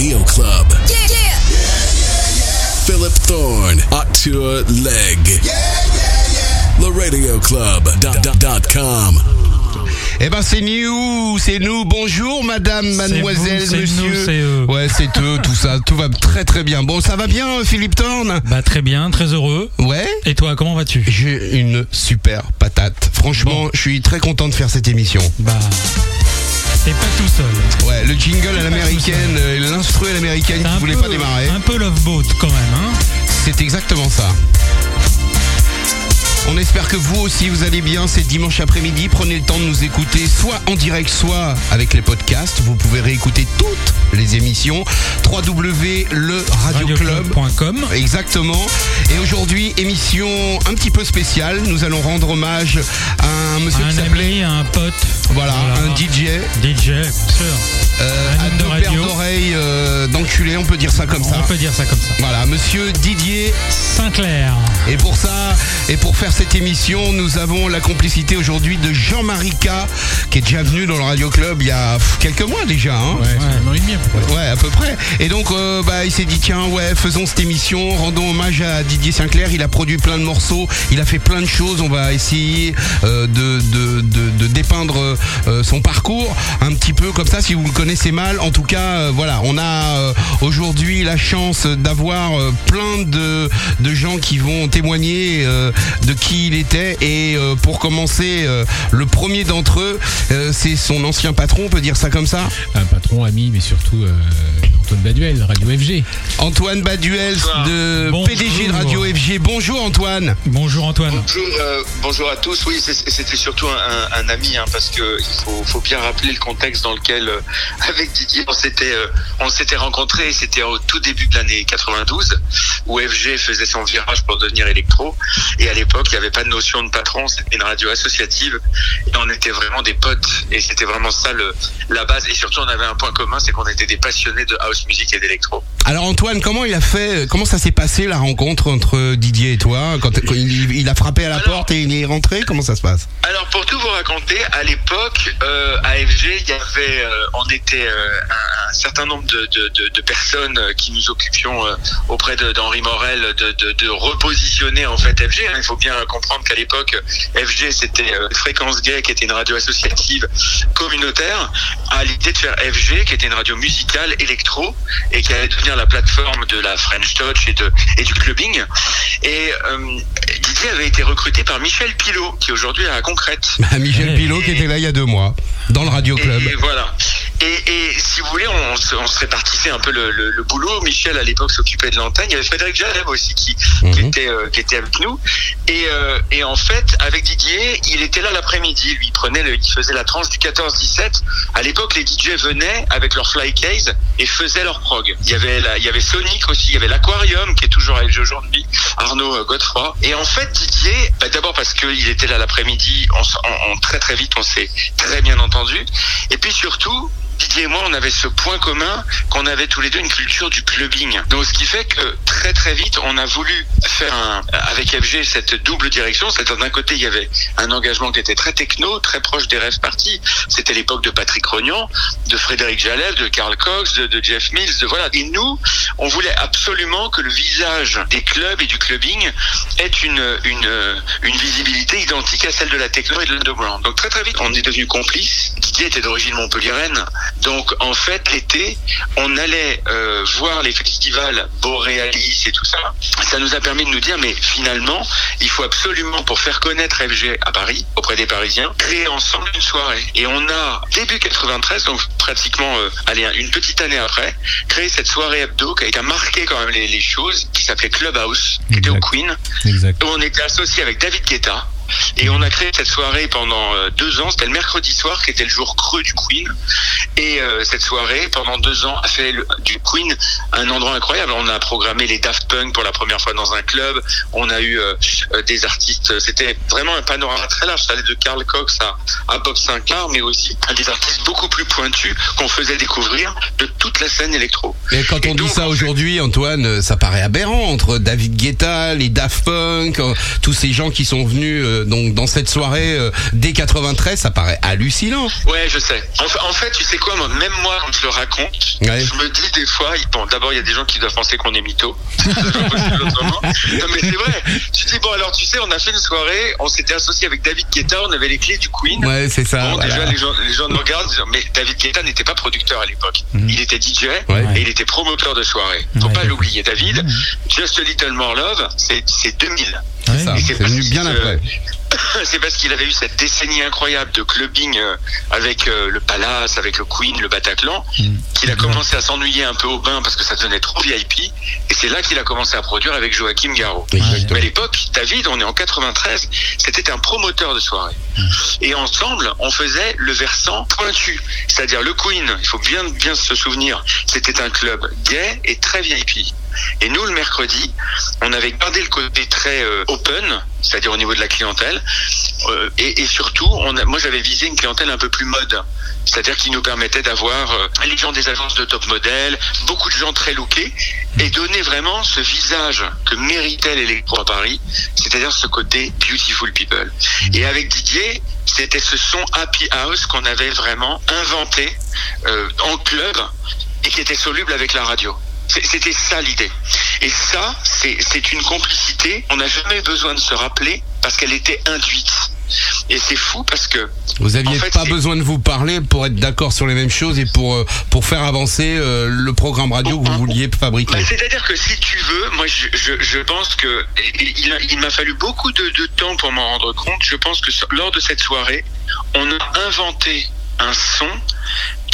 Radio Club. Yeah, yeah. Philip Thorne, Atua Leg. The Radio Club. Dot, dot, dot com. Eh ben c'est nous, c'est nous. Bonjour madame, mademoiselle, vous, monsieur. nous, c'est eux. Ouais, c'est eux, tout ça, tout va très très bien. Bon, ça va bien Philippe Thorne? Bah très bien, très heureux. Ouais. Et toi, comment vas-tu? J'ai une super patate. Franchement, Bon. je suis très content de faire cette émission. Bah t'es pas tout seul. Ouais, le jingle à l'américaine, euh, l'instru à l'américaine qui voulait peu- pas démarrer. Un peu love boat quand même, hein C'est exactement ça. On espère que vous aussi vous allez bien. C'est dimanche après-midi. Prenez le temps de nous écouter, soit en direct, soit avec les podcasts. Vous pouvez réécouter toutes les émissions. www.le-radio-club. Radioclub.com. Exactement. Et aujourd'hui, émission un petit peu spéciale. Nous allons rendre hommage à un monsieur qui Un s'appelait, ami, un pote, voilà, Voilà. un DJ, DJ, bien sûr. Euh, Un à deux paires radio. d'oreilles euh, d'enculé, on peut dire ça comme ça. On peut dire ça comme ça. Voilà, monsieur Didier Sinclair. Et pour ça, et pour faire cette émission, nous avons la complicité aujourd'hui de Jean-Marie K, qui est déjà venu dans le Radio Club il y a pff, quelques mois déjà. Hein Ouais, un an et demi à peu près. Ouais, à peu près. Et donc, euh, bah, il s'est dit tiens, ouais, faisons cette émission, rendons hommage à Didier Sinclair. Il a produit plein de morceaux, il a fait plein de choses. On va essayer euh, de, de, de, de dépeindre son parcours un petit peu comme ça, si vous le connaissez mal. En tout cas, euh, voilà, on a euh, aujourd'hui la chance d'avoir euh, plein de, gens qui vont témoigner de qui il était. Et pour commencer, le premier d'entre eux, c'est son ancien patron, on peut dire ça comme ça? un patron, ami, mais surtout Antoine Baduel, Radio FG. Antoine Baduel de Bonjour. PDG de Radio FG. Bonjour Antoine. Bonjour Antoine. Bonjour, euh, bonjour à tous. Oui, c'était surtout un, un- un ami, hein, parce que il faut, faut bien rappeler le contexte dans lequel, euh, avec Didier, on s'était, euh, on s'était rencontrés. C'était au tout début de l'année 92, où FG faisait son virage pour devenir électro. Et à l'époque, il n'y avait pas de notion de patron. C'était une radio associative, et on était vraiment des potes. Et c'était vraiment ça le, la base. Et surtout, on avait un point commun, c'est qu'on était des passionnés de house music et d'électro. Alors Antoine, comment il a fait Comment ça s'est passé la rencontre entre Didier et toi quand, quand il, il a frappé à la Alors- porte et il est rentré Comment ça se passe? Alors pour tout vous raconter, à l'époque, euh, à FG, il y avait, euh, on était euh, un, un certain nombre de, de, de, de personnes euh, qui nous occupions auprès d'Henri Morel de, repositionner en fait FG. hein. Il faut bien comprendre qu'à l'époque, FG c'était Fréquence Gay qui était une radio associative communautaire, à l'idée de faire FG qui était une radio musicale électro et qui allait devenir la plateforme de la French Touch et, de, et du clubbing. Et euh, Didier avait été recruté par Michel Pilot qui aujourd'hui est à Concrète. Michel. Pilot qui était là il y a deux mois dans le Radio Club. Et voilà. Et, et si vous voulez, on, se, on se répartissait un peu le, le, le boulot. Michel à l'époque s'occupait de l'antenne. Il y avait Frédéric Jaleb aussi qui, qui Mhm. était euh, qui était avec nous. Et, euh, et en fait, avec Didier, il était là l'après-midi. Lui, il prenait, le, il faisait la tranche du 14-17. À l'époque, les DJ venaient avec leur fly case et faisaient leur prog. Il y avait la, il y avait Sonic aussi. Il y avait l'Aquarium qui est toujours avec aujourd'hui. Arnaud euh, Godefroy. Et en fait, Didier, bah, d'abord parce qu'il était là l'après-midi, on, on- on- très très vite, on s'est très bien entendu. Et puis surtout, Didier et moi, on avait ce point commun qu'on avait tous les deux une culture du clubbing. Donc, ce qui fait que très très vite, on a voulu faire un, avec FG cette double direction. C'est-à-dire d'un côté, il y avait un engagement qui était très techno, très proche des rêves partis. C'était l'époque de Patrick Rognan, de Frédéric Jalel, de Karl Cox, de, Jeff Mills, de voilà. Et nous, on voulait absolument que le visage des clubs et du clubbing ait une une une visibilité identique à celle de la techno et de l'underground. Donc très très vite, on est devenus complices. Didier était d'origine montpelliéraine, donc en fait l'été, on allait euh, voir les festivals Borealis et tout ça. Ça nous a permis de nous dire, mais finalement, il faut absolument pour faire connaître FG à Paris auprès des Parisiens, créer ensemble une soirée. Et on a début 93, donc pratiquement euh, allez une petite année après, créé cette soirée hebdo qui a, marqué quand même les, les choses, qui s'appelait Clubhouse, qui était au. Queen. Exact. où on était associé avec David Guetta. Et on a créé cette soirée pendant euh, deux ans. C'était le mercredi soir qui était le jour creux du Queen. Et euh, cette soirée, pendant deux ans, a fait le- du Queen un endroit incroyable. On a programmé les Daft Punk pour la première fois dans un club. On a eu euh, des artistes. C'était vraiment un panorama très large. Ça allait de Carl Cox à, à Bob Sinclair, mais aussi à des artistes beaucoup plus pointus qu'on faisait découvrir de toute la scène électro. Et quand on dit ça aujourd'hui, Antoine, ça paraît aberrant entre David Guetta, les Daft Punk, tous ces gens qui sont venus euh, donc dans cette soirée euh, dès 93, ça paraît hallucinant. Ouais, je sais. En, fa- en fait, tu sais quoi moi, même moi, quand je le raconte, Ouais. je me dis des fois, bon, d'abord, il y a des gens qui doivent penser qu'on est mytho. C'est pas possible autrement. non, mais c'est vrai. Tu dis, bon, alors, tu sais, on a fait une soirée, on s'était associé avec David Guetta, on avait les clés du Queen. Ouais, c'est ça. Bon, voilà. déjà, les gens, les gens nous regardent, disent, mais David Guetta n'était pas producteur à l'époque. Il était DJ Ouais. et il était promoteur de soirée. Faut Ouais. pas l'oublier, David. Just a Little More Love, c'est c'est 2000. C'est ça. Et C'est venu bien se- après. C'est parce qu'il avait eu cette décennie incroyable de clubbing euh, avec euh, le Palace, avec le Queen, le Bataclan, qu'il a commencé à s'ennuyer un peu au bain parce que ça devenait trop VIP. Et c'est là qu'il a commencé à produire avec Joachim Garraud. Exactement. Mais à l'époque, David, on est en 93, c'était un promoteur de soirée. Et ensemble, on faisait le versant pointu. C'est-à-dire le Queen, il faut bien, bien se souvenir, c'était un club gay et très VIP. Et nous, le mercredi, on avait gardé le côté très euh, open, c'est-à-dire au niveau de la clientèle. Euh, et, surtout, moi, j'avais visé une clientèle un peu plus mode. C'est-à-dire qui nous permettait d'avoir euh, les gens des agences de top modèle, beaucoup de gens très lookés, et donner vraiment ce visage que méritait l'électro à Paris, c'est-à-dire ce côté beautiful people. Et avec Didier, c'était ce son happy house qu'on avait vraiment inventé en club et qui était soluble avec la radio. C'était ça l'idée. Et ça, c'est une complicité. On n'a jamais besoin de se rappeler parce qu'elle était induite. Et c'est fou parce que Vous aviez En fait, pas besoin de vous parler pour être d'accord sur les mêmes choses et pour euh, pour faire avancer euh, le programme radio que vous vouliez fabriquer. Bah, C'est-à-dire que si tu veux, moi je, je, je pense que il, il m'a fallu beaucoup de, de temps pour m'en rendre compte. Je pense que lors de cette soirée, on a inventé un son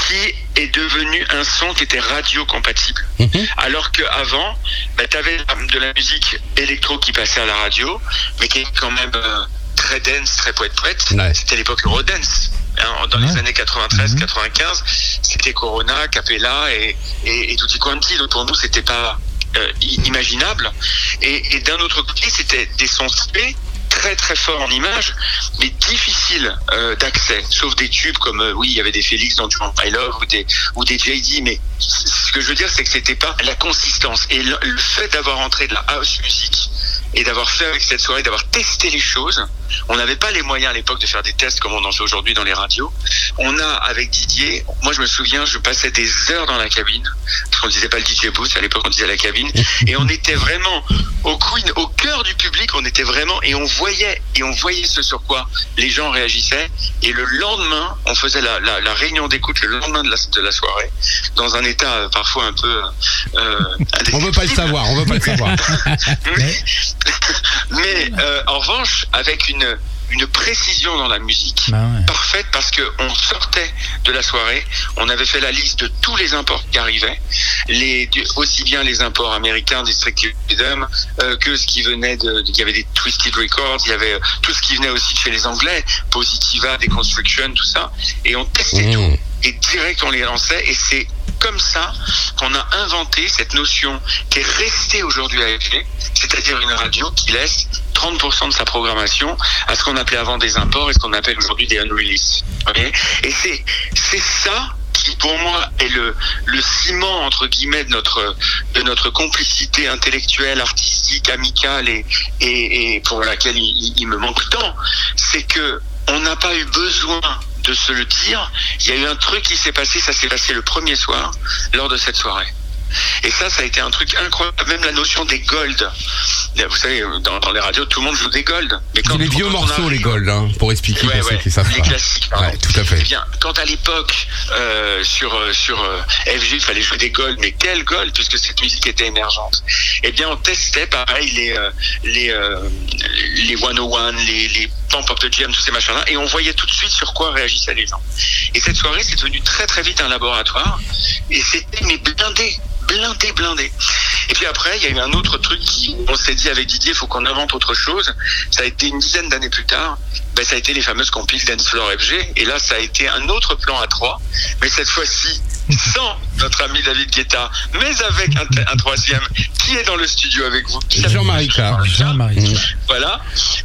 qui est devenu un son qui était radio compatible. Mhm. Alors qu'avant, bah, tu avais de la musique électro qui passait à la radio, mais qui est quand même euh, très dense, très poète-poète. Ouais. C'était l'époque Eurodance. Hein, dans les années 93-95, c'était Corona, Capella et, et, et Tutti Quanti. Donc pour nous, c'était pas euh, i- imaginable. Et, et d'un autre côté, c'était des sons spé très très forts en image, mais difficiles euh, d'accès, sauf des tubes comme euh, oui, il y avait des Félix dans Du I Love ou des ou des JD, mais ce que je veux dire, c'est que c'était pas la consistance. Et le, le fait d'avoir entré de la house music et d'avoir fait avec cette soirée, d'avoir testé les choses. On n'avait pas les moyens à l'époque de faire des tests comme on en fait aujourd'hui dans les radios. On a avec Didier, moi je me souviens, je passais des heures dans la cabine, parce qu'on disait pas le DJ booth, à l'époque on disait la cabine, et on était vraiment au Queen, au cœur du public, on était vraiment, et on voyait, et on voyait ce sur quoi les gens réagissaient, et le lendemain, on faisait la, la, la réunion d'écoute le lendemain de la, de la soirée, dans un état euh, parfois un peu... Euh, On veut pas le savoir, on veut pas le savoir. Mais, mais euh, en revanche, avec une, une précision dans la musique Bah ouais. parfaite parce que on sortait de la soirée, on avait fait la liste de tous les imports qui arrivaient, les aussi bien les imports américains District Rhythm euh, que ce qui venait de, il y avait des Twisted Records, il y avait euh, tout ce qui venait aussi de chez les Anglais, Positiva, Deconstruction, tout ça, et on testait Mmh. tout et direct on les lançait et c'est comme ça qu'on a inventé cette notion qui est restée aujourd'hui à FG, c'est-à-dire une radio qui laisse 30% de sa programmation à ce qu'on appelait avant des imports et ce qu'on appelle aujourd'hui des unreleased. Ok et c'est c'est ça qui pour moi est le le ciment entre guillemets de notre de notre complicité intellectuelle, artistique, amicale et et, et pour laquelle il, il me manque tant, c'est que on n'a pas eu besoin de se le dire. Il y a eu un truc qui s'est passé, ça s'est passé le premier soir lors de cette soirée. Et ça, ça a été un truc incroyable. Même la notion des gold. Vous savez, dans, dans les radios, tout le monde joue des gold. Mais C'est les vieux quand morceaux, les gold, hein, pour expliquer Ouais, pour ceux ouais, qui savent les pas. classiques. Ouais, tout à fait. Eh bien, quand à l'époque, euh, sur euh, sur euh, FG, il fallait jouer des gold, mais quel gold, puisque cette musique était émergente. Eh bien, on testait, pareil, les euh, les les 101, les les Pump Up the Jam, tous ces machins-là, et on voyait tout de suite sur quoi réagissaient les gens. Et cette soirée, c'est devenu très très vite un laboratoire, et c'était mais blindé, blindé, blindé. Et puis après, il y a eu un autre truc qui, on s'est dit avec Didier, il faut qu'on invente autre chose. Ça a été une dizaine d'années plus tard. Ben, ça a été les fameuses compiles Dance Floor FG. Et là, ça a été un autre plan à trois. Mais cette fois-ci, sans notre ami David Guetta, mais avec un, un troisième qui est dans le studio avec vous. Jean-Marie Carr. Jean-Marie. Voilà.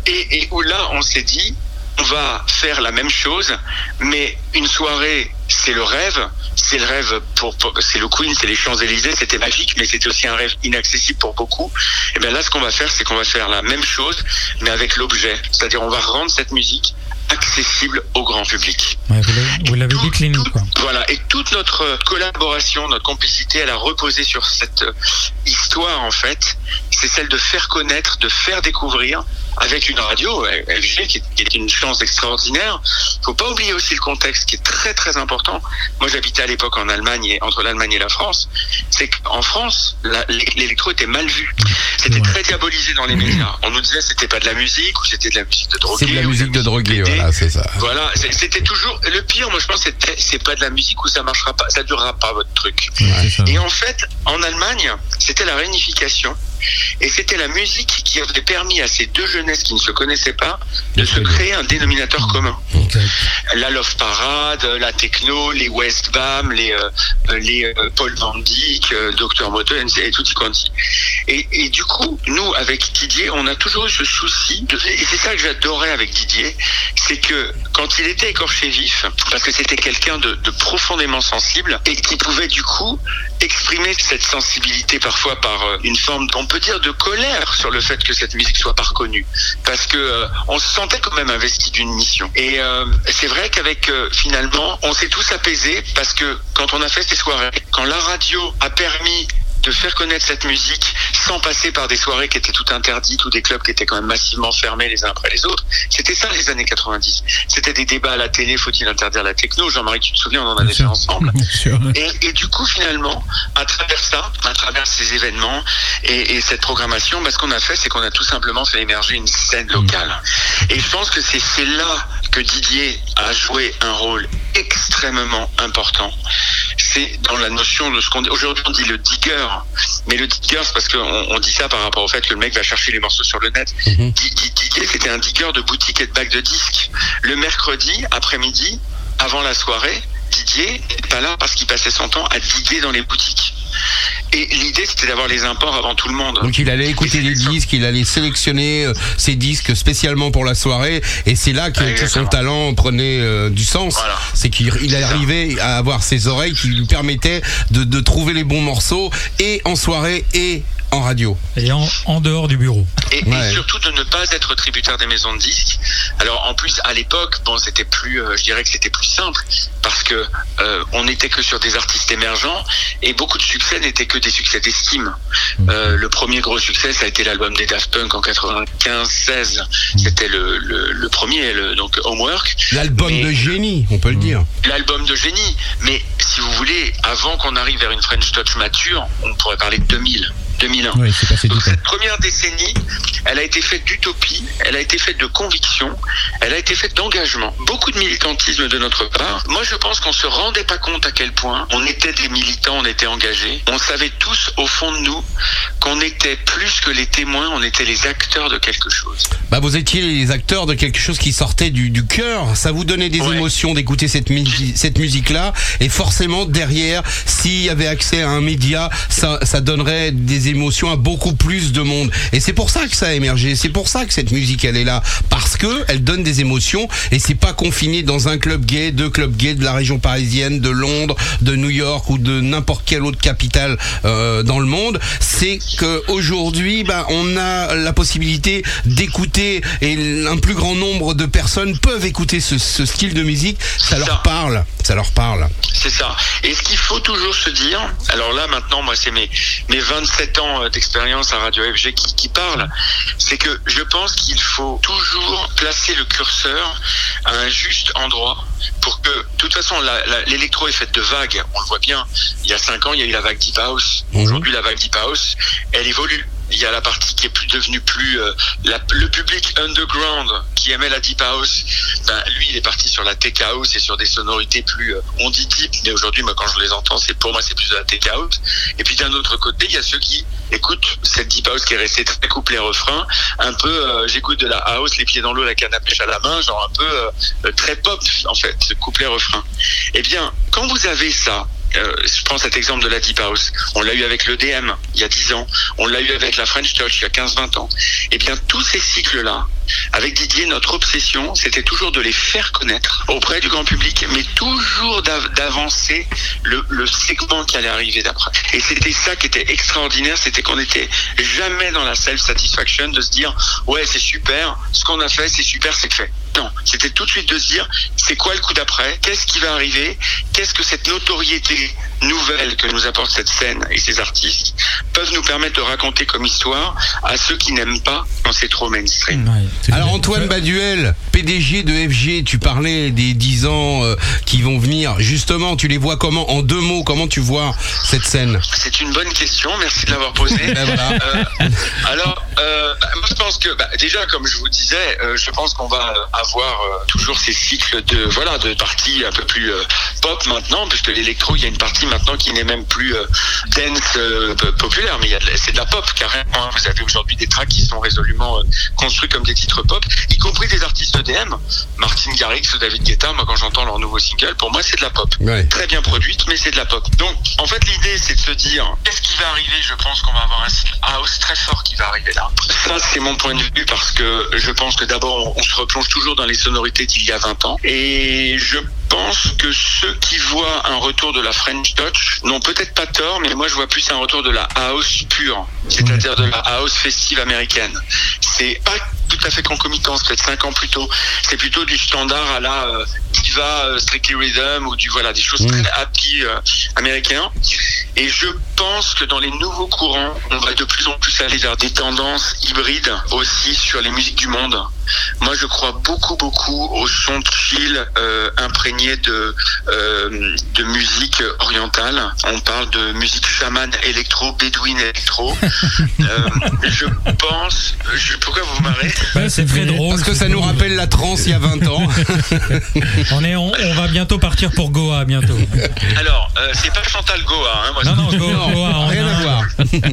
Et, et où là, on s'est dit, on va faire la même chose, mais une soirée, c'est le rêve. C'est le rêve pour, pour- c'est le Queen, c'est les Champs-Élysées, c'était magique, mais c'était aussi un rêve inaccessible pour beaucoup. Et bien là, ce qu'on va faire, c'est qu'on va faire la même chose, mais avec l'objet. C'est-à-dire, on va rendre cette musique accessible au grand public. Ouais, vous l'avez- décliné, quoi. Voilà, et toute notre collaboration, notre complicité, elle a reposé sur cette euh, histoire en fait. C'est celle de faire connaître, de faire découvrir avec une radio LG qui est, une chance extraordinaire. Faut pas oublier aussi le contexte qui est très très important. Moi, j'habitais à l'époque en Allemagne et entre l'Allemagne et la France. C'est qu'en France, l'électro était mal vu. C'était Ouais. très diabolisé dans les médias. On nous disait que c'était pas de la musique ou c'était de la musique de drogué. C'est de la ou musique de drogué, voilà, c'est ça. Voilà, c'était toujours le pire. Moi, je pense, c'était c'est pas de la musique où ça marchera pas, ça durera pas votre truc. Ouais. Et en fait, en Allemagne, c'était la réunification. Et c'était la musique qui avait permis à ces deux jeunesses qui ne se connaissaient pas de se créer un dénominateur commun. Exact. La Love Parade, la techno, les Westbam, les euh, les euh, Paul Van Dyk, euh, Dr Moto et tout quanti. Et, et du coup, nous avec Didier, on a toujours eu ce souci. De, et c'est ça que j'adorais avec Didier, c'est que quand il était écorché vif, parce que c'était quelqu'un de, de profondément sensible et qui pouvait du coup exprimer cette sensibilité parfois par euh, une forme, on peut dire, de colère sur le fait que cette musique soit pas reconnue, parce que euh, on se sentait quand même investi d'une mission. Et euh, c'est vrai qu'avec finalement, on s'est tous apaisés parce que quand on a fait ces soirées, quand la radio a permis de faire connaître cette musique sans passer par des soirées qui étaient toutes interdites ou des clubs qui étaient quand même massivement fermés les uns après les autres. C'était ça les années 90. C'était des débats à la télé, faut-il interdire la techno? Jean-Marie, tu te souviens, on en avait fait ensemble. Bien sûr. Et, et du coup, finalement, à travers ça, à travers ces événements et, et cette programmation, bah, ce qu'on a fait, c'est qu'on a tout simplement fait émerger une scène locale. Et je pense que c'est là que Didier a joué un rôle extrêmement important. C'est dans la notion de ce qu'on dit. Aujourd'hui, on dit le digger. Mais le digger, c'est parce qu'on on dit ça par rapport au fait que le mec va chercher les morceaux sur le net. Mhm. Di- Di- Didier, c'était un digger de boutique et de bac de disques. Le mercredi, après-midi, avant la soirée, Didier n'est pas là parce qu'il passait son temps à diguer dans les boutiques. Et l'idée, c'était d'avoir les imports avant tout le monde. Donc il allait écouter les disques, il allait sélectionner euh, ses disques spécialement pour la soirée, et c'est là que tout son talent prenait euh, du sens. Voilà. C'est qu'il arrivait à avoir ses oreilles qui lui permettaient de, de trouver les bons morceaux, et en soirée et en radio. Et en, en dehors du bureau. Et, Ouais. et surtout de ne pas être tributaire des maisons de disques. Alors en plus à l'époque, bon c'était plus, euh, je dirais que c'était plus simple parce que euh, on n'était que sur des artistes émergents et beaucoup de succès n'étaient que des succès d'estime. Euh, le premier gros succès, ça a été l'album des Daft Punk en 95-16. C'était le, le, le premier, le, donc Homework. L'album Mais- de génie, on peut le dire. l'album de génie. Mais si vous voulez, avant qu'on arrive vers une French Touch mature, on pourrait parler de 2000, 2001. Oui, c'est passé Donc cette première décennie, elle a été faite d'utopie, elle a été faite de conviction, elle a été faite d'engagement, beaucoup de militantisme de notre part. Moi, je pense qu'on se rendait pas compte à quel point on était des militants, on était engagés. On savait tous au fond de nous qu'on était plus que les témoins, on était les acteurs de quelque chose. Bah vous étiez les acteurs de quelque chose qui sortait du, du cœur. Ça vous donnait des Ouais. émotions d'écouter cette, musi- cette musique-là. Et forcément, derrière, s'il y avait accès à un média, ça, ça donnerait des émotions à beaucoup plus de monde. Et c'est pour ça que ça a émergé. C'est pour ça que cette musique, elle est là. Parce que elle donne des émotions. Et c'est pas confiné dans un club gay, deux clubs gays de la région parisienne, de Londres, de New York ou de n'importe quelle autre capitale euh, dans le monde. C'est que aujourd'hui, bah, on a la possibilité d'écouter et un plus grand nombre de personnes peuvent écouter ce, ce style de musique. Ça leur ça. parle. Ça leur parle. C'est ça. Et ce qu'il faut toujours se dire, alors là maintenant, moi c'est mes, mes 27 ans euh, d'expérience à Radio FG qui, qui parlent, c'est que je pense qu'il faut toujours placer le curseur à un juste endroit pour que, de toute façon, l'électro est faite de vagues, on le voit bien. Il y a 5 ans, il y a eu la vague Deep House. Mhm. Aujourd'hui, la vague Deep House, elle évolue. Il y a la partie qui est plus devenue plus euh, le public underground qui aimait la deep house. Ben, lui, il est parti sur la tech house et sur des sonorités plus. euh, on dit deep, mais aujourd'hui, moi, quand je les entends, c'est pour moi, c'est plus de la tech house. Et puis d'un autre côté, il y a ceux qui écoutent cette deep house qui est restée très couplet refrain, un peu. euh, J'écoute de la house, les pieds dans l'eau, la canne à pêche à la main, genre un peu très pop en fait, couplet refrain. Eh bien, quand vous avez ça. Euh, je prends cet exemple de la Deep House. On l'a eu avec le DM il y a 10 ans. On l'a eu avec la French Touch il y a 15-20 ans. Eh bien, tous ces cycles-là, avec Didier, notre obsession, c'était toujours de les faire connaître auprès du grand public, mais toujours d'av- d'avancer le, le segment qui allait arriver d'après. Et c'était ça qui était extraordinaire, c'était qu'on n'était jamais dans la self-satisfaction de se dire, ouais, c'est super, ce qu'on a fait, c'est super, c'est fait. Non, c'était tout de suite de se dire, c'est quoi le coup d'après? Qu'est-ce qui va arriver? Qu'est-ce que cette notoriété nouvelle que nous apporte cette scène et ces artistes peuvent nous permettre de raconter comme histoire à ceux qui n'aiment pas quand c'est trop mainstream? Ouais. Alors Antoine Baduel, PDG de FG, tu parlais des 10 ans euh, qui vont venir. Justement, tu les vois comment En deux mots, comment tu vois cette scène? C'est une bonne question, merci de l'avoir posée. Ben voilà. Euh, alors, euh, bah, moi je pense que bah, déjà, comme je vous disais, euh, je pense qu'on va euh, avoir euh, toujours ces cycles de voilà de parties un peu plus euh, pop maintenant, puisque l'électro, il y a une partie maintenant qui n'est même plus euh, dance populaire, mais c'est de la pop carrément. hein. Vous avez aujourd'hui des tracks qui sont résolument construits comme des titres pop, y compris des artistes EDM, Martin Garrix ou David Guetta. Moi, quand j'entends leur nouveau single, pour moi, c'est de la pop Ouais. très bien produite, mais c'est de la pop. Donc, en fait, l'idée, c'est de se dire, qu'est-ce qui va arriver Je pense qu'on va avoir un house très fort qui va arriver là. Ça, c'est mon point de vue parce que je pense que d'abord, on se replonge toujours dans les sonorités d'il y a 20 ans. Et je pense que ceux qui voient un retour de la French Touch n'ont peut-être pas tort, mais moi, je vois plus un retour de la house pure, c'est-à-dire de la house festive américaine. C'est pas tout à fait concomitant, c'est peut-être 5 ans plus tôt. C'est plutôt du standard à la euh, diva euh, Strictly Rhythm ou du voilà des choses très happy euh, américains. Et je pense que dans les nouveaux courants, on va de plus en plus aller vers des tendances hybrides aussi sur les musiques du monde. Moi, je crois beaucoup, beaucoup au son chill euh, imprégné de euh, de musique orientale. On parle de musique chamane électro, bédouine électro. euh, je pense. Je, pourquoi vous vous marrez? C'est très drôle. Parce que ça nous rappelle la trance il y a 20 ans. On, est, on, on va bientôt partir pour Goa, bientôt. Alors, euh, c'est pas Chantal Goa. Hein, moi, Non, non, c'est- Goa, Non, Goa, en rien à voir.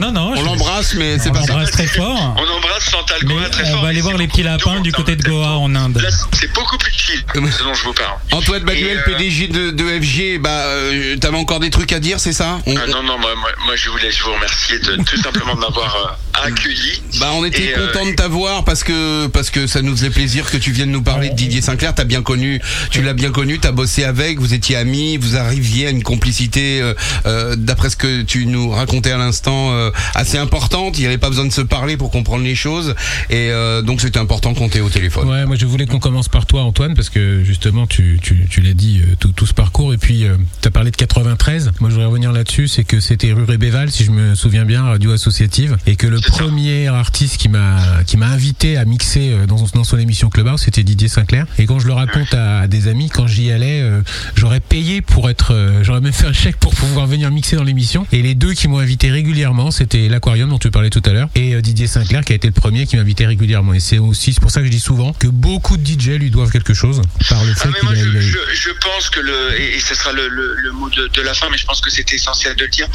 Non, non, On je- l'embrasse, mais c'est on pas ça. l'embrasse très fort. On embrasse Chantal Mais Goa très on fort. va aller voir les petits lapins du côté de Goa en Inde. C'est beaucoup plus chill, ce dont je vous parle. Antoine Baduel, Et, euh, PDG de, de FG, bah, euh, t'avais encore des trucs à dire, c'est ça On- Ah non, non, moi, moi, moi, je voulais vous remercier de tout simplement de m'avoir euh, accueilli. Bah on était euh, content de t'avoir parce que parce que ça nous faisait plaisir que tu viennes nous parler de Didier Sinclair. T'as bien connu, tu l'as bien connu, t'as bossé avec, vous étiez amis, vous arriviez à une complicité euh, euh, d'après ce que tu nous racontais à l'instant euh, assez importante. Il n'y avait pas besoin de se parler pour comprendre les choses et euh, donc c'était important qu'on t'ait au téléphone. Ouais, moi je voulais qu'on commence par toi, Antoine, parce que justement tu, tu, tu l'as dit euh, tout, tout ce parcours et puis tu as parlé de 93. Moi je voudrais revenir là-dessus, c'est que c'était rue Rébéval, si je me souviens bien, radio associative, et que le ça. premier artiste qui m'a qui m'a invité à mixer euh, dans, dans son émission Clubhouse, c'était Didier Sinclair. Et quand je le raconte à, des amis, quand j'y allais, euh, j'aurais payé pour être, euh, j'aurais même fait un chèque pour pouvoir venir mixer dans l'émission. Et les deux qui m'ont invité régulièrement, c'était l'Aquarium dont tu parlais tout à l'heure et euh, Didier Sinclair qui a été le premier qui m'invitait régulièrement. Et c'est aussi pour ça que je dis souvent que beaucoup de DJ lui doivent quelque chose par le Ah, fait qu'il a, je, il a eu- je, je pense que le, et, et ce sera le, le, le mot de, de la fin, mais je pense que c'était essentiel de le dire.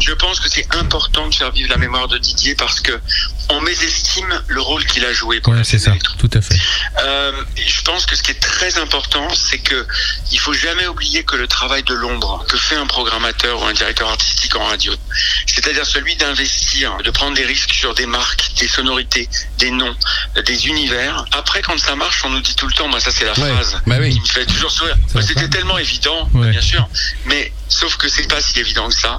Je pense que c'est important de faire vivre la mémoire de Didier parce que on mésestime le rôle qu'il a joué la c'est ça, tout à fait. Euh, je pense que ce qui est très important, c'est que il faut jamais oublier que le travail de l'ombre que fait un programmateur ou un directeur artistique en radio, c'est-à-dire celui d'investir, de prendre des risques sur des marques, des sonorités, des noms, euh, des univers. Après, quand ça marche, on nous dit tout le temps, moi ça c'est la Ouais, phrase bah oui. qui me fait toujours sourire. C'était tellement évident, Ouais. bien sûr, mais sauf que c'est pas si évident que ça,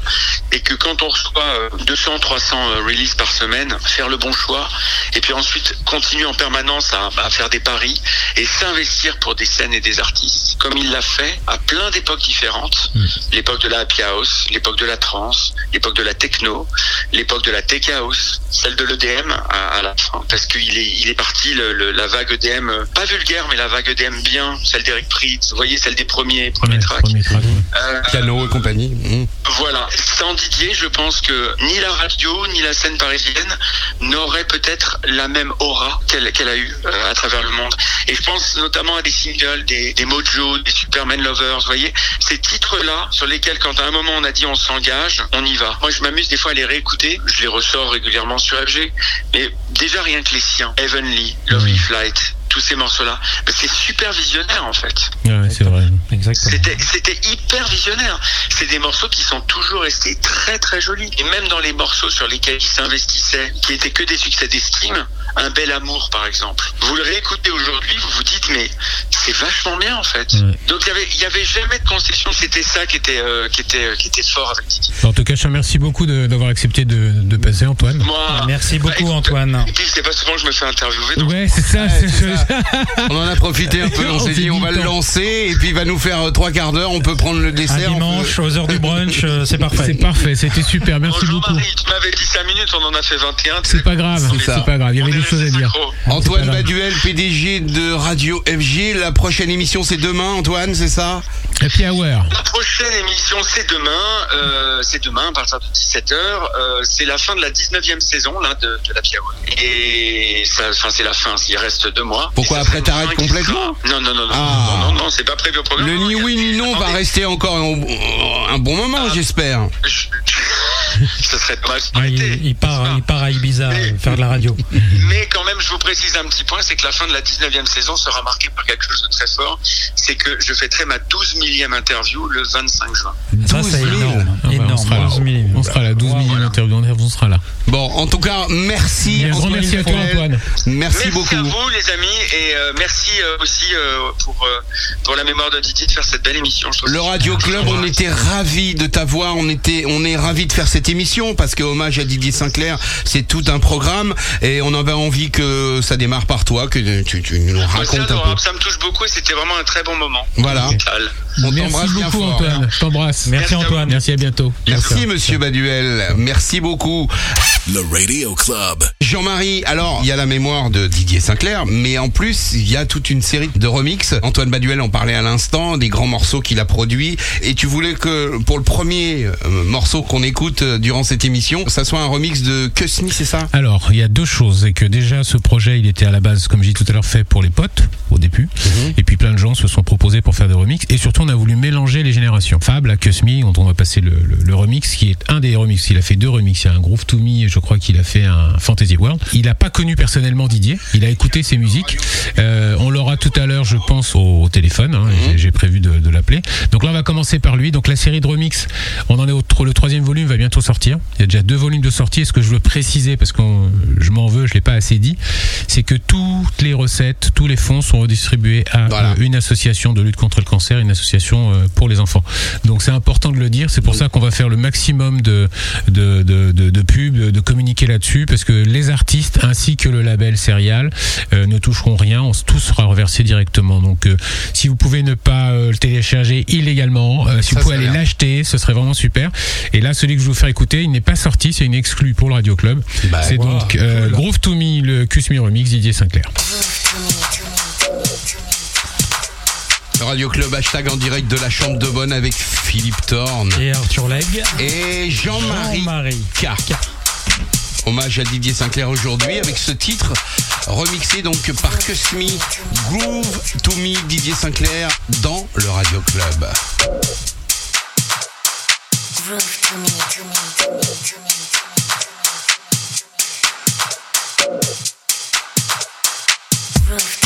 et que quand on reçoit euh, 200, 300 euh, releases par semaine, faire le bon choix, et puis ensuite continuer en permanence à, à faire des paris et s'investir pour des scènes et des artistes, comme il l'a fait à plein d'époques différentes, Mm. l'époque de la happy house, l'époque de la trance, l'époque de la techno, l'époque de la tech house, celle de l'EDM à, à la fin, parce qu'il est, il est parti le, le- la vague EDM, euh, pas vulgaire, mais la vague EDM bien, celle d'Eric Prydz, vous voyez, celle des premiers, premiers Ouais, tracks. premier track. Euh, Cano et compagnie. mmh. voilà. Sans Didier, je pense que ni la radio, ni la scène parisienne n'auraient peut-être la même aura qu'elle a eue euh, à travers le monde. Et je pense notamment à des singles, des, des Mojo, des Superman Lovers, vous voyez, ces titres-là sur lesquels quand à un moment on a dit on s'engage, on y va. Moi je m'amuse des fois à les réécouter, je les ressors régulièrement sur FG, mais déjà rien que les siens, Heavenly, Lovely Ouais. Flight, tous ces morceaux-là, ben, c'est super visionnaire en fait. Ouais, c'est vrai. Exactement. C'était, hyper visionnaire. C'est des morceaux qui sont toujours restés très très jolis. Et même dans les morceaux sur lesquels il s'investissait, qui étaient que des succès d'estime, un bel amour par exemple. Vous le réécoutez aujourd'hui, vous vous dites mais c'est vachement bien en fait. Ouais. Donc il y avait, il y avait jamais de concession. C'était ça qui était, euh, qui était, euh, qui était fort avec Didier. En tout cas, je te remercie beaucoup de- d'avoir accepté de, de passer, Antoine. Moi, Merci beaucoup, bah, Antoine. Et puis c'est pas souvent que je me fais interviewer. Donc Ouais, c'est ça. Ouais, c'est- c'est ça. On en a profité un peu, on On s'est dit on va le lancer et puis il va nous faire euh, trois quarts d'heure, on peut prendre le dessert. dimanche, peut- aux heures du brunch, euh, c'est C'est parfait. parfait, c'était super, merci Bonjour beaucoup. Marie, tu m'avais dit 5 minutes, on en a fait 21. C'est pas grave, C'est pas grave, il y avait des choses à dire. Antoine. Baduel, PDG de Radio FG, la prochaine émission c'est demain Antoine, c'est ça? Happy Hour. La prochaine émission, c'est demain. Euh, c'est demain, à partir de 17h. Euh, c'est la fin de la 19e saison là, de, de la Piawa. Et ça, enfin, c'est la fin. Il reste deux mois. Pourquoi, après, t'arrêtes complètement Non, non, non, non, Ah. non, non, non, c'est pas prévu au programme. Le ni oui ni non va rester encore un, un bon moment Ah. j'espère. je- Ce serait dommage Ah, il, il part, il part à Ibiza euh, faire de la radio. Mais quand même, je vous précise un petit point, c'est que la fin de la 19e saison sera marquée par quelque chose de très fort. C'est que je fêterai ma 12 millième interview le 25 juin. Ça, 12 c'est 000. énorme. Ah bah, énorme. on sera là. 12 000. On sera là, 12 millions d'interviews, on sera là. Bon, en tout cas, merci. Et un grand Antoine merci à toi. Antoine. Merci, Merci beaucoup. à vous, les amis, et euh, merci euh, aussi euh, pour, pour la mémoire de Didier de faire cette belle émission. Je Le Radio. Club, on était ravis de t'avoir, on était, on est ravis de faire cette émission parce que hommage à Didier Sinclair, c'est tout un programme et on avait envie que ça démarre par toi, que tu, tu nous Ouais, racontes un peu. ça me touche beaucoup et c'était vraiment un très bon moment. Voilà. On Merci beaucoup, fort. Antoine. Je t'embrasse. Merci. Antoine. Merci, à bientôt. Merci Monsieur Baduel, merci beaucoup. Le Radio Club. Jean-Marie, alors il y a la mémoire de Didier Sinclair, mais en plus il y a toute une série de remix. Antoine Baduel en parlait à l'instant, des grands morceaux qu'il a produits, et tu voulais que pour le premier euh, morceau qu'on écoute euh, durant cette émission, ça soit un remix de Kusni, c'est ça? Alors, il y a deux choses. C'est que déjà, ce projet, il était à la base, comme j'ai dit tout à l'heure, fait pour les potes, au début. Mhm. Et puis, plein de gens se sont proposés pour faire des remixes. Et surtout, on a voulu mélanger les générations. Fab, la dont on va passer le, le- le remix, qui est un des remixes. Il a fait deux remixes. Il y a un Groove to Me, et je crois qu'il a fait un Fantasy World. Il n'a pas connu personnellement Didier. Il a écouté ses musiques. Euh, on l'aura tout à l'heure, je pense, au, au téléphone. hein. J'ai- J'ai prévu de, de l'appeler. Donc là, on va commencer par lui. Donc la série de remix, on en est au le troisième volume va bientôt sortir. Il y a déjà deux volumes de sortie. Et ce que je veux préciser, parce que je m'en veux, je l'ai pas assez dit, c'est que toutes les recettes, tous les fonds sont redistribués à Voilà. euh, une association de lutte contre le cancer, une association euh, pour les enfants. Donc c'est important de le dire. C'est pour ça qu'on va faire le maximum de de de, de, de pub, de, communiquer là-dessus, parce que les artistes ainsi que le label Serial euh, ne toucheront rien. On, tout sera reversé directement. Donc euh, si vous pouvez ne pas euh, le télécharger illégalement, euh, si Ça vous pouvez aller l'acheter, ce serait vraiment super. Et là, celui que je vais vous faire écouter, il n'est pas sorti, c'est une exclue pour le Radio Club. Bah, c'est wow, donc euh, cool. Groove to Me, le Cuss Me Remix Didier Sinclair. Radio Club, hashtag en direct de la Chambre de Bonne avec Philippe Thorne Et Arthur Legge. et Jean-Marie Jean-Marie. K. Hommage à Didier Sinclair aujourd'hui avec ce titre remixé donc par Kusmi Groove to Me Didier Sinclair dans le Radio Club. Groove to me, to me, to me, to me. Groove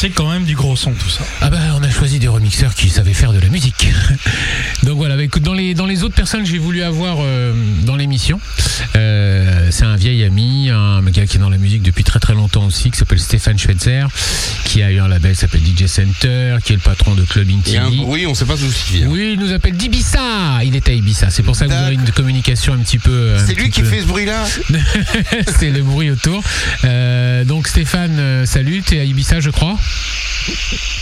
C'est quand même du gros son tout ça. Ah bah, on a choisi des remixeurs qui savaient faire de la musique. Donc voilà, bah, dans les, autres personnes j'ai voulu avoir euh, dans l'émission, euh, c'est un vieil ami, un gars qui est dans la musique depuis très très longtemps aussi, qui s'appelle Stéphane Schweitzer, qui a eu un label qui s'appelle DJ Center, qui est le patron de Club Inti. bruit, on sait pas d'où il vient. Oui, il nous appelle d'Ibiza. Il est à Ibiza. C'est pour ça que vous avez une communication un petit peu. C'est lui qui peu- fait ce bruit-là? C'est le bruit autour. Euh, donc Stéphane, euh, salut, t'es à Ibiza, je crois?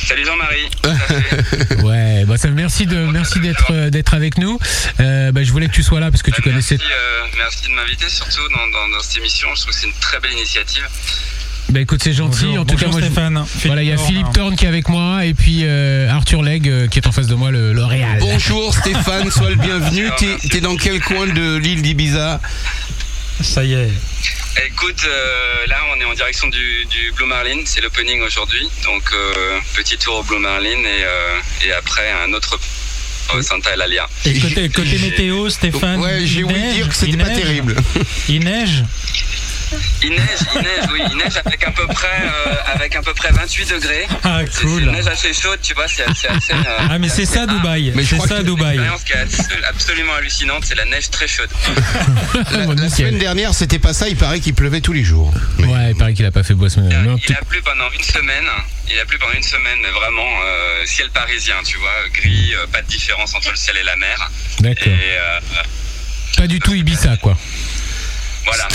Salut Jean-Marie. Ouais, bah ça, merci de merci d'être euh, d'être avec nous. Euh, bah, je voulais que tu sois là parce que tu connaissais. merci, euh, merci de m'inviter surtout dans, dans- dans cette émission. Je trouve que c'est une très belle initiative. Bah écoute, c'est gentil. Bonjour, en tout cas, moi, je- voilà, il y a Philippe Thorne. Qui est avec moi et puis euh, Arthur Legge euh, qui est en face de moi, le L'Oréal. Bonjour Stéphane, sois le bienvenu. T'es dans quel coin de l'île d'Ibiza? Ça y est. Écoute, euh, là on est en direction du, du Blue Marlin, c'est l'opening aujourd'hui. Donc euh, petit tour au Blue Marlin et, euh, et après un autre au Santa Eulalia. Et côté, côté météo, Stéphane. Ouais, j'ai neige, dire que c'était pas terrible. Il neige? Il neige, il neige, oui, il neige avec à peu près, euh, avec à peu près 28 degrés. Ah, C'est c'est cool. une neige assez chaude, tu vois, c'est assez. euh, Ah, mais c'est ça, rare. Dubaï. Mais C'est ça, Dubaï. L'expérience qui est abso- absolument hallucinante, c'est la neige très chaude. La, Bon, la nickel. semaine dernière, c'était pas ça. Il paraît qu'il pleuvait tous les jours. Mais- Ouais, il paraît qu'il a pas fait beau la semaine Il tout- a plu pendant une semaine. Il a plu pendant une semaine, mais vraiment euh, ciel parisien, tu vois, gris, euh, pas de différence entre le ciel et la mer. D'accord. euh, Pas du tout Ibiza, quoi.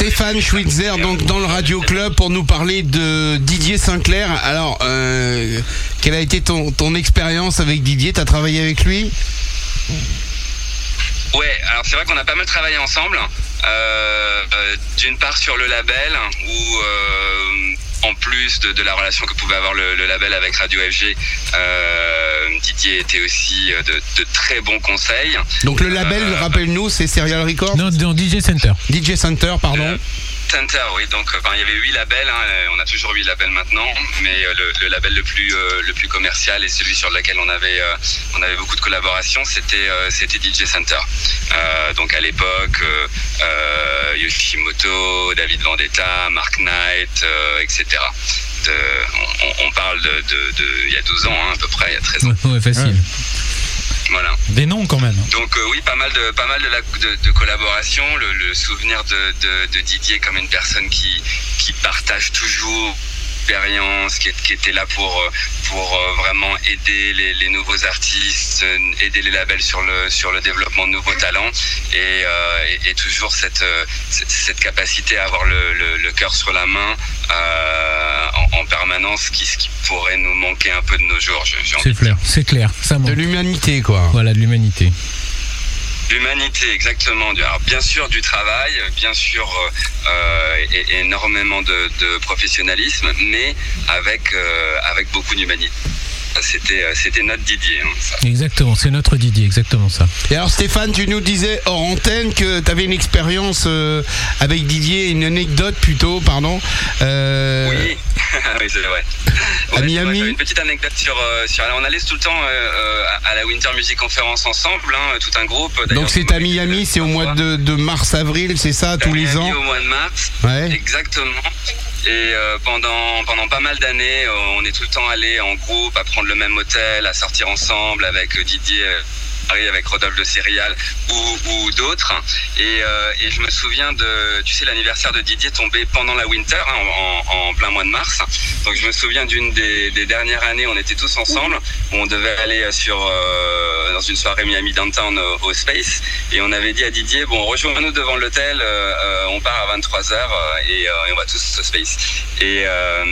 Stéphane Schwitzer, donc dans le Radio Club, pour nous parler de Didier Sinclair. Alors, euh, quelle a été ton, expérience avec Didier? T'as travaillé avec lui? Ouais, alors c'est vrai qu'on a pas mal travaillé ensemble. Euh, euh, D'une part sur le label, où en plus de, la relation que pouvait avoir le, label avec Radio FG, Didier était aussi euh, de, de très bons conseils. Donc le label, Euh, rappelle-nous, c'est Serial Records Non, dans DJ Center. DJ Center, pardon. Euh, Center, oui. Donc, enfin, il y avait huit labels. hein, on a toujours huit labels maintenant, mais euh, le, le label le plus euh, le plus commercial et celui sur lequel on avait euh, on avait beaucoup de collaborations, c'était euh, c'était DJ Center. Euh, donc à l'époque, euh, euh, Yoshimoto, David Vendetta, Mark Knight, euh, etc. De- on, on- on parle de, il y a 12 ans hein, à peu près, il y a 13 ans. Ouais, ouais, facile. Voilà. Des noms quand même. Donc euh, oui, pas mal de pas mal de, la- de, de collaborations. Le, le souvenir de, de, de Didier comme une personne qui qui partage toujours l'expérience, qui, était là pour euh, pour euh, vraiment aider les, les nouveaux artistes, euh, aider les labels sur le sur le développement de nouveaux talents et, euh, et, et toujours cette, cette cette capacité à avoir le, le, le cœur sur la main euh, en, en permanence, qui ce qui pourrait nous manquer un peu de nos jours. C'est clair, c'est clair. Ça De l'humanité, quoi. Voilà, de l'humanité. L'humanité, exactement. Alors, bien sûr du travail, bien sûr euh, euh, énormément de, professionnalisme, mais avec euh, avec beaucoup d'humanité. C'était euh, c'était notre Didier. hein, ça. Exactement, c'est notre Didier, exactement ça. Et alors Stéphane, tu nous disais hors antenne que tu avais une expérience euh, avec Didier, une anecdote plutôt, pardon. Euh, Oui, oui c'est vrai. À Ouais, c'est Miami vrai, Une petite anecdote sur, sur on allait tout le temps euh, à la Winter Music Conference ensemble, hein, tout un groupe. Donc c'est à Miami, c'est au mois de, de mars-avril, c'est ça, À tous les Miami ans Au mois de mars. Ouais. Exactement. Et euh, pendant pas mal d'années, euh, on est tout le temps allé en groupe à prendre le même hôtel, à sortir ensemble avec euh, Didier. Avec Rodolphe de Cérial ou, d'autres. Et, euh, et je me souviens de tu sais l'anniversaire de Didier tombait pendant la winter hein, en, plein mois de mars. Donc je me souviens d'une des, dernières années on était tous ensemble. Où on devait aller sur euh, dans une soirée Miami Downtown au, Space. Et on avait dit à Didier bon rejoins-nous devant l'hôtel euh, on part à 23h et, on va tous au Space. Et,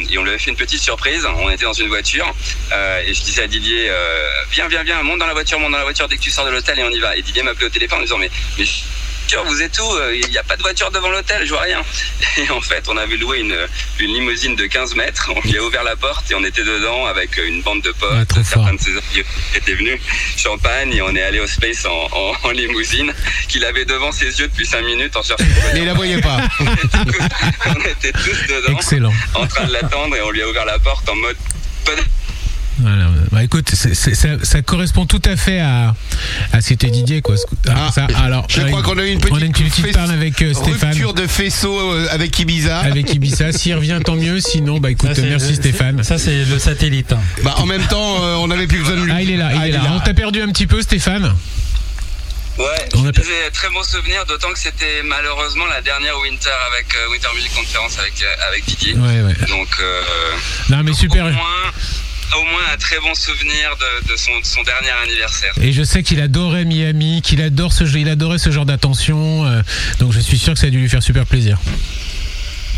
et on lui avait fait une petite surprise. On était dans une voiture et je disais à Didier viens viens viens monte dans la voiture monte dans la voiture dès que tu sors de l'hôtel et on y va et Didier m'appelait au téléphone en disant mais, mais sûr, vous êtes où Euh, Il n'y a pas de voiture devant l'hôtel, je vois rien. Et en fait, on avait loué une, une limousine de 15 mètres. On lui a ouvert la porte et on était dedans avec une bande de potes. Ah, fort. certains de ses amis étaient venus. Champagne et on est allé au Space en, en- en limousine qu'il avait devant ses yeux depuis 5 minutes en cherchant. Mais il la voyait pas. on, était tous, on était tous dedans Excellent. en train de l'attendre et on lui a ouvert la porte en mode. Voilà. Bah écoute, c'est- c'est- ça, ça correspond tout à fait à, à ce qu'était Didier quoi. Ah, Ah, ça, alors, je a crois une- qu'on a eu une on a une petite, parle avec euh, Stéphane. Rupture de faisceau euh, avec Ibiza. Avec Ibiza, s'il revient tant mieux, sinon bah écoute, Ça, merci Stéphane. Ça, c'est le satellite. hein. Bah, en même temps, euh, on n'avait plus besoin de lui. Ah il est là, il Ah, est là. On t'a perdu un petit peu Stéphane Ouais, On disais très bon souvenir, d'autant que c'était malheureusement la dernière Winter avec euh, Winter Music Conference avec, avec Didier. Ouais, ouais. Donc, euh, Non, mais super. au, moins, au moins un très bon souvenir de, de son, de son dernier anniversaire. Et je sais qu'il adorait Miami, qu'il adore ce jeu, il adorait ce genre d'attention. euh, donc je suis sûr que ça a dû lui faire super plaisir.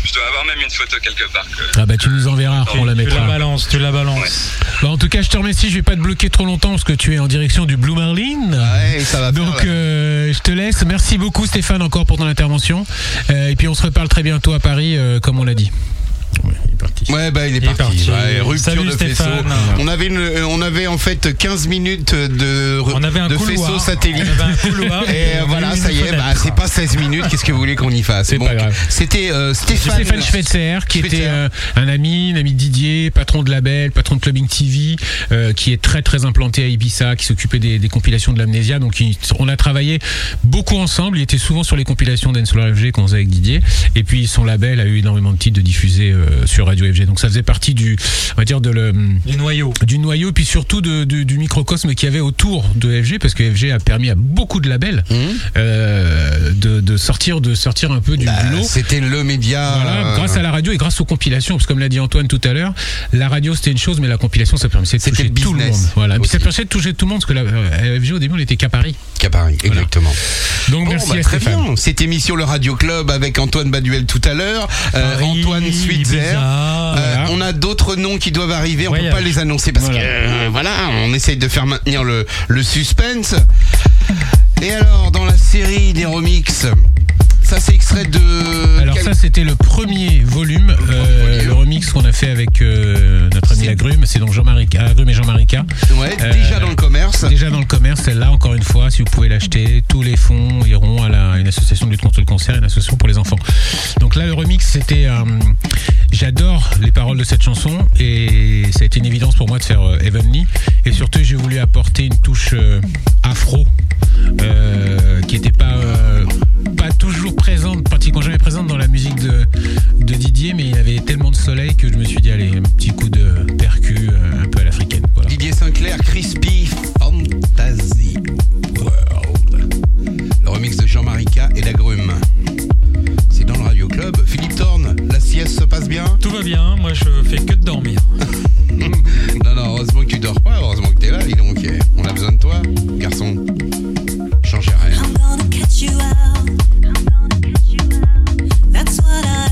Je dois avoir même une photo quelque part. Que... Ah bah tu nous enverras, on la Tu la mettra. balances, tu la balances. Bah, en tout cas, je te remercie, je vais pas te bloquer trop longtemps parce que tu es en direction du Blue Marlin. Ouais, ça va Donc euh, je te laisse. Merci beaucoup Stéphane encore pour ton intervention. Euh, et puis on se reparle très bientôt à Paris, euh, comme on l'a dit. Ouais, parti. Ouais, bah il est Il est parti. Ouais, rupture Salut, de faisceau. On avait, une- euh, on avait en fait 15 minutes de, On avait un de couloir. faisceau satellite. On avait un couloir. Et euh, on voilà, ça y est, bah, c'est pas 16 minutes, qu'est-ce que vous voulez qu'on y fasse. C'était euh, Stéphane. Stéphane Schweitzer, qui Schweitzer. était euh, un ami, un ami de Didier, patron de label, patron de Clubbing TV, euh, qui est très très implanté à Ibiza, qui s'occupait des, des compilations de l'amnésia. Donc il- on a travaillé beaucoup ensemble. Il était souvent sur les compilations d'Ensolar FG qu'on faisait avec Didier. Et puis son label a eu énormément de titres de diffusés euh, sur Radio FG. Donc ça faisait partie du, on va dire de le Du noyau. du noyau, puis surtout de, du, du microcosme qu'il y avait autour de FG, parce que FG a permis à beaucoup de labels Mmh. euh, de, de sortir de sortir un peu du Bah, lot. C'était le média. Voilà, euh, grâce à la radio et grâce aux compilations, parce que comme l'a dit Antoine tout à l'heure, la radio c'était une chose, mais la compilation ça permettait de toucher le tout le monde. Voilà, et puis ça aussi. permettait de toucher tout le monde, parce que la euh, FG au début on était qu'à Paris. qu'à Paris, exactement. Donc Bon, merci bah, à très Stéphane. bien. Cette émission Le Radio Club avec Antoine Baduel tout à l'heure, euh, Antoine Switzer. Euh, voilà. on a d'autres noms qui doivent arriver, on Voyage. peut pas les annoncer parce Voilà. que euh, voilà, on essaye de faire maintenir le, le suspense. Et alors, dans la série des remix, ça c'est extrait de. Alors ça c'était le premier volume, euh, volume. le remix qu'on a fait avec euh, notre ami Agrume, c'est donc Jean-Marie Agrume et Jean-Marie K. ouais, euh, déjà dans le commerce. Déjà dans le commerce, celle-là, encore une fois, si vous pouvez l'acheter, tous les fonds iront à la, une association de lutte contre le cancer, une association pour les enfants. Donc là, le remix, c'était. euh, J'adore les paroles de cette chanson et ça a été une évidence pour moi de faire euh, Heavenly. Et surtout, j'ai voulu apporter une touche euh, afro euh, qui n'était pas, euh, pas toujours présente, pratiquement jamais présente dans la musique de, de Didier, mais il avait tellement de soleil que je me suis dit, allez, un petit coup de percu euh, un peu à l'africaine. Voilà. Didier Sinclair, Crispy Fantasy World. Le remix de Jean-Marie K et l'agrume. C'est dans le Radio Club. Philippe Thorne, la sieste se passe bien Tout va bien, moi je fais que de dormir. Non, non, heureusement que tu dors pas, heureusement que t'es là, dis donc. On a besoin de toi, garçon. Change rien. I'm gonna catch you out. What I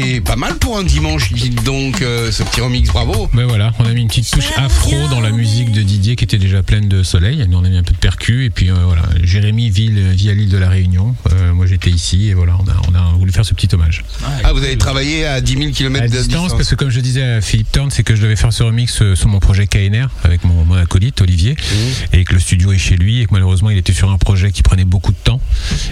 C'est pas mal pour un dimanche, dites donc, euh, ce petit remix, bravo. Ben voilà, on a mis une petite touche afro dans la musique de Didier qui était déjà pleine de soleil. Nous on a mis un peu de percu et puis euh, voilà, Jérémy vit le- vit à l'île de la Réunion. Euh, moi j'étais ici et voilà, on a, on a voulu faire ce petit hommage. Ah, vous avez travaillé à 10 000 km À de distance, distance. parce que comme je disais à Philippe Thorne, c'est que je devais faire ce remix euh, sur mon projet KNR avec mon, mon acolyte Olivier Mmh. et que le studio est chez lui et que malheureusement il était sur un projet qui prenait beaucoup de temps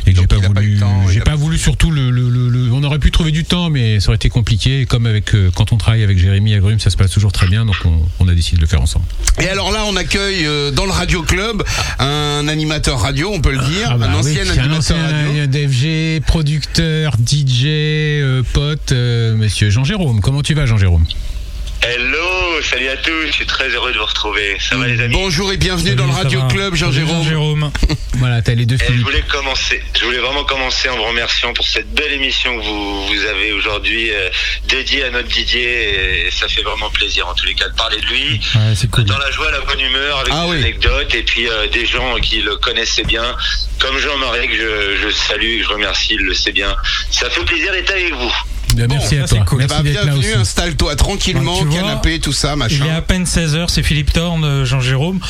et que j'ai pas voulu, j'ai pas pas- voulu surtout le, le- le- le- on aurait pu trouver du temps mais ça aurait été compliqué comme avec euh, quand on travaille avec Jérémy Agrume ça se passe toujours très bien donc on, on a décidé de le faire ensemble. Et alors là, on accueille euh, dans le Radio Club un animateur radio, on peut le dire, Ah bah un oui, ancien un animateur ancien radio. DFG, producteur, DJ, euh, pote, monsieur Jean-Jérôme. Comment tu vas Jean-Jérôme Hello, salut à tous, je suis très heureux de vous retrouver. Ça va les amis Bonjour et bienvenue dans le Radio va Club, Jean-Jérôme. Jean-Jérôme. Voilà, t'as les deux Eh, je voulais commencer, je voulais vraiment commencer en vous remerciant pour cette belle émission que vous, vous avez aujourd'hui euh, dédiée à notre Didier. Et ça fait vraiment plaisir en tous les cas de parler de lui. Ouais, c'est cool. Dans la joie, la bonne humeur, avec Ah des oui. anecdotes et puis euh, des gens qui le connaissaient bien, comme Jean-Marie que je, je salue, et que je remercie, il le sait bien. Ça fait plaisir d'être avec vous. Bien, merci à toi. cool. Merci Bah, d'être là bienvenue, aussi. installe-toi tranquillement, Ouais, tu vois, canapé, tout ça, Il est machin. à peine 16h, c'est Philippe Thorne, euh, Jean-Jérôme.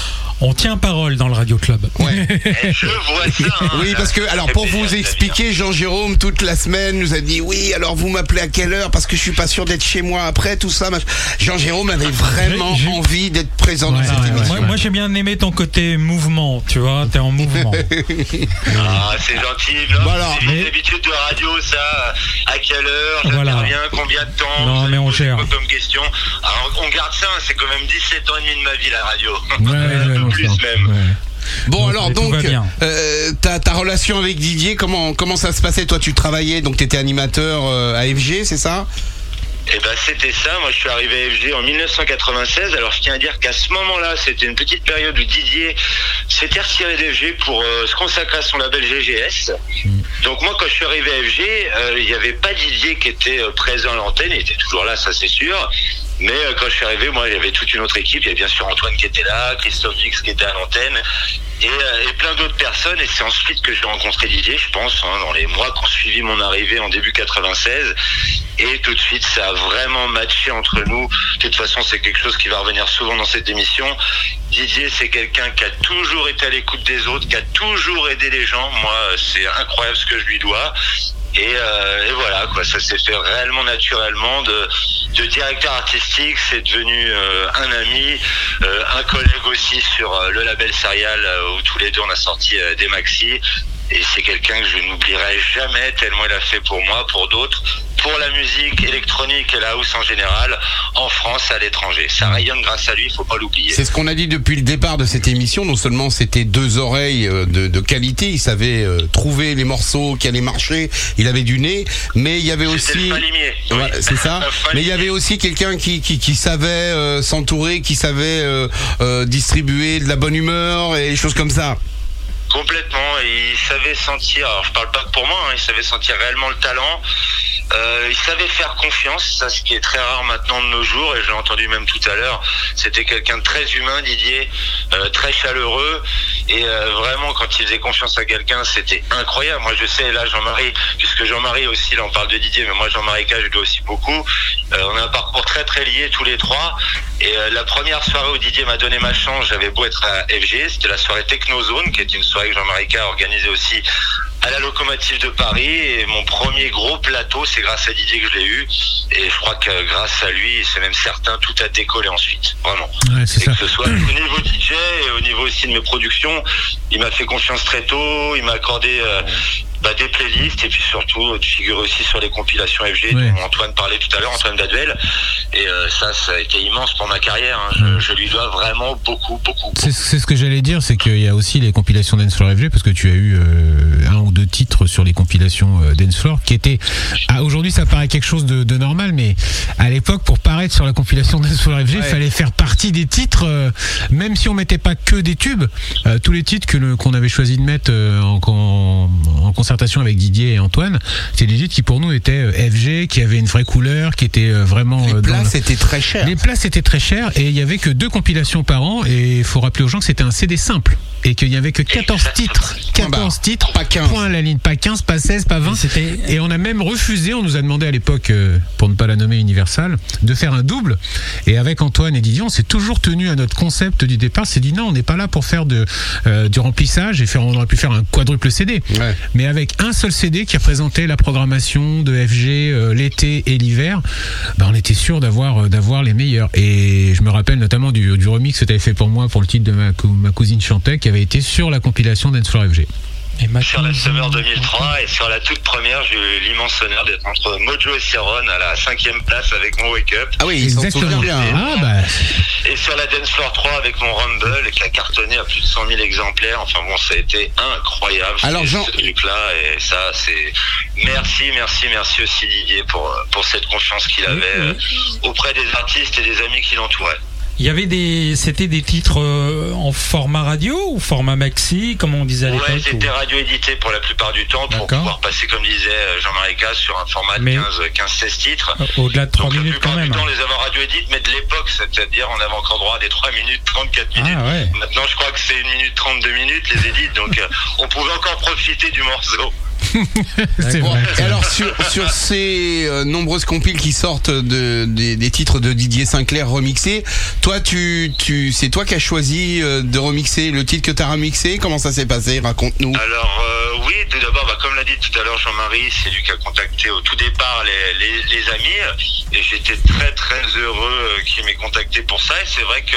On tient parole dans le Radio Club. Ouais. Eh, je vois ça. hein, Oui, parce que, alors, pour plaisir, vous expliquer, Jean-Jérôme, toute la semaine, nous a dit, oui, alors vous m'appelez à quelle heure? Parce que je suis pas sûr d'être chez moi après, tout ça. machin. Jean-Jérôme avait vraiment J'ai- j'ai- envie d'être présent dans cette ouais, émission. Moi, moi, j'ai bien aimé ton côté mouvement, tu vois, t'es en mouvement. Ah, c'est gentil. Bon, alors, c'est habitudes de radio, ça. À quelle heure Voilà. Combien de temps Non, mais on gère. comme question Alors, on garde ça, hein, c'est quand même 17 ans et demi de ma vie, la radio. Ouais, Un peu plus même. ouais. Bon, Donc, alors, donc, euh, ta, ta relation avec Didier, comment, comment ça se passait? Toi, tu travaillais, donc tu étais animateur euh, à FG, c'est ça? Eh ben c'était ça, moi je suis arrivé à FG en 1996, alors je tiens à dire qu'à ce moment-là, c'était une petite période où Didier s'était retiré d'FG pour euh, se consacrer à son label GGS. Donc moi quand je suis arrivé à FG, euh, il n'y avait pas Didier qui était euh, présent à l'antenne, il était toujours là, ça c'est sûr. Mais euh, quand je suis arrivé, moi il y avait toute une autre équipe, il y avait bien sûr Antoine qui était là, Christophe Vix qui était à l'antenne, et, euh, et plein d'autres personnes. Et c'est ensuite que j'ai rencontré Didier, je pense, hein, dans les mois qui ont suivi mon arrivée en début 96. Et tout de suite, ça a vraiment matché entre nous. De toute façon, c'est quelque chose qui va revenir souvent dans cette émission. Didier, c'est quelqu'un qui a toujours été à l'écoute des autres, qui a toujours aidé les gens. Moi, c'est incroyable ce que je lui dois. Et, euh, et voilà, quoi, ça s'est fait réellement naturellement. De, directeur artistique, c'est devenu euh, un ami, euh, un collègue aussi sur le label Serial, où tous les deux on a sorti des maxi. Et c'est quelqu'un que je n'oublierai jamais, tellement il a fait pour moi, pour d'autres, pour la musique électronique et la house en général, en France, à l'étranger. Ça rayonne grâce à lui, il faut pas l'oublier. C'est ce qu'on a dit depuis le départ de cette émission. Non seulement c'était deux oreilles euh, de, de qualité, il savait euh, trouver les morceaux qui allaient marcher, il avait du nez, mais il y avait aussi... oui. Ouais, c'est ça. Mais il y avait aussi quelqu'un qui, qui, qui savait euh, s'entourer, qui savait euh, euh, distribuer de la bonne humeur et des choses comme ça. Complètement, et il savait sentir, alors je parle pas que pour moi, hein, il savait sentir réellement le talent, euh, il savait faire confiance, ça ce qui est très rare maintenant de nos jours, et je l'ai entendu même tout à l'heure, c'était quelqu'un de très humain, Didier, euh, très chaleureux, et euh, vraiment quand il faisait confiance à quelqu'un, c'était incroyable. Moi je sais, là Jean-Marie, puisque Jean-Marie aussi, là on parle de Didier, mais moi Jean-Marie K, je lui dois aussi beaucoup, Euh, on a un parcours très très lié tous les trois, et euh, la première soirée où Didier m'a donné ma chance, j'avais beau être à FG, c'était la soirée Technozone, qui est une soirée que Jean-Marie K a organisée aussi à la locomotive de Paris. Et mon premier gros plateau, c'est grâce à Didier que je l'ai eu. Et je crois que grâce à lui, c'est même certain, tout a décollé ensuite. Vraiment. Ouais, Et ça. que ce soit au niveau DJ et au niveau aussi de mes productions, il m'a fait confiance très tôt, il m'a accordé euh, bah, des playlists et puis surtout de figurer aussi sur les compilations FG dont Antoine parlait tout à l'heure, Antoine Baduel. Et euh, ça, ça a été immense pour ma carrière. hein. Je, Mm. je lui dois vraiment beaucoup, beaucoup. C'est c'est ce que j'allais dire, c'est qu'il y a aussi les compilations Dance Floor FG, parce que tu as eu euh, un ou deux titres sur les compilations euh, Dance Floor, qui étaient... ah, Aujourd'hui, ça paraît quelque chose de, de normal, mais à l'époque, pour paraître sur la compilation Dance Floor FG, il fallait faire partie des titres, euh, même si on mettait pas que des tubes, euh, tous les titres que qu'on avait choisi de mettre euh, en, en, en concertation avec Didier et Antoine, c'est des titres qui pour nous étaient euh, FG, qui avaient une vraie couleur, qui étaient euh, vraiment... Les euh, places le- étaient très chères. les places étaient très chères et il y avait que deux compilations par an et il faut rappeler aux gens que c'était un CD simple et qu'il y avait que 14 titres, 14 titres, pas 15. point à la ligne, pas 15, pas 16, pas 20. C'était Et on a même refusé, on nous a demandé à l'époque, pour ne pas la nommer Universal, de faire un double. Et avec Antoine et Didier, on s'est toujours tenu à notre concept du départ. C'est dit non, on n'est pas là pour faire de, euh, du remplissage et faire, on aurait pu faire un quadruple CD. Ouais. Mais avec un seul CD qui représentait la programmation de FG euh, l'été et l'hiver, bah, on était sûr d'avoir euh, d'avoir les meilleurs. Et je me rappelle notamment du, remix que tu avais fait pour moi pour le titre de ma, cou- ma cousine chantait, qui avait été sur la compilation Dance FG. Et Sur la Summer 2003 et sur la toute première, j'ai eu l'immense honneur d'être entre Mojo et Céron à la cinquième place avec mon Wake Up. Ah oui, ils souviennent bien. hein. Ah bah Et sur la Dance Floor 3 avec mon Rumble qui a cartonné à plus de 100 000 exemplaires. Enfin bon, ça a été incroyable. Alors, ce- Jean- ce truc-là et ça, c'est merci, merci, merci aussi Didier pour pour cette confiance qu'il avait euh, auprès des artistes et des amis qui l'entouraient. Il y avait des, c'était des titres euh, en format radio ou format maxi, comme on disait à l'époque. Ouais, c'était ou- radio édité pour la plupart du temps pour pouvoir passer, comme disait euh, Jean-Marie Casse, sur un format de Mais- 15, 15, 16 titres. euh, Au-delà de 3 Donc la minutes quand plupart même. du temps, les avoir radio édite, mais de l'époque, c'est-à-dire on avait encore droit à des 3 minutes 34 minutes. Ah ouais. Maintenant, je crois que c'est 1 minute 32 minutes les édits, donc euh, on pouvait encore profiter du morceau. c'est Bon, vrai. et alors sur, sur ces euh, nombreuses compiles qui sortent de, des, des titres de Didier Sinclair remixés, toi tu, tu c'est toi qui as choisi euh, de remixer le titre que tu as remixé? Comment ça s'est passé? Raconte-nous. Alors euh, oui, tout d'abord, bah, comme l'a dit tout à l'heure Jean-Marie, c'est lui qui a contacté au tout départ les, les, les amis et j'étais très très heureux qu'il m'ait contacté pour ça et c'est vrai que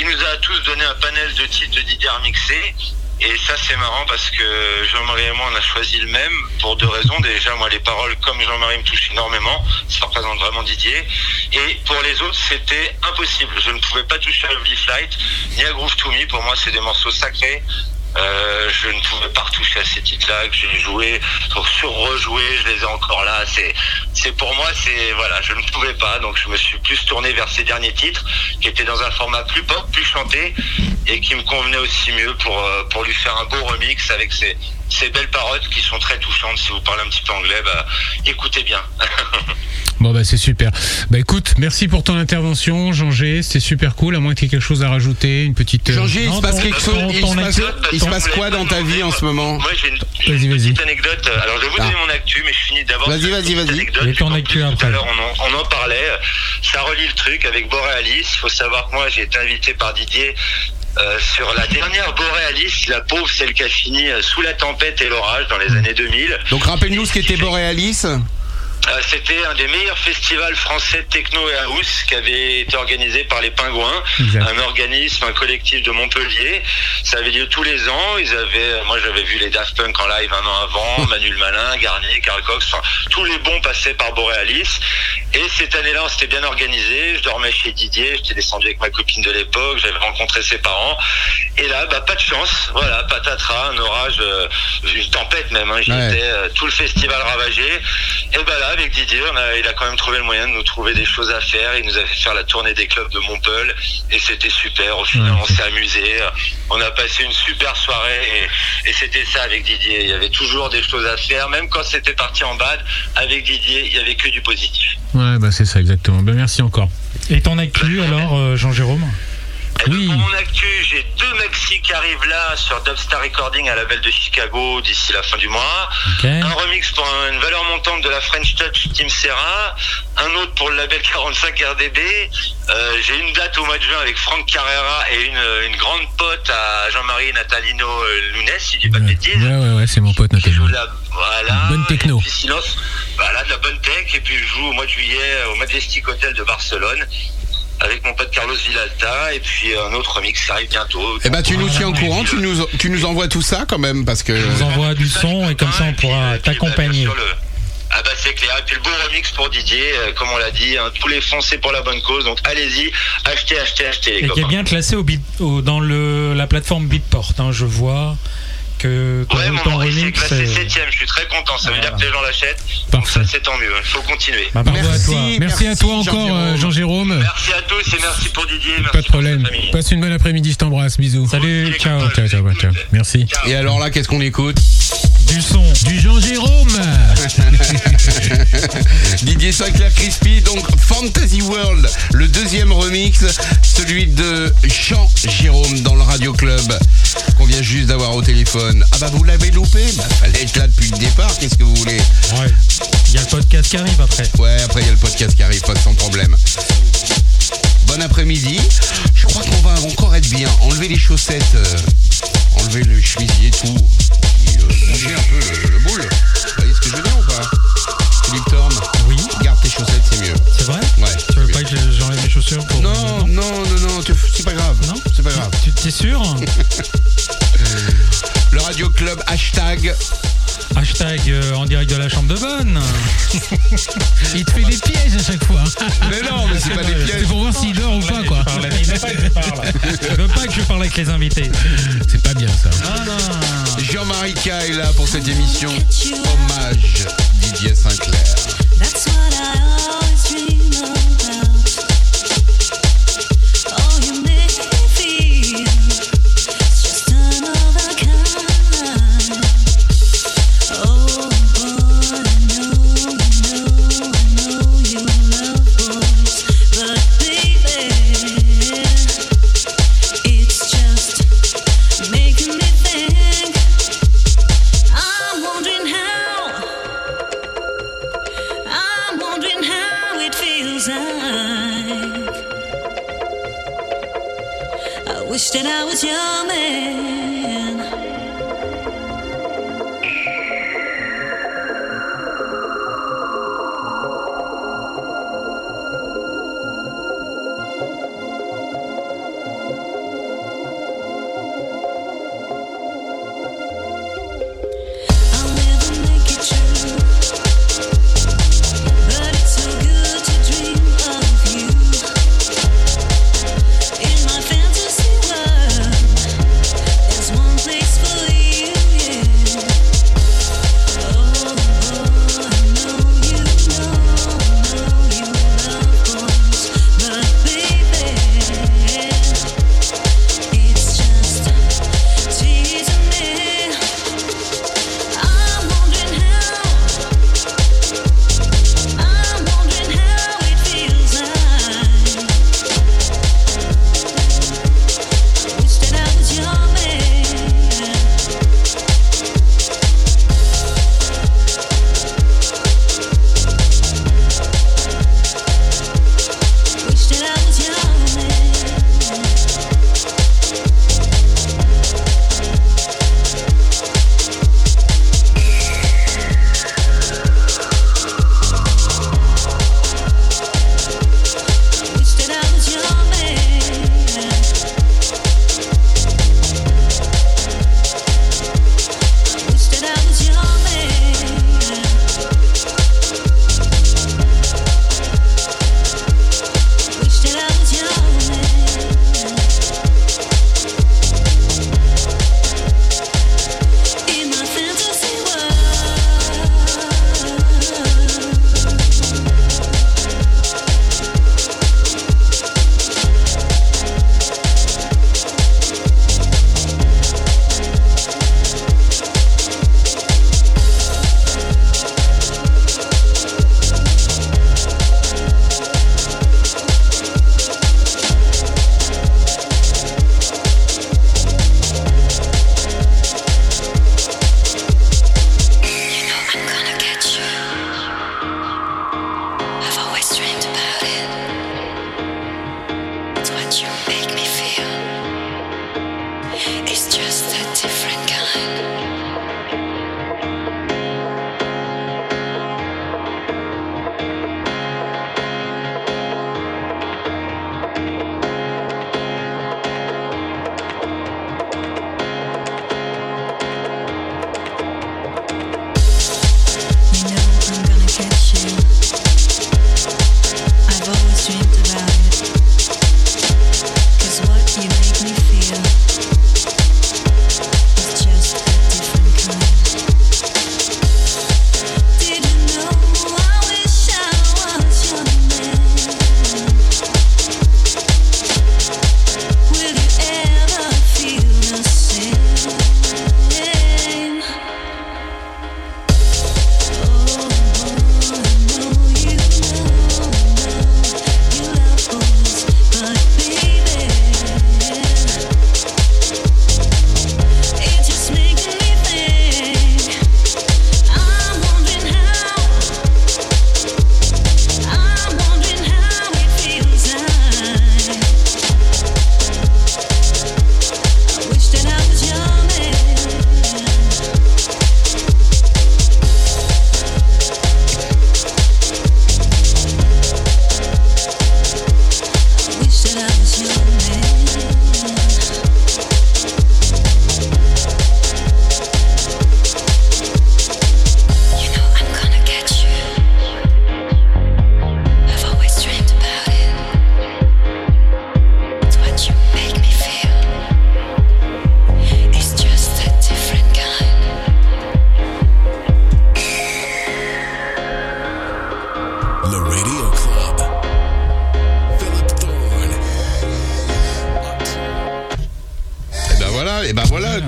il nous a tous donné un panel de titres de Didier remixés et ça c'est marrant parce que Jean-Marie et moi on a choisi le même pour deux raisons. Déjà moi les paroles comme Jean-Marie me touchent énormément, ça représente vraiment Didier. Et pour les autres c'était impossible. Je ne pouvais pas toucher à Lovely Flight ni à Groove to Me. Pour moi c'est des morceaux sacrés. Euh, je ne pouvais pas retoucher à ces titres-là que j'ai joué, sur rejoué, je les ai encore là. C'est, c'est pour moi, c'est voilà, je ne pouvais pas, donc je me suis plus tourné vers ces derniers titres qui étaient dans un format plus pop, plus chanté et qui me convenaient aussi mieux pour euh, pour lui faire un beau remix avec ces ces belles paroles qui sont très touchantes. Si vous parlez un petit peu anglais, bah écoutez bien. Bon bah c'est super. Bah écoute, merci pour ton intervention, Jean G. C'était super cool. À moins que tu aies quelque chose à rajouter, une petite. euh, Jean-G, il se passe quelque chose il ton se passe, anecdote, il se ton- passe quoi dans ta vie en ce moment Moi, j'ai une, petite anecdote. Alors, je vais vous Ah. donner mon actu, mais je finis d'abord. Vas-y, vas-y, vas-y. ton actu plus, Tout après. à l'heure, on en, on en parlait. Ça relie le truc avec Boréalis. Il faut savoir que moi, j'ai été invité par Didier euh, sur la dernière Boréalis, la pauvre, celle qui a fini euh, sous la tempête et l'orage dans les années 2000. Donc rappelle-nous ce qu'était Borealis. Euh, C'était un des meilleurs festivals français de techno et house qui avait été organisé par les Pingouins, un organisme, un collectif de Montpellier. Ça avait lieu tous les ans. Ils avaient, moi j'avais vu les Daft Punk en live un an avant, Manuel Malin, Garnier, Carl Cox, enfin tous les bons passaient par Borealis. Et cette année-là, on s'était bien organisé. Je dormais chez Didier, j'étais descendu avec ma copine de l'époque, j'avais rencontré ses parents. Et là, bah pas de chance, voilà, patatras, un orage, euh, une tempête même. Hein, J'y Ouais. étais, euh, tout le festival ravagé. Et bah là, avec Didier, on a, il a quand même trouvé le moyen de nous trouver des choses à faire. Il nous a fait faire la tournée des clubs de Montpellier et c'était super. Au final, Ouais. on s'est amusé. On a passé une super soirée et, et c'était ça avec Didier. Il y avait toujours des choses à faire, même quand c'était parti en bad. Avec Didier, il y avait que du positif. Ouais, bah c'est ça exactement. Bah merci encore. Et ton actu alors, euh, Jean-Jérôme? Et Oui. donc, pour mon actu, j'ai deux maxi qui arrivent là sur Dubstar Recording à la Belle de Chicago d'ici la fin du mois. Un remix pour un- une valeur montante de la French Touch Team Serra, un autre pour le label 45 RDB. Euh, j'ai une date au mois de juin avec Franck Carrera et une, une grande pote à Jean-Marie Natalino euh, Lunes, si je dis pas de Ouais, bêtises. ouais, ouais, ouais, c'est mon pote la, voilà, Bonne techno. Et puis silence, voilà, de la bonne tech. Et puis je joue au mois de juillet au Majestic Hotel de Barcelone. Avec mon pote Carlos Villalta et puis un autre remix qui arrive bientôt. Eh ben, tu nous tiens au courant, tu nous, tu nous envoies tout ça quand même, parce que. Je vous envoie du son et comme ça on pourra bah, t'accompagner. Ah bah c'est clair. Et puis le beau remix pour Didier, euh, comme on l'a dit, hein, tous les fonds c'est pour la bonne cause. Donc allez-y, achetez, achetez, achetez les Et qui est bien classé au beat, au- dans le, la plateforme Beatport. hein, je vois que ton, Ouais, mon ton remix. classé est- 7ème, je suis très content, ça veut dire que les gens l'achètent. Parfait. Donc ça c'est tant mieux, il faut continuer. Bah, Merci. à toi. Merci à toi Jean-Jérôme. encore, euh, Jean-Jérôme. Merci à tous et merci pour Didier. Merci Pas de problème. Passe une bonne après-midi, je t'embrasse. Bisous. Salut, ciao. Ciao, ciao, ciao. Merci. Et alors là, qu'est-ce qu'on écoute? Du son. Du Jean-Jérôme Didier Sinclair Crispy, donc Fantasy World, le deuxième remix, celui de Jean Jérôme dans le Radio Club, qu'on vient juste d'avoir au téléphone. Ah bah vous l'avez loupé Bah fallait être là depuis le départ, qu'est-ce que vous voulez? Ouais. Il y a le podcast qui arrive après. Ouais, après il y a le podcast qui arrive, pas sans problème. Bon après-midi. Je crois qu'on va encore être bien. Enlever les chaussettes, euh, enlever le chemisier, tout. Et, euh, bouger un peu le, le boule. Vous voyez ce que je veux dire ou pas? Philippe Thorne, Oui, garde tes chaussettes, c'est mieux. c'est vrai? Ouais. Tu veux pas que j'enlève mes chaussures pour. Non, non, non, non, c'est pas grave. Non? C'est pas grave. Tu t'es sûr? Le Radio Club, hashtag. Hashtag euh, en direct de la chambre de bonne. Il te fait des pièges à chaque fois. Mais non, mais c'est pas des C'est pièges. pour voir s'il dort ou pas, quoi. Il veut pas que je parle. Il veut pas que je parle avec les invités. C'est pas bien ça. Ah non. Jean-Marie K est là pour cette émission. Hommage Didier Sinclair.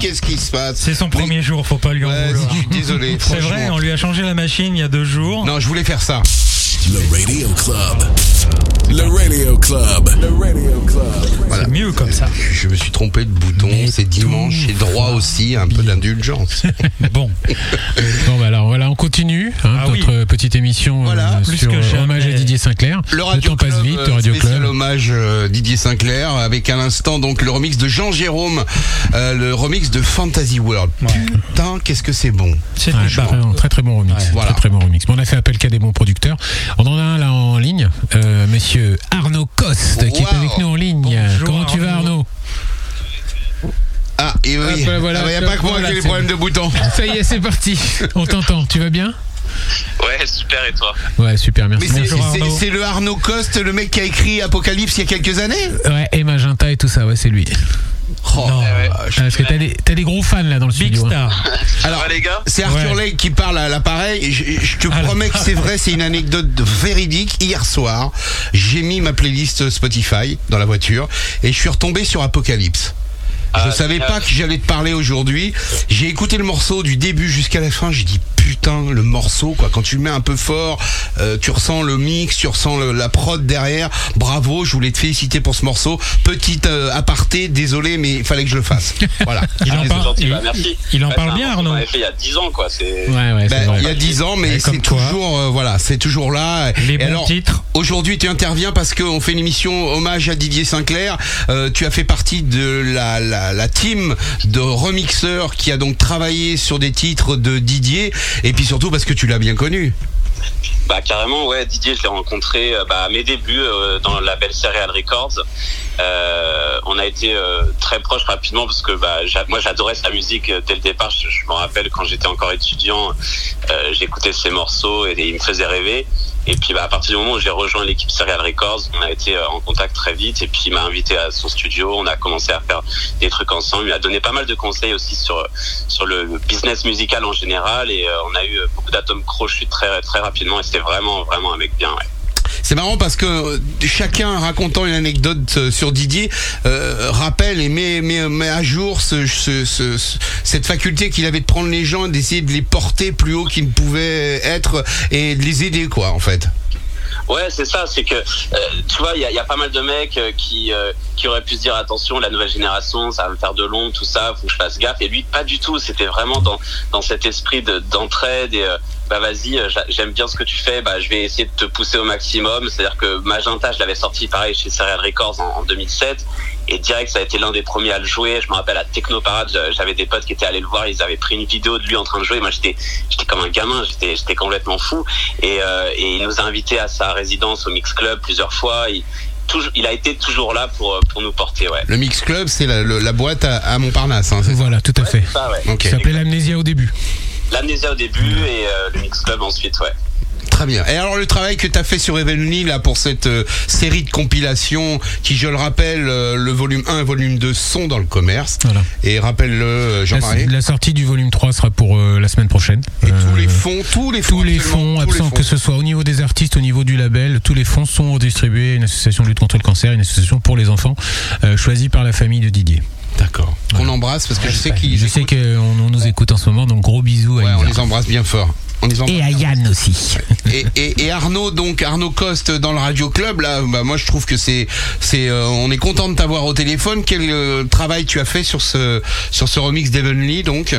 Qu'est-ce qui se passe C'est son premier jour, faut pas lui en Ouais, vouloir. je suis désolé. C'est vrai, on lui a changé la machine il y a deux jours. Non, je voulais faire ça. Le Radio Club. Le Radio Club. Le Radio Club. Voilà. C'est mieux comme ça. Je me suis trompé de bouton, Mais c'est dimanche, j'ai droit aussi à un peu d'indulgence. Bon, Bon, bah alors voilà, on continue hein, Ah oui. notre petite émission Voilà, euh, plus sur que euh, hommage à Didier Sinclair. Le Radio temps passe vite, euh, le Radio Club. hommage euh, Didier Sinclair avec à l'instant donc le remix de Jean Jérôme, euh, le remix de Fantasy World. Putain, qu'est-ce que c'est bon. c'était Ouais, pas. très, très très bon remix. Ouais, voilà. Très très bon remix. Bon, on a fait appel qu'à des bons producteurs. On en a un là en ligne, euh, Monsieur Arnaud Coste qui est avec nous en ligne. Bonjour, Comment tu vas Arnaud. Ah, et oui, Hop, voilà, voilà, il n'y a pas que moi voilà, qui ai des c'est problèmes de boutons. Ça y est, c'est parti. On t'entend. Tu vas bien Ouais, super, et toi Ouais, super, merci. C'est le Arnaud Coste, le mec qui a écrit Apocalypse il y a quelques années Ouais, et Magenta et tout ça, ouais, c'est lui. Oh, Non. euh, Ah, Parce que t'as des, t'as des gros fans là dans le Big studio. hein. Star. Alors, les gars? c'est Arthur Ouais. Lake qui parle à l'appareil. Je, je te Ah, promets que c'est vrai, c'est une anecdote véridique. Hier soir, j'ai mis ma playlist Spotify dans la voiture et je suis retombé sur Apocalypse. Je Ah, savais pas que j'allais te parler aujourd'hui. J'ai écouté le morceau du début jusqu'à la fin. J'ai dit putain le morceau quoi. Quand tu le mets un peu fort, euh, tu ressens le mix, tu ressens le- la prod derrière. Bravo, je voulais te féliciter pour ce morceau. Petite euh, aparté, désolé mais il fallait que je le fasse. Voilà. Il en C'est parle, gentil, il, bah, merci. il en Ouais, parle bien, Arnaud. il y a 10 ans, quoi. C'est... Ouais, ouais, c'est Ben, vrai. il y a 10 ans, mais c'est toujours, euh, voilà, c'est toujours là. Les Et bons alors, titres. Aujourd'hui, tu interviens parce qu'on fait une émission hommage à Didier Sinclair. Euh, tu as fait partie de la, la, la team de remixeurs qui a donc travaillé sur des titres de Didier. Et puis surtout parce que tu l'as bien connu. Bah carrément, ouais. Didier, je l'ai rencontré euh, bah, à mes débuts euh, dans la belle Serial Records. Euh, on a été euh, très proches rapidement parce que bah, moi j'adorais sa musique euh, dès le départ. Je, me rappelle quand j'étais encore étudiant, j'écoutais ses morceaux et, il me faisait rêver. Et puis bah, à partir du moment où j'ai rejoint l'équipe Serial Records, on a été en contact très vite. Et puis il m'a invité à son studio. On a commencé à faire des trucs ensemble. Il m'a donné pas mal de conseils aussi sur le business musical en général. Et on a eu beaucoup d'atomes crochus très très rapidement. Et c'était vraiment vraiment un mec bien. C'est marrant parce que euh, chacun racontant une anecdote euh, sur Didier euh, rappelle et met, met, met à jour ce, ce- ce- ce- cette faculté qu'il avait de prendre les gens, d'essayer de les porter plus haut qu'ils ne pouvaient être et de les aider quoi en fait. Ouais, c'est ça, c'est que, tu vois, il y a, pas mal de mecs qui, qui auraient pu se dire, attention, la nouvelle génération, ça va me faire de l'ombre, tout ça, faut que je fasse gaffe. Et lui, pas du tout, c'était vraiment dans, dans cet esprit de- d'entraide et, bah vas-y, euh, j'a- j'aime bien ce que tu fais, bah je vais essayer de te pousser au maximum. C'est-à-dire que Magenta, je l'avais sorti pareil chez Serial Records en, en 2007. Et direct, ça a été l'un des premiers à le jouer. Je me rappelle à Technoparade, j'a- j'avais des potes qui étaient allés le voir. Ils avaient pris une vidéo de lui en train de jouer. Moi, j'étais, j'étais comme un gamin. J'étais, j'étais complètement fou. Et, euh, et il nous a invités à sa résidence au Mix Club plusieurs fois. Il, a été toujours là pour, euh, pour nous porter, ouais. Le Mix Club, c'est la, boîte à, à Montparnasse. Hein, Voilà, tout à fait. Ça, ouais. S'appelait l'amnésia au début. L'amnésia au début et euh, le Mix Club ensuite, ouais. Très bien. Et alors le travail que tu as fait sur Evenly là pour cette euh, série de compilations qui, je le rappelle, euh, le volume 1 et volume 2 sont dans le commerce. Voilà. Et rappelle-le, euh, La, Jean-Marie. la sortie du volume 3 sera pour euh, la semaine prochaine. Et tous les fonds, tous les fonds, tous les fonds, tous les absents, fonds. que ce soit au niveau des artistes, au niveau du label, tous les fonds sont redistribués à une association de lutte contre le cancer, une association pour les enfants, euh, choisie par la famille de Didier. D'accord. Qu'on embrasse parce que je sais qu'ils Je sais qu'on on nous écoute en ce moment, donc gros bisous à Ouais, on Isa. les embrasse bien fort. On les embrasse. Et à Yann aussi. Et, et, et Arnaud, donc Arnaud Coste dans le Radio Club, là, bah, moi je trouve que c'est, c'est, euh, on est content de t'avoir au téléphone. Quel euh, travail tu as fait sur ce, sur ce remix d'Evenly, donc?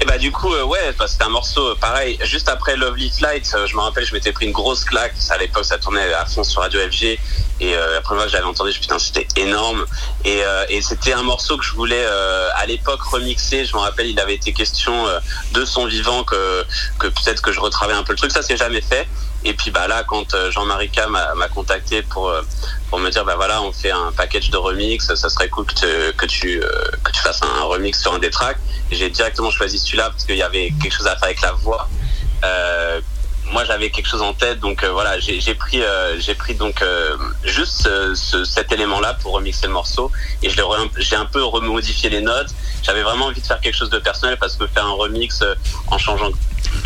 Et bah du coup euh, ouais bah, c'était un morceau euh, pareil juste après Lovely Flight euh, je me rappelle je m'étais pris une grosse claque à l'époque ça tournait à fond sur Radio FG et euh, la première fois que j'avais entendu je putain c'était énorme. Et, et c'était un morceau que je voulais à l'époque remixer je me rappelle il avait été question de son vivant que que peut-être que je retravaille un peu le truc ça c'est jamais fait et puis bah là quand euh, Jean-Marie K m'a contacté pour euh, pour me dire bah voilà on fait un package de remix ça serait cool que, tu euh, que tu fasses un remix sur un des tracks j'ai directement choisi celui-là parce qu'il y avait quelque chose à faire avec la voix moi j'avais quelque chose en tête, donc voilà, j'ai pris, j'ai pris donc juste ce- ce- cet élément-là pour remixer le morceau et je j'ai un peu remodifié les notes. J'avais vraiment envie de faire quelque chose de personnel parce que faire un remix en changeant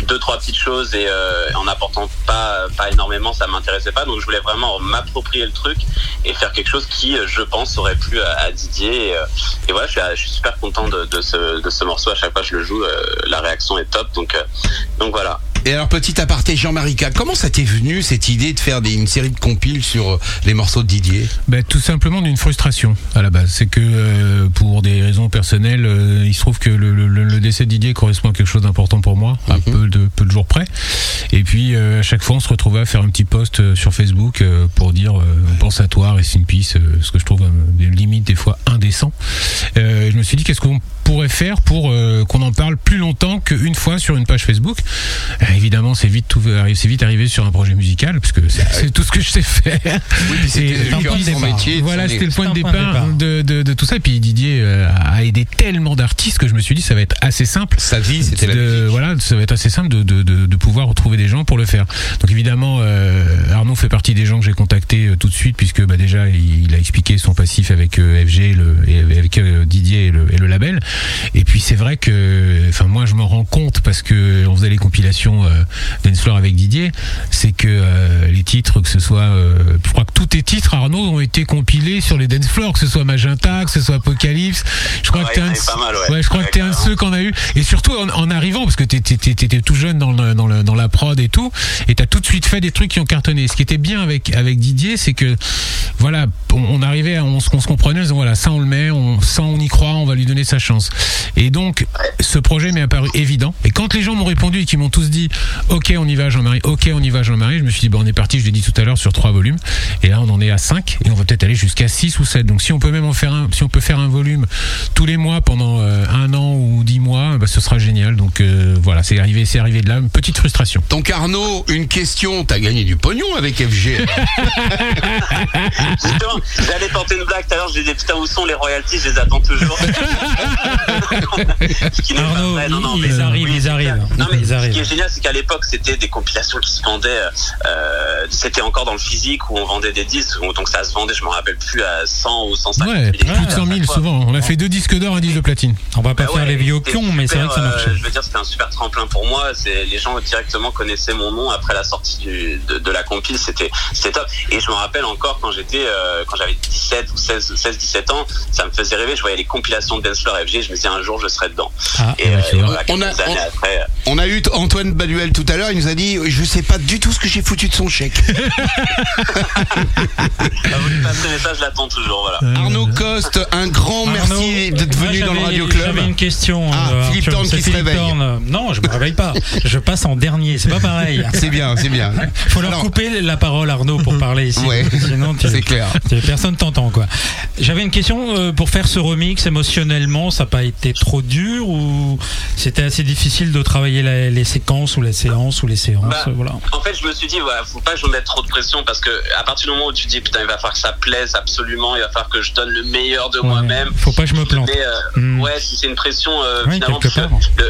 deux trois petites choses et euh, en apportant pas pas énormément, ça m'intéressait pas. Donc je voulais vraiment m'approprier le truc et faire quelque chose qui, euh, je pense, aurait plu à, à Didier. Et, euh, et voilà, je suis, je suis super content de, de ce de ce morceau. À chaque fois que je le joue, euh, la réaction est top. Donc euh, donc voilà. Et alors, petit aparté, Jean-Marie K, comment ça t'est venu cette idée de faire des- une série de compiles sur les morceaux de Didier? Ben, tout simplement d'une frustration à la base. C'est que euh, pour des raisons personnelles, euh, il se trouve que le, le- le décès de Didier correspond à quelque chose d'important pour moi, à peu de, peu de jours près. Et puis euh, à chaque fois, on se retrouvait à faire un petit post euh, sur Facebook euh, pour dire euh, on pense à toi, reste in peace, euh, ce que je trouve euh, des limites des fois indécent. Euh, je me suis dit qu'est-ce qu'on pourrait faire pour euh, qu'on en parle plus longtemps qu'une fois sur une page Facebook? Euh, évidemment, c'est vite tout, c'est vite arrivé sur un projet musical parce que c'est c'est tout ce que je sais faire. Oui, c'était Et- le point de départ. métier. de voilà, c'était le point de départ départ. de, de, de tout ça. Et puis Didier euh, a aidé tellement d'artistes que je me suis dit ça va être assez simple. Sa vie, c'était la musique. voilà, ça va être assez simple de, de, de, de pouvoir retrouver des gens pour le faire. Donc évidemment, euh, Arnaud fait partie des gens que j'ai contactés euh, tout de suite puisque bah, déjà il, il a expliqué son passif avec euh, FG et, le, et avec Didier et le, et le label. Et puis c'est vrai que, enfin moi je m'en rends compte parce que on faisait les compilations euh, Dance Floor avec Didier, c'est que les titres, que ce soit, je crois que tous tes titres Arnaud ont été compilés sur les Dance Floor, que ce soit Magenta, que ce soit Apocalypse. Je crois Ouais, que t'es un, ouais. je crois que t'es un de ceux qu'on a eu. Et surtout en, en arrivant, parce que t'étais, t'étais- tout jeune dans, dans, dans la prod et tout, et t'as tout de suite fait des trucs qui ont cartonné. Ce qui était bien avec, avec Didier, c'est que, voilà, on, on arrivait, à- on, on se comprenait, en disant, voilà, ça on le met, on, ça on y croit, on va lui donner sa chance. Et donc, ce projet m'est apparu évident. Et quand les gens m'ont répondu et qu'ils m'ont tous dit, ok, on y va, Jean-Marie, ok, on y va, Jean-Marie, je me suis dit, bon, on est parti, je l'ai dit tout à l'heure, sur trois volumes. Et là, on en est à 5 et on va peut-être aller jusqu'à 6 ou 7. Donc, si on peut même en faire un, si on peut faire un volume tous les mois pendant euh, un an ou 10 mois, bah, ce sera génial. Donc, euh, voilà, c'est arrivé, c'est arrivé de là. Une petite frustration. Donc Arnaud, une question, t'as gagné du pognon avec FG. Justement, j'allais tenter une blague tout à l'heure, je disais putain où sont les royalties, je les attends toujours. Ce qui n'est pas Arnaud, vrai, non, non, ils mais- arrivent, oui, ils arrivent. clair. Non mais Ils ce arrivent. qui est génial, c'est qu'à l'époque c'était des compilations qui se vendaient, euh, c'était encore dans le physique où on vendait des disques, donc ça se vendait, je me rappelle plus à 100 ou 150 Ouais, 000 plus de exemplaires 100 à 000 chaque fois. souvent. On a fait deux disques d'or, un disque de platine. On va pas Bah faire ouais, les vieux pions, mais c'est vrai que ça super, marchait. euh, je veux dire, c'était un super tremplin pour moi. C'est les gens directement connaissaient mon nom après la sortie du, de, de la compile. C'était c'était top. Et je me rappelle encore quand j'étais euh, quand j'avais 17 ou 16 16 17 ans, ça me faisait rêver. Je voyais les compilations de Dance Floor FG. Je me disais un jour je serai dedans. Ah, et euh, voilà, On a- quelques années on- après. euh, On a eu Antoine Baduel tout à l'heure, il nous a dit je sais pas du tout ce que j'ai foutu de son chèque. le message, je l'attends toujours. Voilà. Arnaud Coste, un grand merci d'être venu dans le Radio Club. J'avais une question. Ah, euh, Philippe. Thorne qui se réveille. Non, je me réveille pas. Je passe en dernier. C'est pas pareil. C'est bien, c'est bien. Faut leur Alors, couper la parole, Arnaud, pour parler ici. Ouais. Sinon, tu- C'est clair. tu- personne t'entend, quoi. J'avais une question euh, pour faire ce remix émotionnellement. Ça n'a pas été trop dur ou c'était assez difficile de travailler la- les séquences ou les séances ou les séances. Bah, voilà. En fait, je me suis dit, voilà, faut pas que je me mette trop de pression parce que à partir du moment où tu dis, putain, il va falloir que ça plaise absolument, il va falloir que je donne le meilleur de Ouais. moi-même. Faut pas que je me plante. Mais, euh, Hmm. Ouais, si c'est une pression, euh, Ouais, finalement,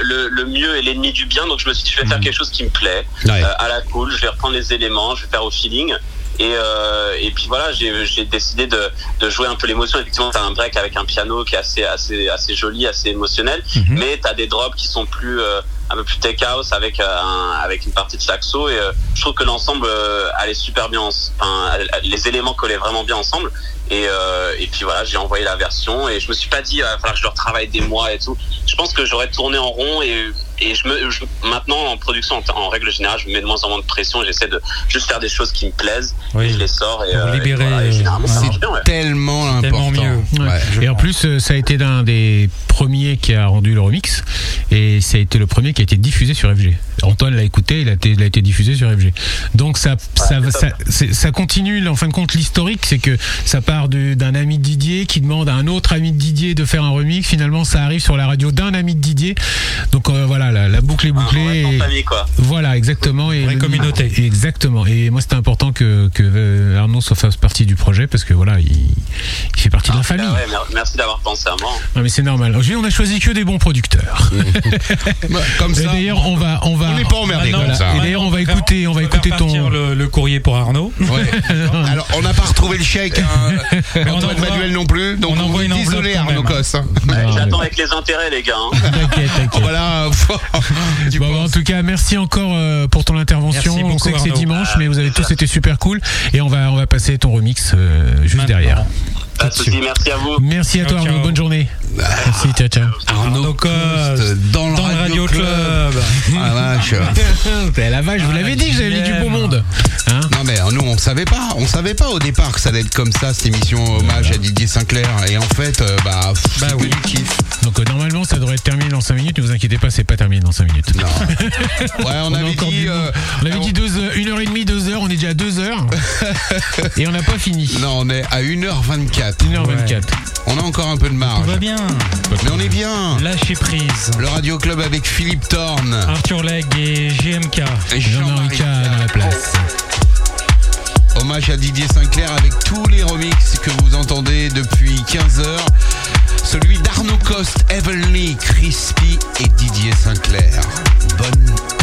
le, le mieux est l'ennemi du bien. Donc je me suis dit, je vais faire Hmm. quelque chose qui me plaît, Ouais. euh, à la cool. Je vais reprendre les éléments, je vais faire au feeling. Et, euh, et puis voilà, j'ai décidé de, de jouer un peu l'émotion. Effectivement, t'as un break avec un piano qui est assez, assez, assez joli, assez émotionnel. Mhm. Mais t'as des drops qui sont plus, euh, un peu plus tech house avec un, avec une partie de saxo. Et euh, je trouve que l'ensemble euh, allait super bien. en- Enfin, les éléments collaient vraiment bien ensemble. Et, euh, et puis voilà, j'ai envoyé la version et je me suis pas dit, il va falloir que je le retravaille des mois et tout. Je pense que j'aurais tourné en rond et, et je me, je- maintenant en production, en, en règle générale, je me mets de moins en moins de pression. J'essaie de juste faire des choses qui me plaisent. Oui. Et je les sors et, euh, et libérer, voilà, et généralement, ça ouais. marche bien. Ouais. Tellement Tellement important. mieux. Ouais. Je Et en plus, euh, ça a été l'un des premiers qui a rendu le remix. Et ça a été le premier qui a été diffusé sur FG. Antoine l'a écouté, il a été, il a été diffusé sur FG. Donc ça, ça, ça continue, en fin de compte, l'historique, c'est que ça part d'un ami de Didier qui demande à un autre ami de Didier de faire un remix. Finalement, ça arrive sur la radio d'un ami de Didier. Donc euh, voilà, la, la boucle est Un bouclée. et- famille, quoi. Voilà, exactement. Et Vraie communauté. Exactement. Et moi, c'était important que, que euh, Arnaud soit fasse partie du projet parce que voilà, il, il fait partie de la famille. Ah ouais, mer- merci d'avoir pensé à moi. Non, mais c'est normal. Aujourd'hui, on a choisi que des bons producteurs. Bah, Comme Et ça. d'ailleurs, on va, on va. On n'est pas emmerdé Maintenant, comme ça. Et d'ailleurs, on va écouter, on va écouter ton. le, le courrier pour Arnaud. Ouais. Alors, on n'a pas retrouvé le chèque, hein, on Antoine envoie- Manuel non plus. Donc, on on, envoie une désolé, Arnaud. Cosse. hein. Ouais, Non, J'attends mais- avec les intérêts, les gars. T'inquiète, t'inquiète. Voilà. Bon, bah, en tout cas, merci encore euh, pour ton intervention. Merci on beaucoup, sait que c'est dimanche, Ah, mais vous avez tous plaisir. été super cool. Et on va, on va passer ton remix euh, juste Maintenant. derrière. Pas de soucis, merci à vous. Merci à toi, Arnaud. Bonne journée. Merci, ciao, ciao. Arnaud Coste, dans le dans le Radio Club. Ah, vache. La vache, je vous l'avais dit que j'avais mis du beau monde. Hein Non mais euh, nous on savait pas, on savait pas au départ que ça allait être comme ça cette émission hommage à Didier Sinclair et en fait euh, bah, pff, Bah oui. du kiff. Donc euh, normalement ça devrait être terminé dans 5 minutes, ne vous inquiétez pas, c'est pas terminé dans 5 minutes. Non. Ouais on, avait dit euh, on avait dit 1h30, 2h, on est déjà à 2h. et on n'a pas fini. non on est à 1h24. 1h24. On a encore un peu de Tout marge. va bien. Mais on est bien. Lâcher prise. Le Radio Club avec Philippe Thorne. Arthur Legge et GMK. et Jean-Marie K dans la place. Hommage à Didier Sinclair avec tous les remixes que vous entendez depuis 15 heures. Celui d'Arnaud Coste, Heavenly, Crispy et Didier Sinclair. Bonne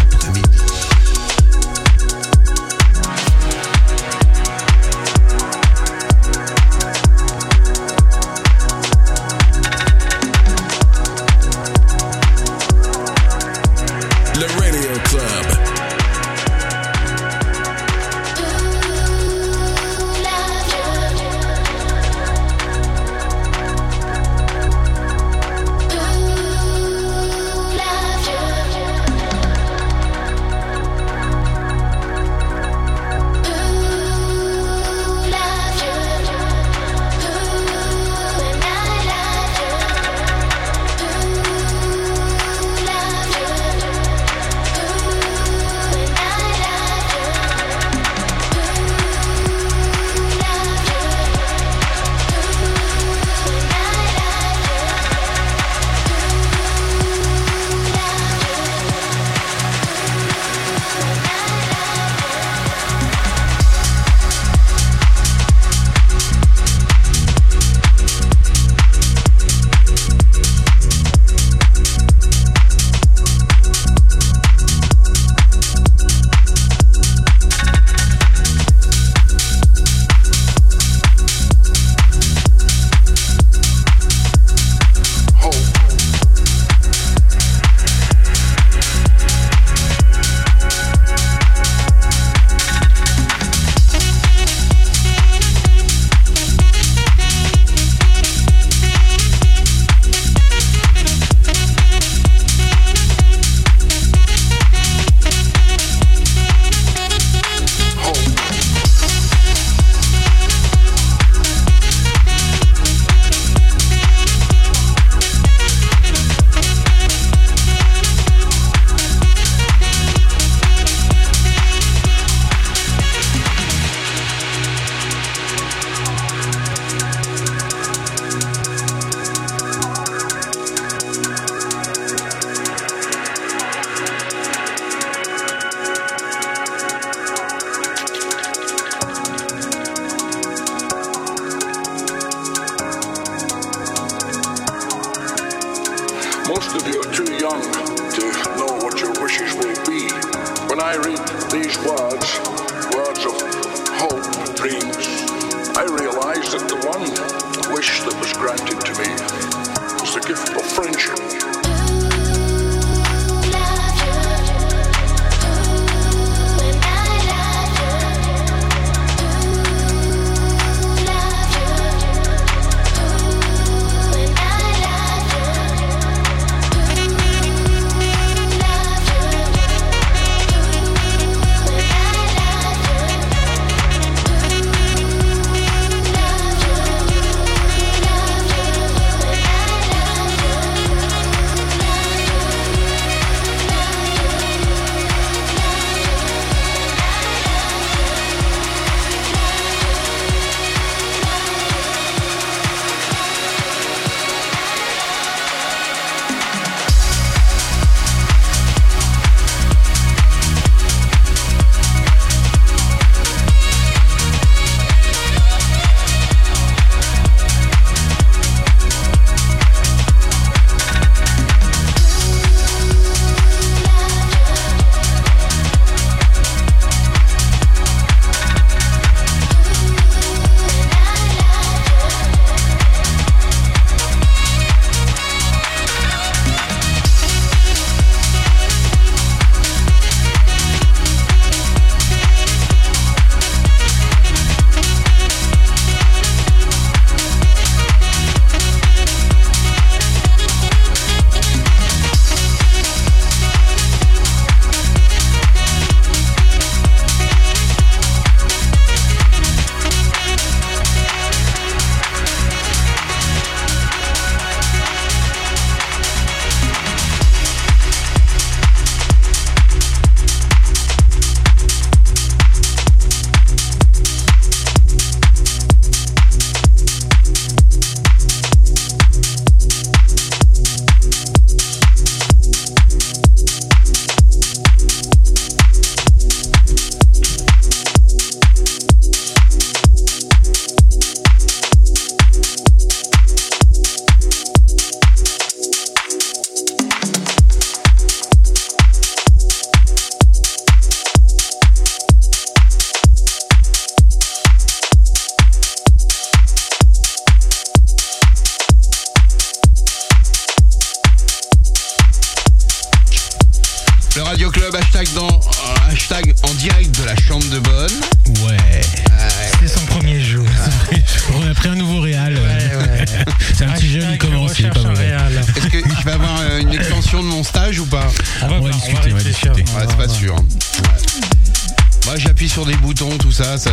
de mon stage ou pas ah, On va, on va discuter, on va discuter. Ouais, c'est pas sûr. Moi, j'appuie sur des boutons, tout ça, ça,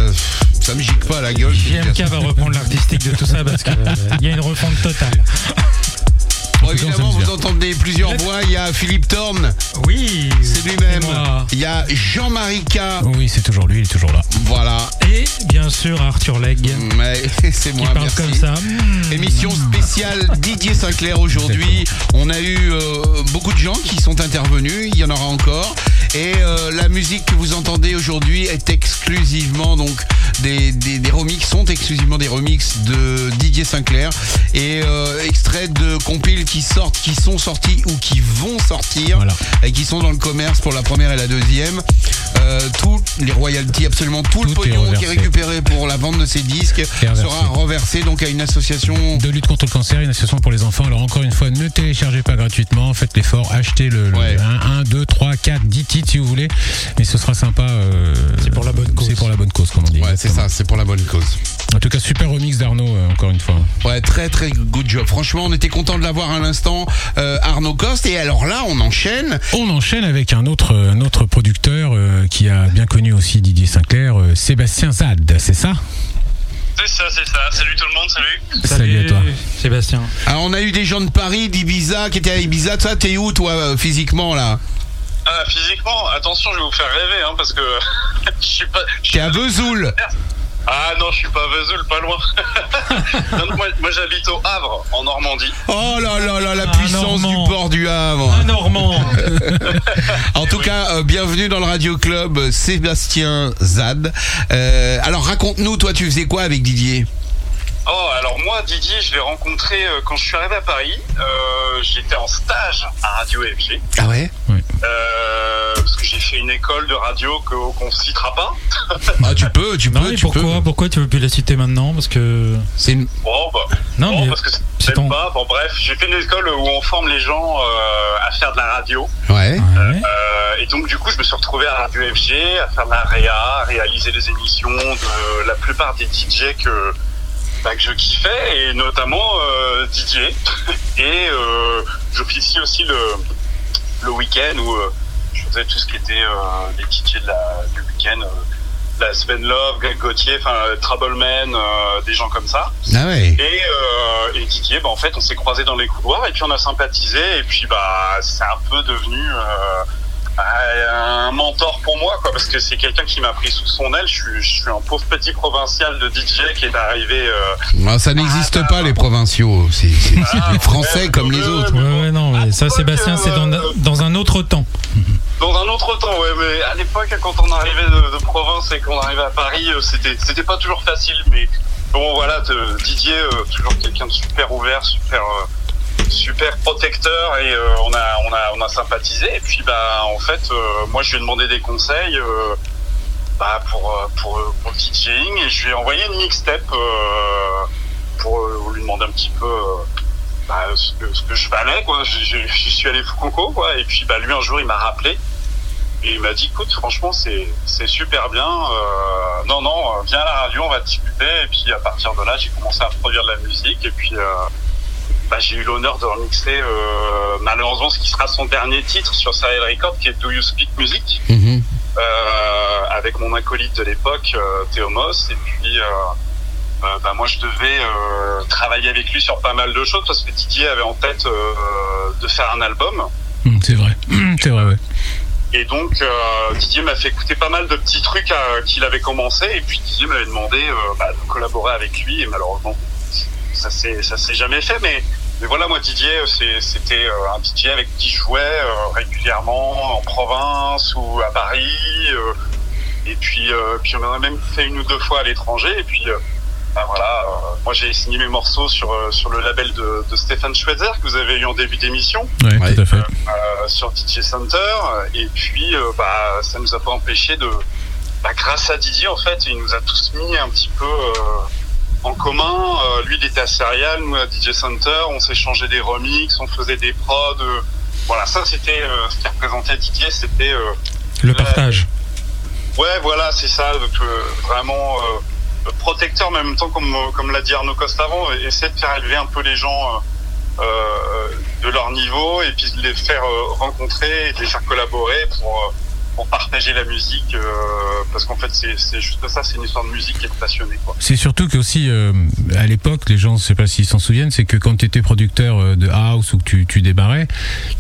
ça me gicle pas à la gueule. JMK va reprendre l'artistique de tout ça parce qu'il euh, y a une refonte totale. Bon, évidemment, vous entendez plusieurs voix. Il y a Philippe Thorne. Oui. C'est lui-même. Il y a Jean-Marie K. Oui, c'est toujours lui, il est toujours là. Voilà. Et bien sûr Arthur Legge. Mais c'est moi, parle merci. comme ça. Émission spéciale Didier Sinclair aujourd'hui. On a eu euh, beaucoup de gens qui sont intervenus. Il y en aura encore. Et euh, la musique que vous entendez aujourd'hui est exclusivement donc des, des, des remixes sont exclusivement des remixes de Didier Sinclair et euh, extraits de compiles qui sortent, qui sont sortis ou qui vont sortir et qui sont dans le commerce pour la première et la deuxième. Euh, tous les royalties, absolument tout, le Tout pognon qui est récupéré pour la vente de ces disques reversé. sera reversé donc à une association De lutte contre le cancer, une association pour les enfants. Alors encore une fois, ne téléchargez pas gratuitement, faites l'effort, achetez le, 1, 2, 3, 4, 10 titres si vous voulez. Mais ce sera sympa. c'est pour la bonne cause. C'est pour la bonne cause, comme on dit. Ouais, c'est ça, c'est pour la bonne cause. En tout cas, super remix d'Arnaud, euh, encore une fois. Ouais, très très good job. Franchement, on était content de l'avoir à l'instant, euh, Arnaud Coste. Et alors là, on enchaîne. On enchaîne avec un autre, un autre producteur euh, qui a bien connu aussi Didier Sinclair, euh, Sébastien Zad, c'est ça? C'est ça, c'est ça. Salut tout le monde, salut. Salut, à toi. Sébastien. Alors, on a eu des gens de Paris, d'Ibiza, qui étaient à Ibiza. Toi, t'es où, toi, euh, physiquement, là? Ah, physiquement, attention, je vais vous faire rêver, hein, parce que je suis pas. T'es à Vesoul. Ah non, je suis pas à Vesoul, pas loin. Non, non, moi, moi, j'habite au Havre, en Normandie. Oh là là là, la Ah, puissance Normand. du port du Havre. Un Normand. En tout cas, euh, bienvenue dans le Radio Club euh, Sébastien Zad. Euh, alors raconte-nous, toi, tu faisais quoi avec Didier? Oh, alors moi, Didier, je l'ai rencontré euh, quand je suis arrivé à Paris. Euh, J'étais en stage à Radio FG. Ah ouais? Euh, parce que j'ai fait une école de radio que- qu'on ne citera pas. Ah, tu peux, tu Non, peux, mais tu pourquoi, peux. pourquoi tu veux plus la citer maintenant? Parce que. C'est une... Bon, bah, Non, bon, mais parce que c'est ton- pas. Bon, bref, j'ai fait une école où on forme les gens euh, à faire de la radio. Ouais. Ouais. Et donc, du coup, je me suis retrouvé à Radio FG, à faire de la réa, à réaliser des émissions de la plupart des DJ que, bah, que je kiffais, et notamment euh, Didier. et euh, j'officie aussi le, le week-end où euh, je faisais tout ce qui était les DJ de la, du week-end. la Sven Love, Greg Gauthier, enfin Troubleman, des gens comme ça. Ah ouais. Et, et Didier, bah, en fait, on s'est croisés dans les couloirs et puis on a sympathisé et puis bah c'est un peu devenu un mentor pour moi, quoi, parce que c'est quelqu'un qui m'a pris sous son aile. Je suis, je suis un pauvre petit provincial de DJ qui est arrivé. euh, Ah, ça n'existe pas, les provinciaux. C'est des Français comme les autres. Ouais, ouais, non, mais ça, l'époque, Sébastien, c'est dans, euh, dans un autre temps. Dans un autre temps, ouais, mais à l'époque, quand on arrivait de, de province et qu'on arrivait à Paris, euh, c'était c'était pas toujours facile, mais bon, voilà, Didier, euh, toujours quelqu'un de super ouvert, super euh, super protecteur, et euh, on a sympathisé. Et puis bah en fait, euh, moi je lui ai demandé des conseils. euh, bah, pour, pour, pour le DJing et je lui ai envoyé une mixtape pour lui demander un petit peu bah, ce, que, je valais quoi. Je, suis allé fou coco quoi et puis bah lui un jour il m'a rappelé et il m'a dit écoute franchement c'est super bien non non viens à la radio on va discuter et puis à partir de là j'ai commencé à produire de la musique et puis bah, j'ai eu l'honneur de remixer euh, malheureusement ce qui sera son dernier titre sur Serial Record qui est Do You Speak Music Mhm. euh, avec mon acolyte de l'époque, euh, Théomos, et puis euh, bah, moi je devais travailler avec lui sur pas mal de choses parce que Didier avait en tête de faire un album. Hum, C'est vrai, c'est vrai, ouais. Et donc Didier m'a fait écouter pas mal de petits trucs qu'il avait commencé, et puis Didier m'avait demandé bah, de collaborer avec lui, et malheureusement ça s'est ça s'est jamais fait, mais mais voilà, moi Didier, c'est- c'était euh, un DJ avec qui je jouais euh, régulièrement en province ou à Paris. euh, et puis, euh, puis on en a même fait une ou deux fois à l'étranger. Et puis, euh, bah voilà, euh, moi j'ai signé mes morceaux sur euh, sur le label de, de Stéphane Schweitzer que vous avez eu en début d'émission Ouais, Ouais. tout à fait. euh, sur DJ Center. Et puis, euh, bah, ça nous a pas empêché de, bah, grâce à Didier, en fait, il nous a tous mis un petit peu euh, en commun. Euh, lui, il était à Serial, nous à DJ Center. On s'échangeait des remixes, on faisait des prods. euh, voilà, ça, c'était euh, ce qui représentait Didier, c'était Le partage. Ouais, voilà, c'est ça. Donc, vraiment protecteur, mais en même temps, comme, comme l'a dit Arnaud Coste avant, essayer de faire élever un peu les gens euh, de leur niveau et puis de les faire rencontrer et de les faire collaborer pour, pour partager la musique, euh, parce qu'en fait c'est juste ça, c'est une histoire de musique et de passionné quoi. C'est surtout que aussi euh, à l'époque, les gens, je sais pas s'ils s'en souviennent, c'est que quand tu étais producteur euh, de house ou que tu, tu débarrais,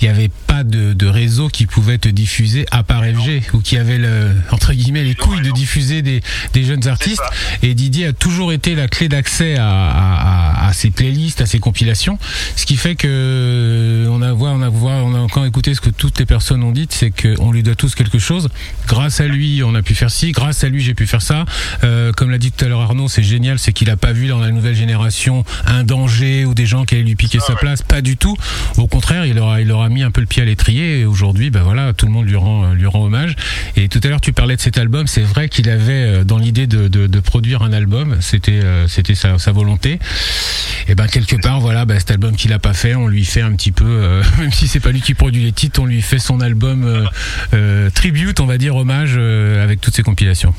il n'y avait pas de, de réseau qui pouvait te diffuser à part FG ou qui avait le entre guillemets les couilles de diffuser des, des jeunes artistes. Et Didier a toujours été la clé d'accès à, à, à, à ces playlists, à ces compilations, ce qui fait que ce que toutes les personnes ont dit, c'est qu'on lui doit tous quelque chose. Grâce à lui, on a pu faire ci. Grâce à lui, j'ai pu faire ça. Euh, comme l'a dit tout à l'heure Arnaud, c'est génial, c'est qu'il a pas vu dans la nouvelle génération un danger ou des gens qui allaient lui piquer sa place. Pas du tout. Au contraire, il aura, il aura mis un peu le pied à l'étrier. Et aujourd'hui, ben voilà, tout le monde lui rend, lui rend hommage. Et tout à l'heure, tu parlais de cet album. C'est vrai qu'il avait euh, dans l'idée de, de, de produire un album. C'était, euh, c'était sa, sa volonté. Et ben quelque part, voilà, ben, cet album qu'il a pas fait, on lui fait un petit peu, euh, même si c'est pas lui qui produit les titres, on lui fait son album euh, euh, tribute, on va dire hommage euh, avec toutes ses compilations.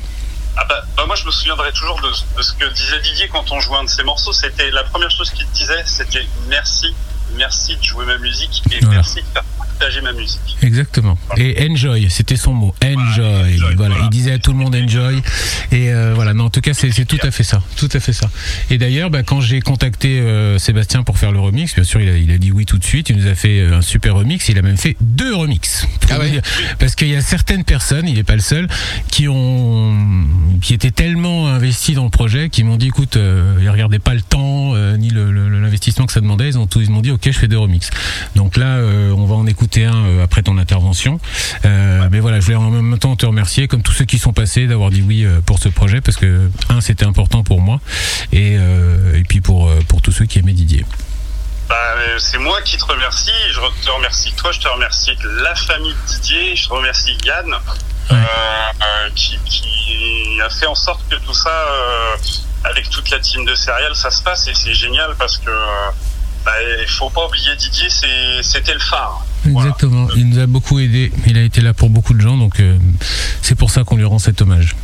Ah bah, bah moi je me souviendrai toujours de, de ce que disait Didier quand on jouait un de ses morceaux. C'était la première chose qu'il disait, c'était merci, merci de jouer ma musique et Voilà. merci de faire partager ma musique. Exactement. Et enjoy, c'était son mot. Enjoy. Voilà, il disait à tout le monde enjoy. Et euh, voilà, non, en tout cas, c'est c'est tout à fait ça, tout à fait ça. Et d'ailleurs, bah, quand j'ai contacté euh, Sébastien pour faire le remix, bien sûr, il a, il a dit oui tout de suite. Il nous a fait euh, un super remix. Il a même fait deux remixes. Ah ouais. Parce qu'il y a certaines personnes, il n'est pas le seul, qui ont, qui étaient tellement investis dans le projet, qui m'ont dit, écoute, euh, ils regardaient pas le temps euh, ni le- le- l'investissement que ça demandait. Ils ont ils m'ont dit, ok, je fais deux remixes. Donc là, euh, on va en écouter un euh, après ton intervention. Euh, mais voilà, je voulais en même temps te remercier, comme tous ceux qui sont passés, d'avoir dit oui euh, pour ce projet, parce que un, c'était important pour moi, et, et puis pour pour tous ceux qui aimaient Didier. Bah, c'est moi qui te remercie. Je te remercie toi, je te remercie la famille de Didier, je te remercie Yann euh, euh, qui, qui a fait en sorte que tout ça, euh, avec toute la team de céréales, ça se passe et c'est génial parce que bah, faut pas oublier Didier, c'était le phare. Exactement. Il nous a beaucoup aidé. Il a été là pour beaucoup de gens, donc euh, c'est pour ça qu'on lui rend cet hommage.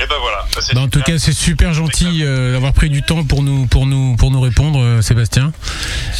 Et ben voilà. Bah, c'est en tout cas, c'est super gentil euh, d'avoir pris du temps pour nous pour nous pour nous répondre, euh, Sébastien.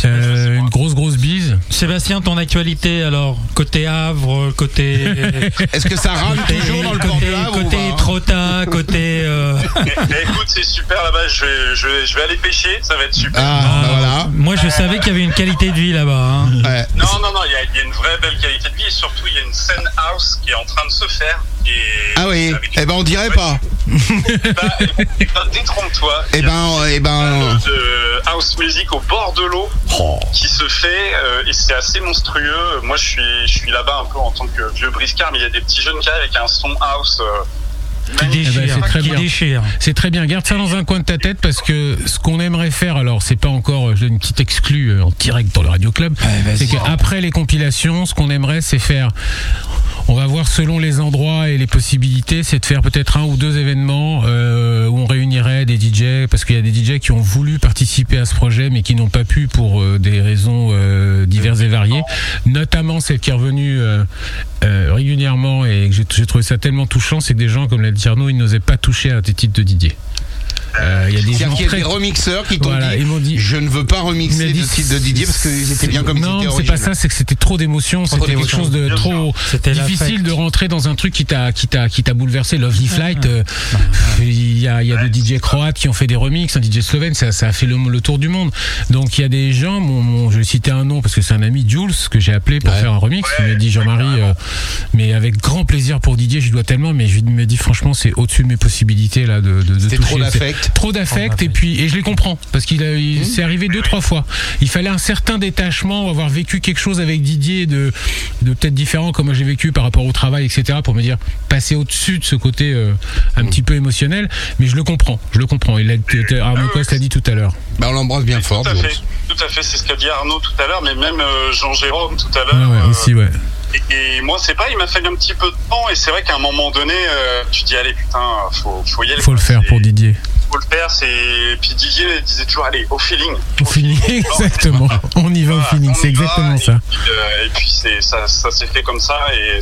Euh, une grosse grosse bise. Sébastien, ton actualité alors côté Havre, côté Est-ce que ça rame côté, toujours dans le port côté, Havre côté pas Trotta, côté euh, Eh, eh, écoute, c'est super là-bas. Je vais, je, vais, je vais aller pêcher, ça va être super. Ah, bah voilà. Moi, je savais qu'il y avait une qualité de vie là-bas. hein. Ouais. Non, non, non, il y, a- il y a une vraie belle qualité de vie et surtout il y a une scène house qui est en train de se faire. Et Ah oui. Eh ben on dirait pas. Bah, détrompe-toi. Eh Il y a ben, eh ben. de house music au bord de l'eau Oh. qui se fait euh, et c'est assez monstrueux. Moi, je suis, je suis là-bas un peu en tant que vieux briscard, mais il y a des petits jeunes qui arrivent avec un son house. euh, Qui magnifique. Déchire, c'est très bien. déchire. C'est très bien. Garde ça dans un coin de ta tête parce que ce qu'on aimerait faire, alors c'est pas encore, une petite exclue euh, en direct dans le Radio Club, c'est qu'après les compilations, ce qu'on aimerait, c'est faire. On va voir selon les endroits et les possibilités, c'est de faire peut-être un ou deux événements euh, où on réunirait des DJ, parce qu'il y a des DJ qui ont voulu participer à ce projet mais qui n'ont pas pu pour euh, des raisons euh, diverses et variées. Notamment celle qui est revenue régulièrement et que j'ai trouvé ça tellement touchant, c'est que des gens comme l'a Arnaud, ils n'osaient pas toucher à des titres de Didier. Euh, Il y a des gens a très des remixeurs qui t'ont Voilà, dit, dit- je ne veux pas remixer le dit, titre de Didier parce qu'ils étaient bien comme non, c'est pas ça, c'est que c'était trop d'émotions, c'était quelque chose de trop C'était difficile l'affect. de rentrer dans un truc qui t'a qui t'a qui t'a bouleversé. Lovely Flight, euh, il y a il y a des DJ croates qui ont fait des remixes, un DJ slovène, ça ça a fait le, le tour du monde. Donc il y a des gens, mon, mon- je vais citer un nom parce que c'est un ami Jules que j'ai appelé pour Ouais. faire un remix. Il m'a dit Jean-Marie, euh, mais avec grand plaisir pour Didier, je lui dois tellement, mais je lui me dis franchement c'est au-dessus de mes possibilités là de de, de C'était toucher. trop C'est- d'affect. trop d'affect et puis et je les comprends parce qu'il a- il s'est arrivé deux trois fois. Il fallait un certain détachement, avoir vécu quelque chose avec Didier de de peut-être différent comme moi j'ai vécu par rapport au travail etc. pour me dire passer au-dessus de ce côté euh, un petit peu émotionnel. Mais je le comprends, je le comprends. Il a Arnaud Coste l'a dit tout à l'heure. Bah, on l'embrasse bien fort. Tout à fait, tout à fait, c'est ce qu'a dit Arnaud tout à l'heure, mais même euh, Jean-Jérôme tout à Ouais, l'heure. ouais, euh, aussi ouais. Et, et moi, c'est pas, il m'a fallu un petit peu de temps, et c'est vrai qu'à un moment donné, euh, tu dis, allez, putain, faut, faut y aller. Faut le faire pour Didier. Faut le faire, c'est. Puis Didier disait toujours, allez, au feeling. Au feeling, exactement. On y va au feeling, c'est va, exactement et ça. puis, euh, et puis c'est ça, ça s'est fait comme ça et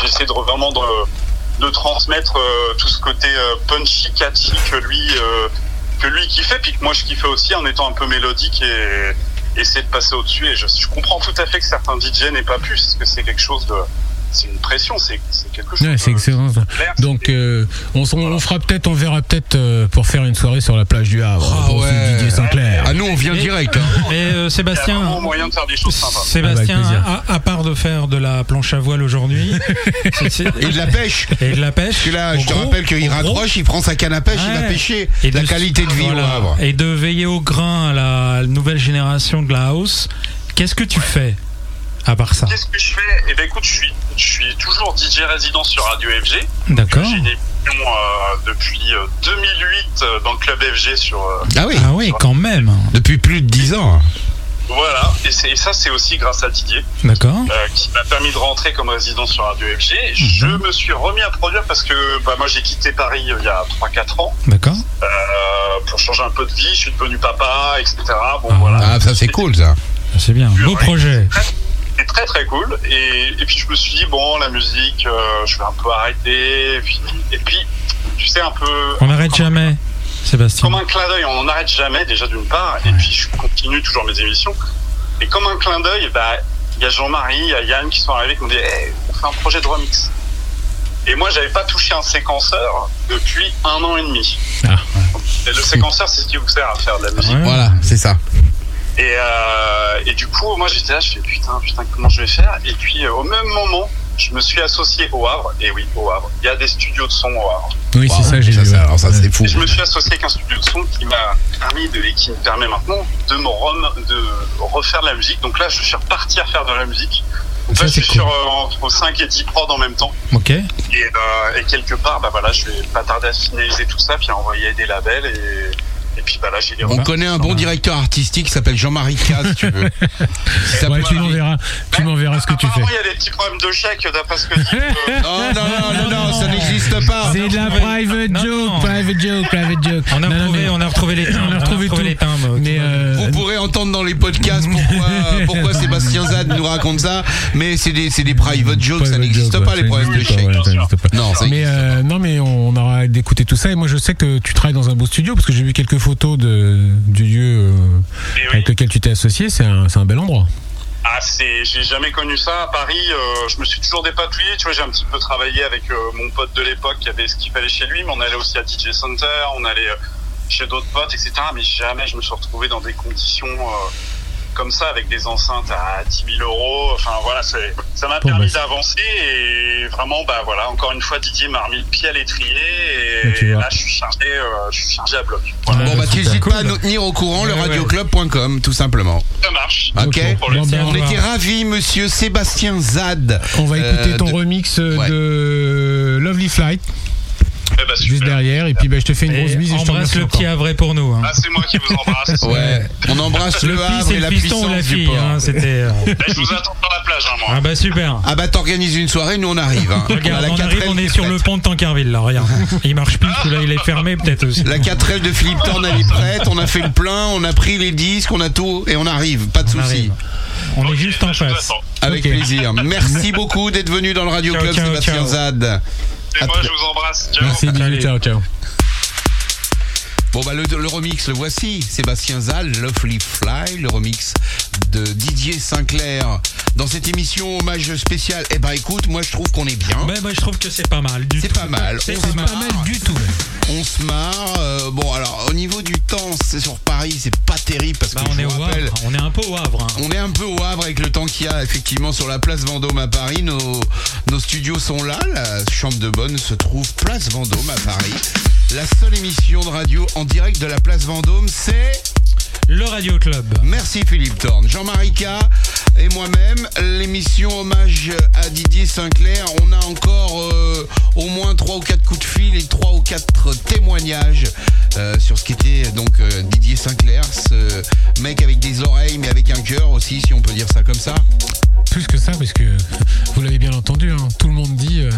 j'essaie de vraiment de, de transmettre euh, tout ce côté punchy, catchy que lui que lui kiffait puis que moi je kiffais aussi en étant un peu mélodique et essayer de passer au dessus et je, je comprends tout à fait que certains DJ n'aient pas pu parce que c'est quelque chose de c'est une pression, c'est quelque chose. Ouais, c'est excellent. ça. clair, Donc, euh, on, fera peut-être, on verra peut-être euh, pour faire une soirée sur la plage du Havre. Ah ouais. Didier Sinclair. Ah nous on vient Et- direct. hein. Et euh, il y a Sébastien, moyen de faire des choses sympas. Sébastien, Ah bah, avec à, à part de faire de la planche à voile aujourd'hui, Et de la pêche. et de la pêche. Parce que là, je te rappelle qu'il raccroche, il prend sa canne à pêche, il va pêcher. Et la de- qualité de vie voilà. au Havre. Et de veiller au grain à la nouvelle génération de la house. Qu'est-ce que tu fais? À part ça Qu'est-ce que je fais? Eh ben écoute, je suis, je suis toujours DJ résident sur Radio FG. D'accord. J'ai une émission euh, depuis euh, 2008 euh, dans le club FG sur. euh, Ah oui, Ah oui, quand même. depuis plus de 10 ans. voilà, et, ça c'est aussi grâce à Didier D'accord. euh, qui m'a permis de rentrer comme résident sur Radio FG. Je Mhm. me suis remis à produire parce que bah, moi j'ai quitté Paris euh, il y a 3-4 ans D'accord. euh, pour changer un peu de vie. Je suis devenu papa, etc. Bon Ah. voilà. Ah ça c'est cool ça. C'est bien. Beau projet. Très très cool. Et, et puis je me suis dit, bon, la musique, euh, je vais un peu arrêter. Et puis, et puis tu sais, un peu. On n'arrête jamais, Sébastien. Comme un clin d'œil, on n'arrête jamais déjà d'une part. Et puis je continue toujours mes émissions. Et comme un clin d'œil, bah, il y a Jean-Marie, il y a Yann qui sont arrivés qui m'ont dit, Hey, on fait un projet de remix. Et moi, j'avais pas touché un séquenceur depuis un an et demi. Ah. Et le séquenceur, c'est ce qui vous sert à faire de la musique. Ouais. Voilà, c'est ça. Et, euh, et du coup, moi j'étais là, je fais putain, putain, comment je vais faire? Et puis euh, au même moment, je me suis associé au Havre. Et oui, au Havre. Il y a des studios de son au Havre. Oui, c'est ça, j'ai ça, vu. ça, ouais. alors ça Ouais. c'est fou. Et je me suis associé avec un studio de son qui m'a permis de, et qui me permet maintenant de me rem- de refaire de la musique. Donc là, je suis reparti à faire de la musique. Donc Ça, là, je suis cool. sur euh, entre 5 et 10 prods en même temps. Ok. Et, euh, et quelque part, bah voilà, je vais pas tarder à finaliser tout ça, puis à envoyer des labels. Et, et puis bah là, j'ai les On connaît un bon directeur artistique qui s'appelle Jean-Marie Caz, si tu veux. Si ça Ouais, tu m'enverras, tu m'enverras ce que tu fais. Il y a des petits problèmes de chèque, d'après ce que dit. euh, Oh non, non, non, non, ça n'existe pas. C'est de la private joke, private joke, private joke. On a, retrouvé, on a retrouvé les timbres. on a retrouvé tout. les timbres. Mais euh, Vous pourrez entendre dans les podcasts pourquoi, pourquoi Sébastien Zad nous raconte ça, mais c'est des, c'est des private jokes, ça n'existe joke, pas les problèmes de chèque. Non, mais euh, non, mais on aura d'écouter tout ça. Et moi, je sais que tu travailles dans un beau studio parce que j'ai vu quelques photos de, du lieu euh, oui. avec lequel tu t'es associé. C'est un, c'est un bel endroit. Ah, c'est, j'ai jamais connu ça à Paris. euh, je me suis toujours dépatouillé. Tu vois, j'ai un petit peu travaillé avec euh, mon pote de l'époque qui avait ce qu'il fallait chez lui, mais on allait aussi à DJ Center, on allait euh, chez d'autres potes, etc. Mais jamais je me suis retrouvé dans des conditions comme ça, avec des enceintes à 10 000 euros. Enfin voilà, ça m'a Bon, permis bah, d'avancer et vraiment, bah voilà, encore une fois, Didier m'a remis le pied à l'étrier et tu là, je suis chargé, euh, je suis chargé à bloc. Bon bah super. t'hésites Cool. pas à nous tenir au courant, le ouais. radioclub.com tout simplement. Ça marche. Ok. Bon, ben, On était ravis, monsieur Sébastien Zad. on va écouter Euh, ton de- remix Ouais. de Lovely Flight Eh ben, juste derrière. Et puis, bah, je te fais une grosse Et bise et je te embrasse remercie le petit Havre pour nous. hein. Ah, c'est moi qui vous embrasse. Ouais, on embrasse le, le Havre et la le piston puissance ou la du fille. port. hein, C'était. euh, Eh, je vous attends sur la plage, hein, moi. Ah bah super. Ah bah t'organises une soirée, nous on arrive. Hein. Regarde, la on 4L arrive, on est sur prête. le pont de Tankerville là, regarde. Il marche plus, celui-là il est fermé peut-être aussi. La 4L de Philippe Thorne elle est prête, on a fait le plein, on a pris les disques, on a tout et on arrive, pas de On souci. arrive. On est juste en je face. Avec plaisir. Merci beaucoup d'être venu dans le Radio Ciao, Club ciao, Sébastien ciao. Zad. Et moi, je vous embrasse. Ciao. Merci, ciao, ciao. Bon bah le, le remix le voici, Sébastien Zal, Lovely Fly, le remix de Didier Sinclair. Dans cette émission hommage spécial, eh ben écoute, moi je trouve qu'on est bien. Bah, je trouve que c'est pas mal. du C'est tout. pas mal. C'est On pas se mal. du tout. On se marre. euh, bon alors au niveau du temps, c'est sur Paris, c'est pas terrible parce Bah, que on je est vous au rappelle, Havre. On est un peu au Havre. hein. On est un peu au Havre avec le temps qu'il y a effectivement sur la place Vendôme à Paris. Nos, nos studios sont là. La chambre de bonne se trouve place Vendôme à Paris. La seule émission de radio en direct de la place Vendôme, c'est... Le Radio Club. Merci Philippe Thorne, Jean-Marie K et moi-même. L'émission hommage à Didier Sinclair. On a encore euh, au moins trois ou quatre coups de fil et trois ou quatre témoignages euh, sur ce qu'était donc euh, Didier Sinclair, ce mec avec des oreilles mais avec un cœur aussi, si on peut dire ça comme ça. Plus que ça, parce que vous l'avez bien entendu, hein, tout le monde dit euh,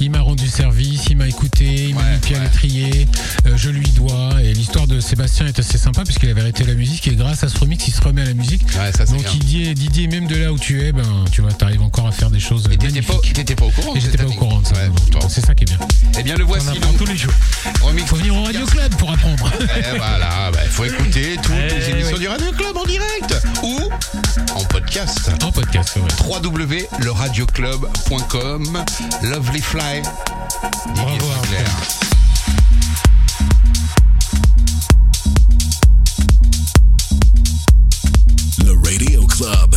il m'a rendu service, il m'a écouté, il m'a Ouais, mis pied à l'étrier, euh, je lui dois. Et l'histoire de Sébastien est assez sympa, puisqu'il avait arrêté la musique, et grâce à ce remix, il se remet à la musique. Ouais, ça c'est Donc. Didier, Didier, même de là où tu es, ben, tu vois, t'arrives encore à faire des choses Et t'étais pas, pas au courant Et j'étais pas au courant de ça. C'est ça qui est bien. Eh bien le On voici apprend donc. tous les jours. Remix Faut venir au Radio Club pour apprendre. Eh, voilà, bah, il faut écouter toutes Eh les émissions oui. du Radio Club en direct ou en podcast. en podcast. www.leradioclub.com Lovely Fly Bravo. Le Radio Club.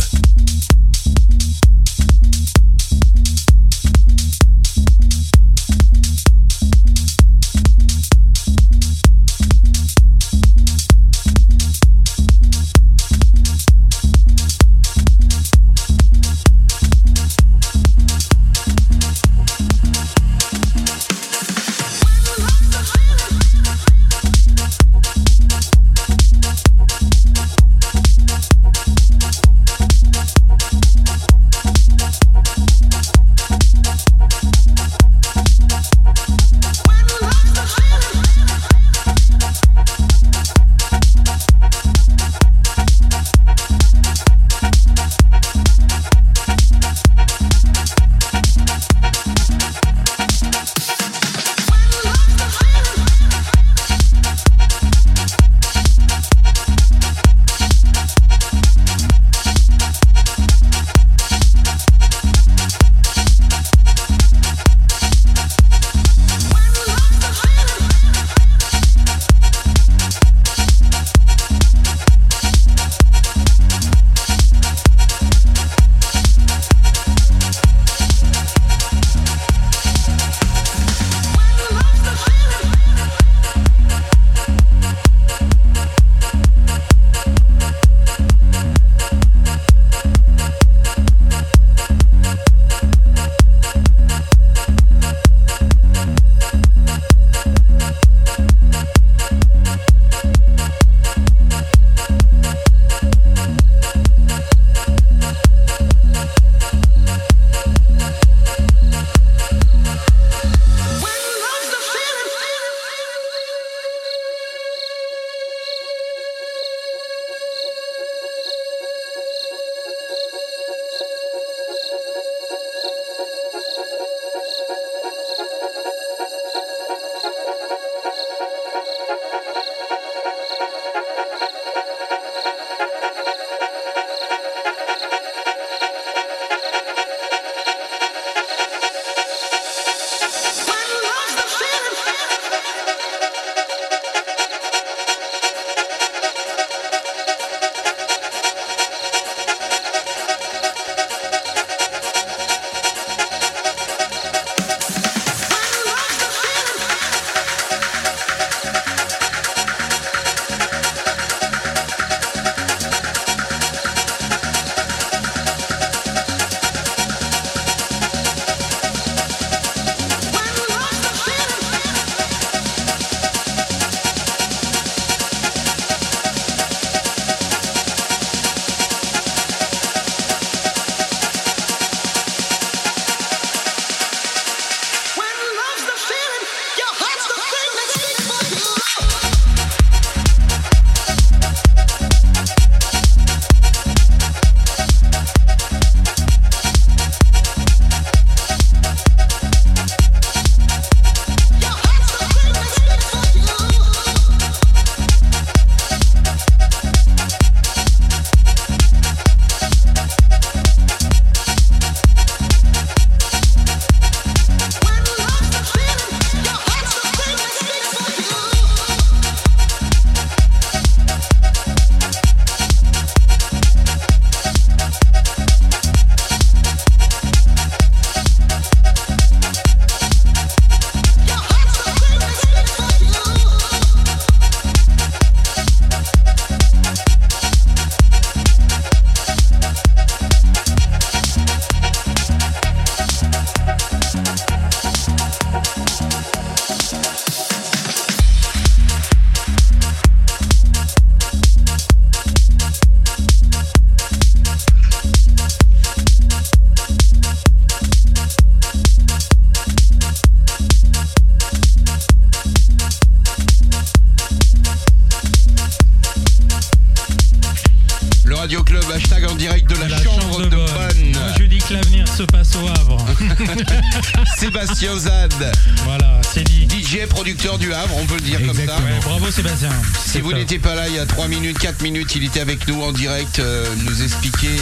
Sébastien Zad, voilà, c'est dit. DJ producteur du Havre, on peut le dire comme ça. Ouais, bravo Sébastien. Si vous n'étiez pas là il y a 3 minutes, 4 minutes, il était avec nous en direct, euh, nous expliquer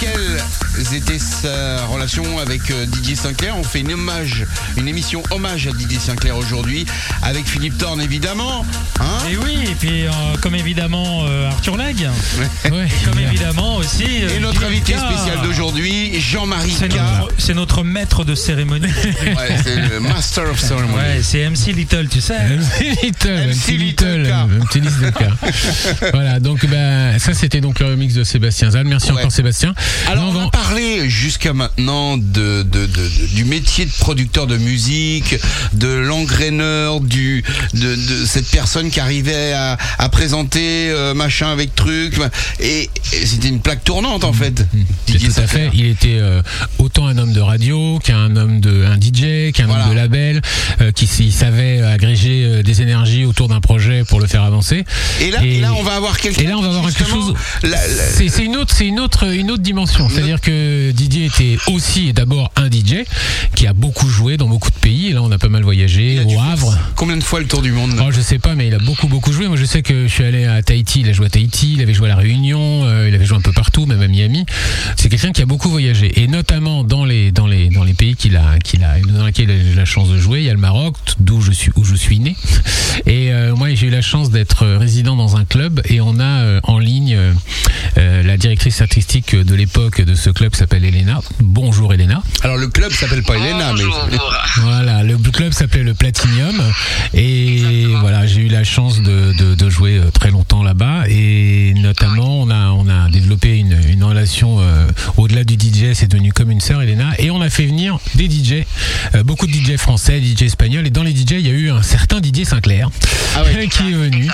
quelle était sa relation avec euh, Didier Sinclair On fait une hommage, une émission hommage à Didier Sinclair aujourd'hui avec Philippe Thorne évidemment. Hein Et oui, et puis euh, comme évidemment euh, Arthur Leg. Ouais. Et comme évidemment aussi. euh, Et notre invité spécial d'aujourd'hui, Jean-Marie C'est notre, c'est notre maître de cérémonie. Ouais, c'est le Master of Ceremony. Ouais, c'est MC Little, tu sais. MC Little, MC MC Little. MC Little K. voilà, donc bah, ça c'était donc le remix de Sébastien Zal. Merci Ouais. encore Sébastien. Alors Non, on va parler jusqu'à maintenant du métier de producteur de musique, de l'engraineur, du de, de cette personne qui arrivait à, à présenter euh, machin avec truc, et, et c'était une plaque tournante en fait. Didier tout à fait. Il était euh, autant un homme de radio qu'un homme de un DJ, qu'un Voilà. homme de label, euh, qui il savait agréger des énergies autour d'un projet pour le faire avancer. Et là, et là, on va avoir quelqu'un. Et là, on va avoir quelque chose. la- C'est une autre, c'est une autre, une autre dimension. C'est-à-dire que Didier était aussi d'abord un DJ qui a beaucoup joué dans beaucoup de pays. Et là, on a pas mal voyagé au Havre. Combien de fois le tour du monde Oh, je sais pas, mais il a beaucoup beaucoup joué. Moi, je sais que je suis allé à Tahiti, il a joué à Tahiti, il avait joué à la Réunion, euh, il avait joué un peu partout, même à Miami. C'est quelqu'un qui a beaucoup voyagé, et notamment dans les dans les dans les pays qu'il a qu'il a dans lesquels il a eu la chance de jouer. Il y a le Maroc, d'où je suis où je suis né. Et euh, moi, j'ai eu la chance d'être résident dans un club, et on a euh, en ligne euh, euh, la directrice artistique de l'époque de ce club qui s'appelle Elena. Bonjour Elena. Alors le club s'appelle pas Elena, mais Voilà, le club s'appelait le Platinum. Et voilà, j'ai eu la chance de, de, de jouer euh, très longtemps là-bas. Et notamment on a on a développé une, une relation euh, au-delà du DJ, c'est devenu comme une sœur Elena. Et on a fait venir des DJ, euh, beaucoup de DJ français, DJ espagnols. Et dans les DJ il y a eu un certain Didier Sinclair Ah ouais. qui est venu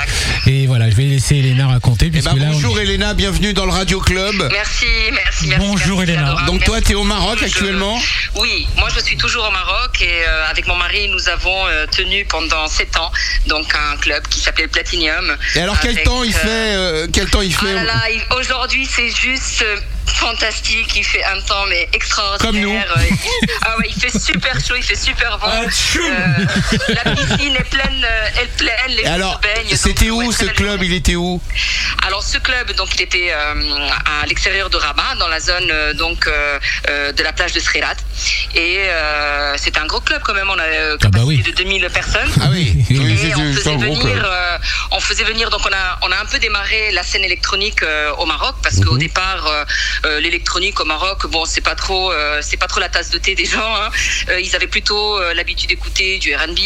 voilà, je vais laisser Elena raconter Eh ben, là on- bonjour Elena, bienvenue dans le Radio Club. Merci, merci, merci. Bonjour, merci, Elena. Donc toi, Merci t'es au Maroc actuellement Oui, moi je suis toujours au Maroc et euh, avec mon mari, nous avons euh, tenu pendant sept ans donc un club qui s'appelle Platinum. Et alors quel Avec, temps il euh, fait euh, Quel temps il Ah fait là là, il- aujourd'hui c'est juste euh, fantastique, il fait un temps mais extraordinaire. Comme nous. Euh, il- ah ouais, il fait super chaud, il fait super bon. Euh, la piscine est pleine, euh, elle est pleine, les alors, c'était où ouais, ce club. Il était où? Alors ce club, donc il était euh, à l'extérieur de Rabat, dans la zone euh, donc euh, euh, de la plage de Srirat, et euh, c'était un gros club quand même. On a euh, Ah bah capacité oui. de 2000 personnes. Ah oui, oui, Et c'est- on faisait venir, euh, on faisait venir, donc on a, on a un peu démarré la scène électronique euh, au Maroc parce qu'au Mhm. départ, euh, l'électronique au Maroc, bon, c'est pas trop, euh, c'est pas trop la tasse de thé des gens. hein. Euh, ils avaient plutôt l'habitude d'écouter du R&B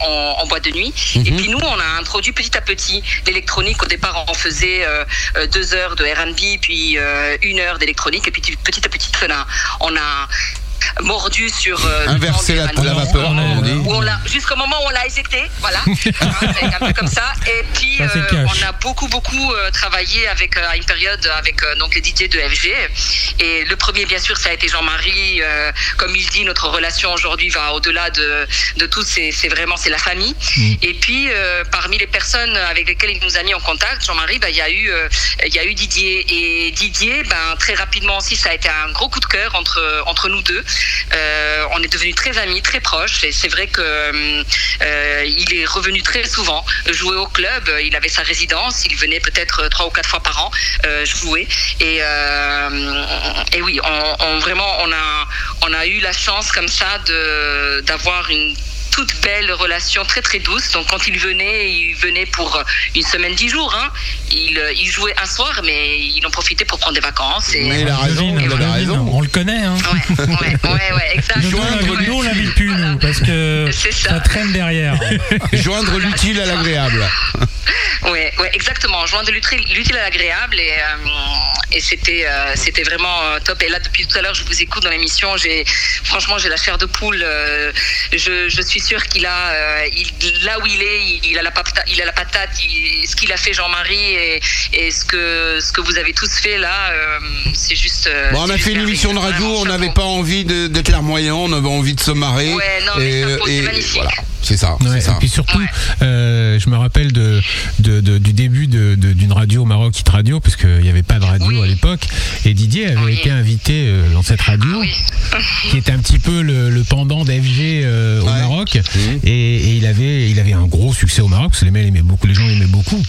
en, en boîte de nuit. Mhm. Et puis nous, on a introduit petit à petit l'électronique. Au départ, on faisait deux heures de R&B, puis une heure d'électronique, et puis petit à petit, on a, on a mordu sur euh, le Inverser vent la, la vapeur, on dit. Où on l'a jusqu'au moment où on l'a éjecté, voilà, Hein, c'est un peu comme ça. Et puis Ça, euh, on a beaucoup beaucoup euh, travaillé avec euh, à une période avec euh, donc les DJ de FG. Et le premier bien sûr ça a été Jean-Marie. euh, comme il dit, notre relation aujourd'hui va au-delà de de tout. C'est c'est vraiment c'est la famille. Et puis euh, parmi les personnes avec lesquelles il nous a mis en contact, Jean-Marie, bah, il y a eu euh, il y a eu Didier et Didier, ben très rapidement aussi ça a été un gros coup de cœur entre entre nous deux. Euh, on est devenus très amis, très proches. Et c'est vrai que euh, euh, est revenu très souvent jouer au club. Il avait sa résidence. Il venait peut-être trois ou quatre fois par an jouer. Et, oui, on, vraiment on a eu la chance comme ça d'avoir une toute belle relation très très douce. Donc quand il venait, il venait pour une semaine, dix jours. Hein. Il, euh, il jouait un soir, mais il en profitait pour prendre des vacances. Et... Mais il a raison, Devine, il a devine, raison. On le connaît, hein. Ouais, ouais, ouais, ouais, exact. Nous, on Joindre l'invite- nous, on l'invite plus, nous, parce que ça traîne derrière. Joindre l'utile à l'agréable. Ouais, ouais, exactement. Joindre l'utile l'utile à l'agréable et, euh, et c'était euh, c'était vraiment euh, top. Et là, depuis tout à l'heure, je vous écoute dans l'émission. J'ai franchement, j'ai la chair de poule. euh, je, je suis sûre qu'il a euh, il, là où il est, il, il a la patate, il a la patate. il- ce qu'il a fait Jean-Marie et, et ce que ce que vous avez tous fait là, euh, c'est juste. euh, Bon, on a fait une émission de radio, on n'avait pas envie de- d'être larmoyant, on avait envie de se marrer. Ouais, non, mais chapeau, c'est magnifique. voilà, c'est ça, Ouais, c'est ça. Et puis surtout, Ouais. Je me rappelle de, de- de- du début de- de- d'une radio au Maroc, Hit Radio, parce qu'il n'y avait pas de radio Oui. à l'époque. Et Didier avait Oui. été invité euh, dans cette radio, Oui. qui était un petit peu le, le pendant d'FG euh, au Ouais. Maroc. Mhm. Et, et il avait, il avait un gros succès au Maroc, parce que les, mecs aimaient beaucoup, les gens l'aimaient beaucoup.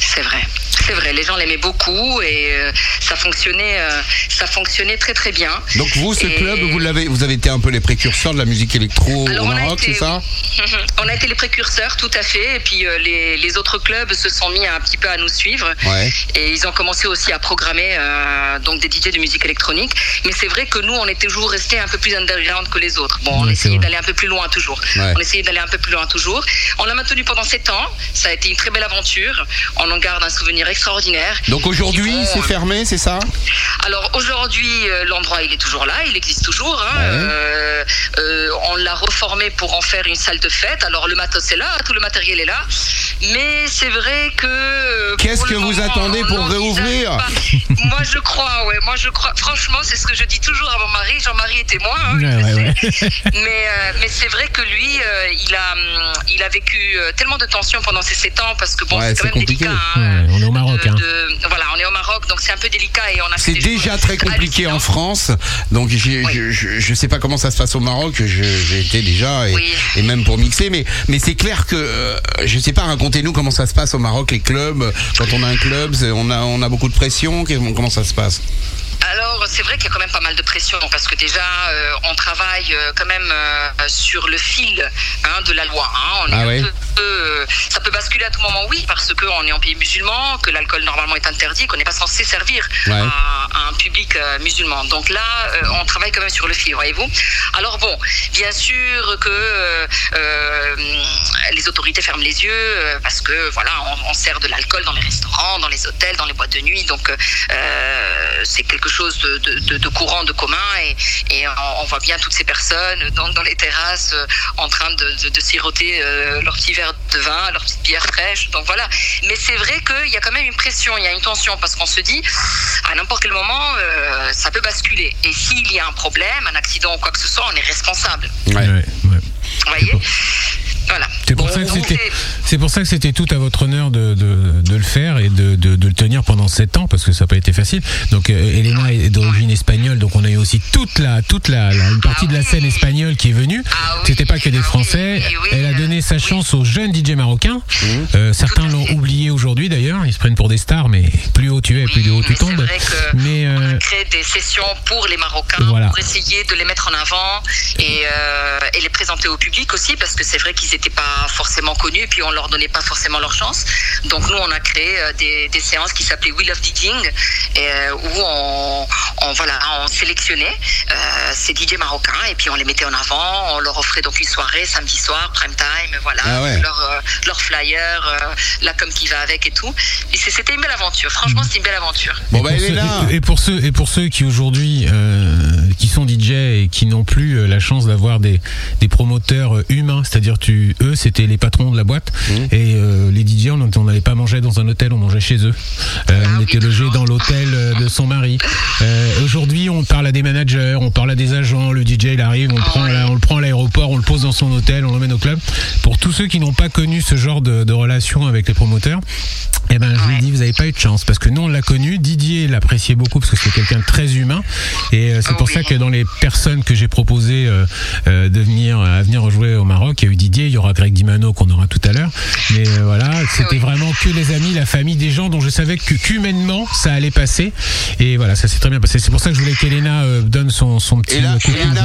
C'est vrai. C'est vrai, les gens l'aimaient beaucoup et euh, ça fonctionnait, euh, ça fonctionnait très très bien. Donc vous, ce Et- club, vous l'avez, vous avez été un peu les précurseurs de la musique électro Alors, au Maroc, c'est ça On a été les précurseurs, tout à fait. Et puis euh, les, les autres clubs se sont mis un petit peu à nous suivre. Ouais. Et ils ont commencé aussi à programmer donc des DJ de musique électronique. Mais c'est vrai que nous, on est toujours resté un peu plus underground que les autres. Bon, on Ouais, essayait d'aller un peu plus loin toujours. Ouais. On essayait d'aller un peu plus loin toujours. On l'a maintenu pendant sept ans. Ça a été une très belle aventure. On en garde un souvenir extraordinaire. Donc aujourd'hui, c'est euh, fermé, c'est ça? Alors aujourd'hui, euh, l'endroit il est toujours là, il existe toujours. hein. Ouais. Euh, euh, on l'a reformé pour en faire une salle de fête. Alors le matos est là, tout le matériel est là, mais c'est vrai que. Qu'est-ce que vous attendez pour réouvrir. Moi je crois, ouais, moi je crois. Franchement, c'est ce que je dis toujours à mon mari. Jean-Marie est témoin. hein, Ouais, je le ouais, sais. ouais. mais euh, mais c'est vrai que lui, euh, il a il a vécu tellement de tensions pendant ces sept ans parce que bon, Ouais, c'est quand c'est même compliqué. délicat. hein, Ouais, on est au Maroc. de- Hein. de- voilà, on est au Maroc, donc c'est un peu délicat et on a fait C'est déjà très compliqué en. France, donc Oui. je, je, je sais pas comment ça se passe au Maroc. J'ai été déjà et, Oui. et même pour mixer, mais mais c'est clair que euh, je sais pas. Racontez-nous comment ça se passe au Maroc, les clubs. Quand on a un club, on a on a beaucoup de pression. Comment ça se passe? Alors, c'est vrai qu'il y a quand même pas mal de pression parce que déjà, euh, on travaille euh, quand même euh, sur le fil hein, de la loi. hein. On Ah peu- peu- ça peut basculer à tout moment, oui, parce qu'on est en pays musulman, que l'alcool normalement est interdit, qu'on n'est pas censé servir Ouais. à, à un public euh, musulman. Donc là, on travaille quand même sur le fil, voyez-vous. Alors bon, bien sûr que les autorités ferment les yeux parce que voilà, on, on sert de l'alcool dans les restaurants, dans les hôtels, dans les boîtes de nuit, donc c'est quelque chose de, de- de- de courant, de commun, et, et on, on voit bien toutes ces personnes dans les terrasses euh, en train de, de- de siroter euh, leur petit verre de vin, leur petite bière fraîche. Donc voilà. Mais c'est vrai qu'il y a quand même une pression, il y a une tension parce qu'on se dit à n'importe quel moment euh, ça peut basculer. Et s'il y a un problème, un accident ou quoi que ce soit, on est responsable. Ouais. Ouais, ouais. Vous voyez? Voilà. C'est pour, Bon, pour ça que c'était tout à votre honneur de, de, de le faire et de, le tenir pendant sept ans parce que ça n'a pas été facile. Donc euh, Elena est d'origine espagnole, donc on a eu aussi toute la toute la, la- une partie de la scène espagnole qui est venue. Ah oui, C'était pas que des ah Français. oui, oui, Elle a donné sa chance aux jeunes DJ marocains. Euh, certains l'ont oublié aujourd'hui d'ailleurs. Ils se prennent pour des stars, mais plus haut tu es, plus haut tu c'est tombes. vrai que Mais on euh, a créé des sessions pour les Marocains Voilà. pour essayer de les mettre en avant et, euh, et les présenter au public aussi parce que c'est vrai qu'ils n'étaient pas forcément connus et puis on leur donnait pas forcément leur chance. Donc nous on a créé euh, des, des séances qui s'appelaient Wheel of DJing et, euh, où on, on, voilà on sélectionnait euh, ces DJ marocains et puis on les mettait en avant. On leur offrait donc une soirée samedi soir prime time voilà Ah ouais. leur euh, leur flyer euh, la com qui va avec et tout. Et c'était une belle aventure. Franchement c'était une belle aventure. Bon et, bah pour ceux, et pour ceux et pour ceux qui aujourd'hui euh, qui sont DJ et qui n'ont plus euh, la chance d'avoir des, des promoteurs euh, humains, c'est-à-dire tu eux c'était les patrons de la boîte et euh, les DJ on n'allait pas manger dans un hôtel, on mangeait chez eux. Euh, Ah on était logé dans l'hôtel de son mari. Euh, aujourd'hui on parle à des managers, on parle à des agents, le DJ il arrive, on le Ah prend ouais. là, on le prend à l'aéroport, on le pose dans son hôtel, on l'emmène au club. Pour tous ceux qui n'ont pas connu ce genre de, de relation avec les promoteurs, eh ben, je vous Ouais. dis, vous n'avez pas eu de chance parce que nous on l'a connu. Didier l'appréciait beaucoup parce que c'est quelqu'un de très humain et euh, c'est Ah pour oui. ça que dans les personnes que j'ai proposé euh, euh, de venir à venir jouer au Maroc, il y a eu Didier, il y aura Greg Dimano qu'on aura tout à l'heure. Mais euh, voilà, c'était Oui. vraiment que les amis, la famille, des gens dont je savais que qu'humainement ça allait passer. Et voilà, ça s'est très bien passé. C'est pour ça que je voulais qu'Elena euh, donne son, son petit Et là, coup de pied aujourd'hui.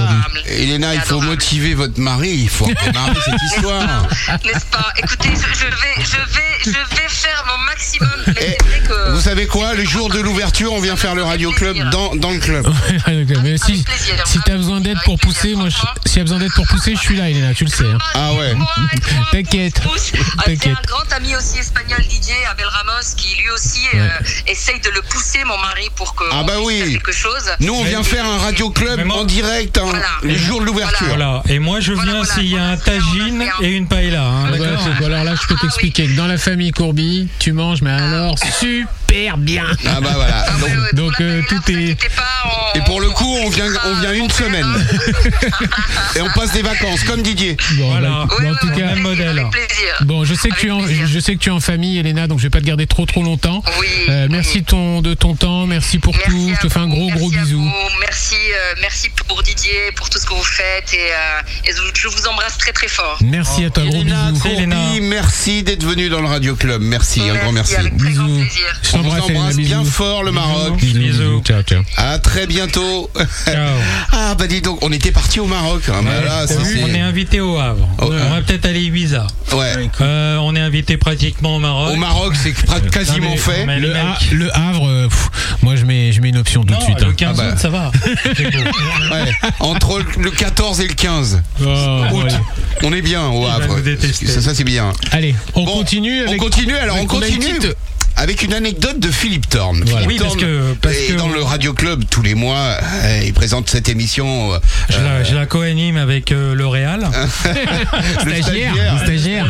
Elena, Elena, il faut motiver votre mari, il faut redémarrer cette histoire. N'est-ce pas? Écoutez, je, je vais, je vais, je vais faire mon maximum. Mais Eh, c'est vrai que Vous savez quoi Le jour de l'ouverture, on vient faire le radio club dans, dans le club. Mais si, si t'as besoin d'aide pour pousser, moi, je- s'il y a besoin d'aide pour pousser, je suis là, Elena, tu le sais. hein. Ah ouais. T'inquiète, pousse. Ah, t'inquiète. Un grand ami aussi espagnol, DJ Abel Ramos, qui lui aussi euh, essaye de le pousser, mon mari, pour que Ah bah puisse oui. faire quelque chose. Nous, on vient faire un radio club Mais moi- en direct hein, Voilà. le jour de l'ouverture. Voilà. Et moi, je Voilà, viens voilà. s'il y a un Voilà, on a tagine un- et une paella. Hein, d'accord c'est quoi, alors là, je peux Ah t'expliquer que dans la famille Courby, tu manges, mais alors super super bien. Ah bah voilà. Ah Donc, ouais, euh, tout est- inquiétez pas, on- et pour le coup, on vient, on vient une semaine. Et on passe des vacances, comme Didier. Bon, Voilà. bah, bon, en tout cas, avec modèle. Bon, je sais que Avec tu es en, plaisir. je sais que tu es en famille, Elena, donc je vais pas te garder trop trop longtemps. Oui, Euh, merci de ton de ton temps, merci pour Merci tout. Je te fais un gros gros merci bisou. Merci, euh, merci pour Didier, pour tout ce que vous faites et, euh, et je- vous embrasse très très fort. Merci à toi, gros Elena, bisous. merci d'être venu dans le Radio Club. Merci, un grand merci. Avec très grand Bisous. plaisir. Je On embrasse bien fort le Maroc. Bisous, Bisous. bisous. Ciao, ciao. À très bientôt. Ciao. Ah bah dis donc, on était parti au Maroc. hein. Bah là, ça, on est invité au Havre. Oh, on va peut-être aller à Ibiza. Ouais. Euh, on est invité pratiquement au Maroc. Au Maroc, c'est quasiment Non, mais- fait. mais Le, mecs- Ha- le Havre, euh, pff, moi je mets je mets une option tout non, de suite. le hein. 15 Ah bah. août, ça va. C'est beau. Ouais. Entre le 14 et le 15 Oh, août, ouais. on est bien au Il va Havre. Ça, ça, c'est bien. Allez, on Bon, continue. On continue alors, on une continue. petite- Avec une anecdote de Philippe Thorne. Voilà. Philippe Oui, parce Thorne que- parce est que- dans le Radio Club tous les mois, euh, il présente cette émission. euh, Je la, je la co-anime avec euh, L'Oréal. le Stagiaire, stagiaire.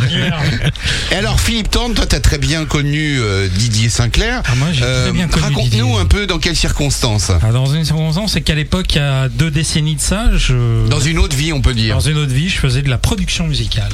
Et alors Philippe Thorne, toi t'as très bien connu euh, Didier Sinclair. Ah, moi, j'ai très bien connu Raconte-nous un peu dans quelles circonstances. Ah, dans une circonstance, c'est qu'à l'époque, il y a deux décennies de ça, je, Dans une autre vie, on peut dire. dans une autre vie, je faisais de la production musicale.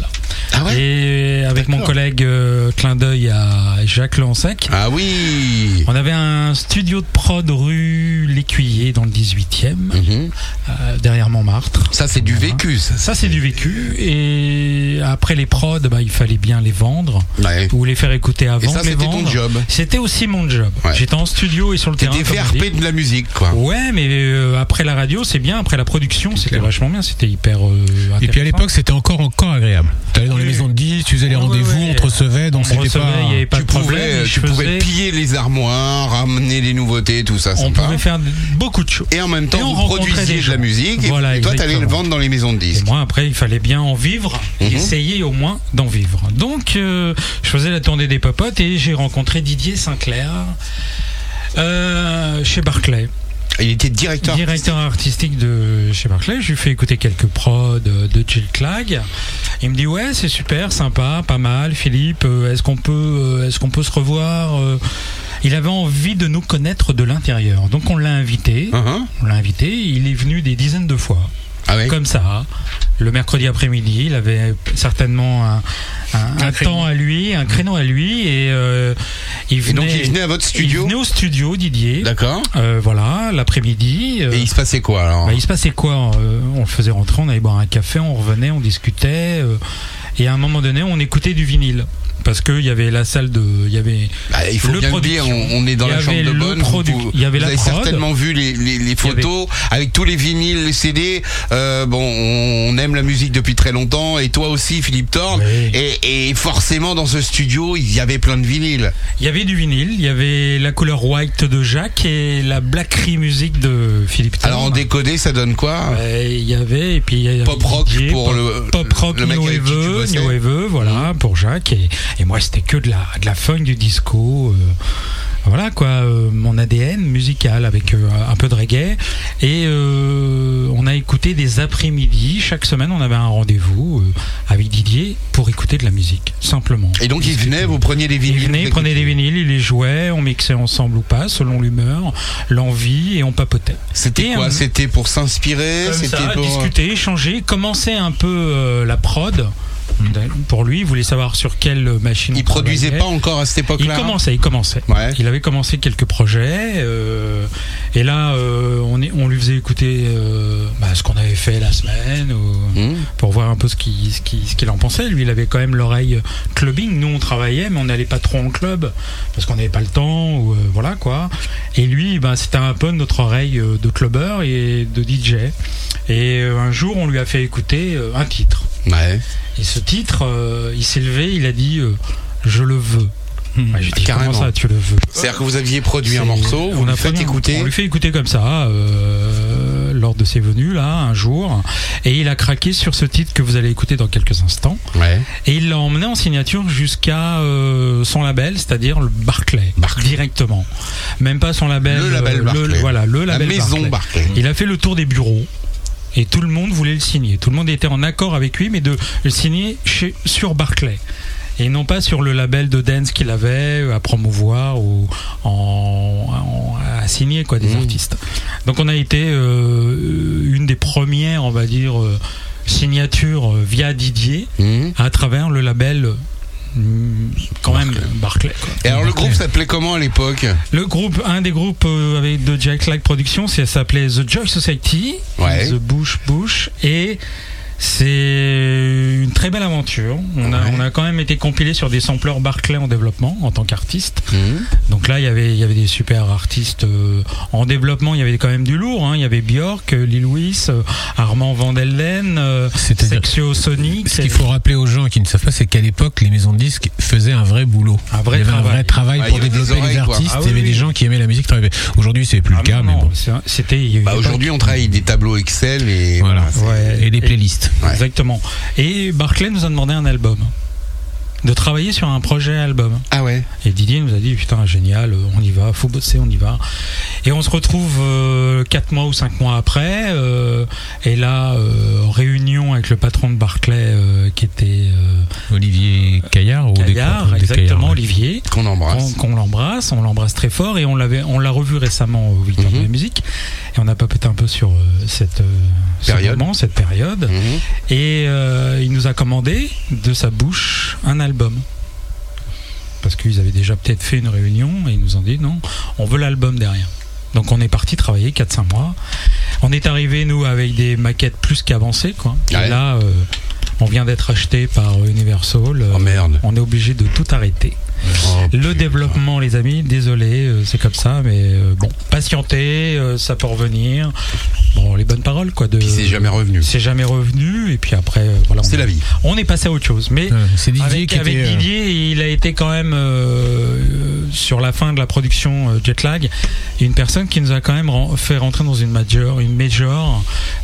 Ah ouais Et avec mon collègue euh, clin d'œil à Jacques Lansec, Ah oui. on avait un studio de prod rue L'Écuyer dans le 18e, Mhm. euh, derrière Montmartre. Ça c'est du vécu. Ça. Ça, c'est du vécu. Et après les prods, bah, il fallait bien les vendre Ouais. ou les faire écouter avant Et ça de les c'était ton job. C'était aussi mon job. Ouais. J'étais en studio et sur le terrain. Dit. VRP de la musique quoi. Ouais, mais euh, après la radio, c'est bien. Après la production, c'était vachement bien. C'était hyper. euh, Et puis à l'époque, c'était encore encore agréable. Dans les maisons de 10, tu faisais les rendez-vous, on te recevait, donc c'était pas. il y avait pas tu problème. pouvais, et je tu pouvais piller les armoires, ramener les nouveautés, tout ça. On sympa. pouvait faire beaucoup de choses. Et en même temps, Et on vous rencontrait produisiez des de la musique et- Voilà, et toi, t'allais le vendre dans les maisons de Et disques. moi, après, il fallait bien en vivre, et Mhm. essayer au moins d'en vivre. Donc, euh, je faisais la tournée des popotes et j'ai rencontré Didier Sinclair euh, chez Barclay. Il était directeur. directeur artistique de chez Barclay. Je lui fais écouter quelques prods de de Jill Clag. Il me dit ouais c'est super, sympa, pas mal. Philippe, euh, est-ce qu'on peut, euh, est-ce qu'on peut se revoir euh? Il avait envie de nous connaître de l'intérieur, donc on l'a invité. Hein, On l'a invité. Il est venu des dizaines de fois, Ah comme ça. Le mercredi après-midi, il avait certainement un, un- un temps à lui, un créneau à lui, et euh, il Et venait. donc il venait à votre il studio. venait au studio, Didier. D'accord. Euh, voilà, l'après-midi. euh, Et il se passait quoi alors bah, il se passait quoi Euh, On le faisait rentrer, on allait boire un café, on revenait, on discutait. euh, et à un moment donné, on écoutait du vinyle. Parce qu'il y avait la salle de. Il y avait. Bah, il faut le bien le dire, on, on est dans la chambre de bonne. vous, il y avait vous la avez prod. certainement vu les, les, les photos avec tous les vinyles, les CD. Euh, bon, on aime la musique depuis très longtemps et toi aussi, Philippe Thorne. Oui. Et, et forcément, dans ce studio, il y avait plein de vinyles. Il y avait du vinyle, il y avait la couleur white de Jacques et la blackery music de Philippe Thorne. Alors en décodé, ça donne quoi? Il y avait et puis y avait Pop rock DJ, pour pop, le- pop rock le mec new wave, voilà pour Jacques et, et moi c'était que de la de la funk du disco euh, voilà quoi euh, mon ADN musical avec euh, un peu de reggae et on a écouté des après-midi chaque semaine on avait un rendez-vous avec Didier pour écouter de la musique simplement Et donc il venait, vous preniez des vinyles. Il venait, il prenait des vinyles, il les jouait, on mixait ensemble ou pas, selon l'humeur, l'envie, et on papotait. C'était quoi C'était pour s'inspirer C'était pour discuter, échanger, commencer un peu la prod. Pour lui, il voulait savoir sur quelle machine. Il produisait pas encore à cette Il époque-là. commençait, il commençait. Ouais. Il avait commencé quelques projets. euh, et là, euh, on, est, on lui faisait écouter euh, bah, ce qu'on avait fait la semaine. ou- Mmh. pour voir un peu ce qu'il ce qu'il- ce qu'il en pensait. Lui, il avait quand même l'oreille clubbing. Nous, on travaillait, mais on n'allait pas trop en club parce qu'on n'avait pas le temps. Ou, voilà quoi. Et lui, ben, c'était un peu notre oreille de clubbeur et de DJ. Et un jour, on lui a fait écouter un titre. Ouais. Et ce titre, euh, il s'est levé, il a dit euh, Je le veux. Ouais, j'ai dit, Carrément. comment ça, tu le veux C'est-à-dire que vous aviez produit un morceau, vous on le a fait- écouter. On lui fait écouter comme ça euh, lors de ses venues là un jour, et il a craqué sur ce titre que vous allez écouter dans quelques instants. Ouais. Et il l'a emmené en signature jusqu'à euh, son label, c'est-à-dire le Barclay, Barclay. directement. Même pas son label. Le label euh, Barclay. voilà, le La label maison Barclay. Il a fait le tour des bureaux. Et tout le monde voulait le signer. Tout le monde était en accord avec lui, mais de le signer chez, sur Barclay. et non pas sur le label de dance qu'il avait euh, à promouvoir ou en, en- à signer quoi des Mmh. artistes. Donc on a été euh, une des premières, on va dire, euh, signatures via Didier Mhm. à travers le label. Quand même Barclay. quoi. Et alors le groupe s'appelait comment à l'époque? Le groupe, un des groupes euh, avec de Jack Lag Productions, ça s'appelait The Joy Society, Ouais. The Bush Bush, et c'est une très belle aventure. On a, Ouais. on a quand même été compilé sur des sampleurs Barclay en développement en tant qu'artiste. Mhm. Donc là, il y avait, il y avait des super artistes euh, en développement. Il y avait quand même du lourd. hein. Il y avait Björk, euh, Lil Louis, euh, Armand Van Delden, euh, Sexio Sonic. Ce qu'il faut rappeler aux gens qui ne savent pas, c'est qu'à l'époque, les maisons de disques faisaient un vrai boulot. Un vrai il y avait travail. un vrai travail Ah, pour développer les oreilles, artistes. Ah il y avait oui, des oui. gens qui aimaient la musique. travaillaient. Aujourd'hui, c'est plus Ah le cas, non, mais non, bon. C'était. Bah aujourd'hui on travaille des tableaux Excel et Voilà. c'est- Ouais. Et des playlists. Exactement. Et Barclay nous a demandé un album. De travailler sur un projet album. Ah ouais. Et Didier nous a dit putain génial, on y va, faut bosser, on y va. Et on se retrouve euh, quatre mois ou cinq mois après. euh, et là, euh, réunion avec le patron de Barclay euh, qui était euh, Olivier Caillard ou des- Caillard, des exactement Caillard, ouais. Olivier. Qu'on embrasse. qu'on l'embrasse, on l'embrasse très fort et on l'avait, on l'a revu récemment au Mhm. de la musique et on a papoté un peu sur euh, cette euh, ce Période. moment, cette période. Mhm. Et euh, il nous a commandé de sa bouche un album. Parce qu'ils avaient déjà peut-être fait une réunion et ils nous ont dit non, on veut l'album derrière. Donc on est parti travailler 4-5 mois. On est arrivé nous avec des maquettes plus qu'avancées quoi. Ouais. Et là euh, on vient d'être acheté par Universal. Euh, Oh merde. On est obligé de tout arrêter. Oh, Le putain. développement, les amis, désolé, euh, c'est comme ça, mais euh, bon, patientez, euh, ça peut revenir. Bon, les bonnes paroles, quoi. De, Puis c'est jamais revenu. C'est jamais revenu, et puis après, voilà. C'est on- la vie. On est passé à autre chose, mais Ouais, C'est Didier avec, qui avec était. Didier, il a été quand même euh, sur la fin de la production euh, Jetlag, une personne qui nous a quand même fait rentrer dans une major, une major,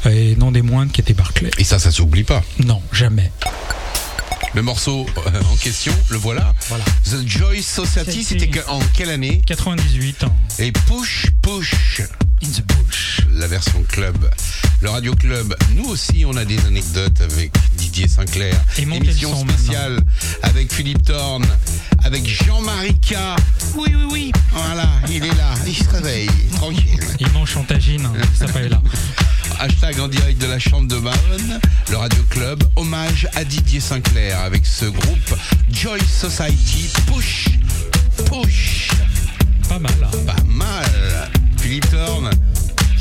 et non des moindres qui était Barclay. Et ça, ça s'oublie pas. Non, jamais. Le morceau euh, en question, le voilà. Voilà. The Joy Society, C'était- en quelle année 98 ans. Et Push Push, In the bush. la version club. Le Radio Club, nous aussi, on a des anecdotes avec Didier Sinclair. Et Émission spéciale avec Philippe Thorne, avec Jean-Marie K. Oui, oui, oui. Voilà, il est là, il se réveille, tranquille. Il mange chantagine, hein, ça pas là. Hashtag en direct de la chambre de Marne, le Radio Club, hommage à Didier Sinclair avec ce groupe Joy Society. Push, push, Pas mal. hein. pas mal. Philippe Thorne,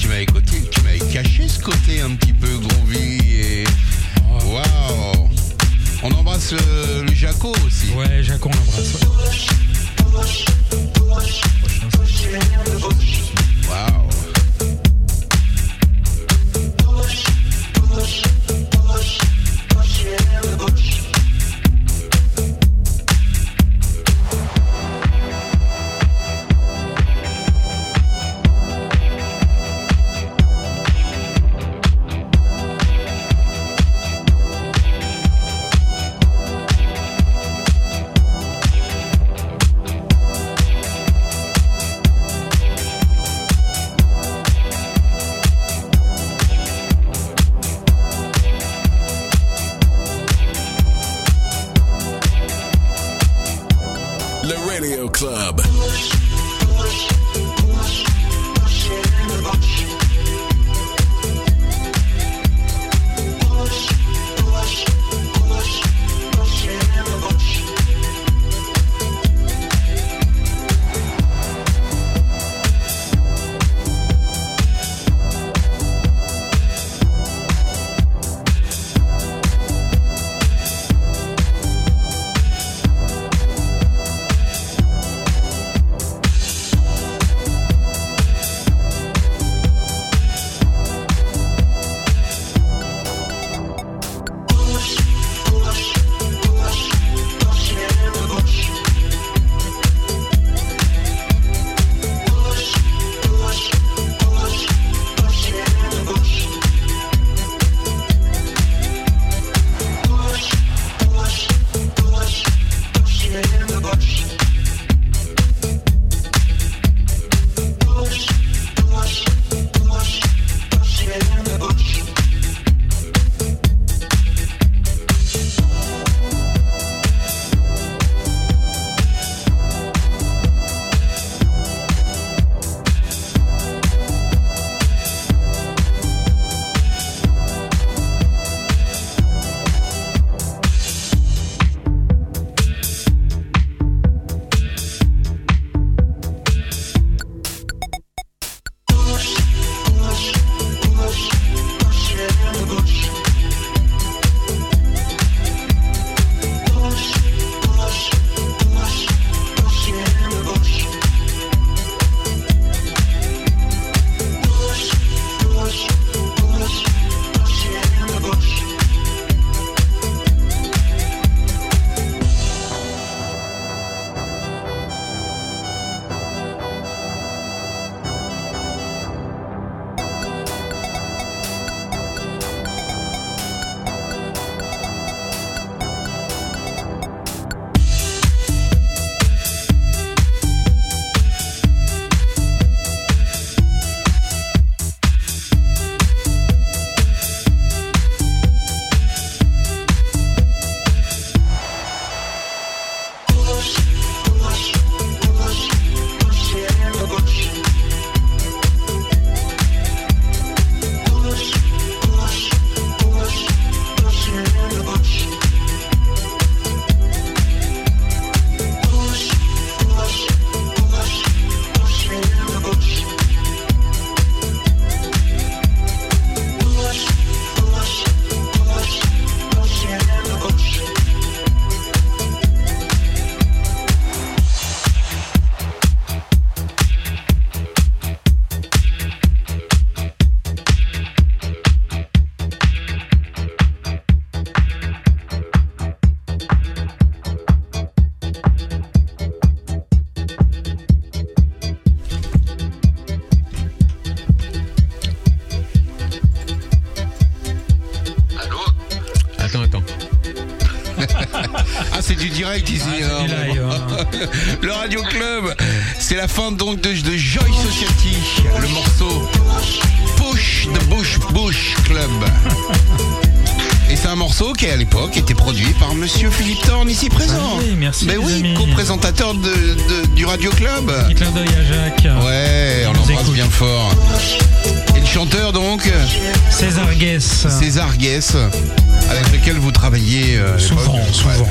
tu m'avais côté, tu m'avais caché ce côté un petit peu groovy et waouh. On embrasse le, le Jaco aussi. Ouais, Jacques, on l'embrasse. ouais. Waouh. Hein. live, le Radio Club, c'est la fin donc de, de Joy Society, le morceau Push the Bush Bush Club. Et c'est un morceau qui à l'époque était produit par Monsieur Philippe Thorne ici présent. Ah oui, merci, Mais les oui, co-présentateur de, de- du Radio Club. Petit clin d'œil à Jacques. Ouais, on l'embrasse bien fort. Et le chanteur donc, César Guess. César Guess, avec lequel vous travaillez euh. Souvent, souvent.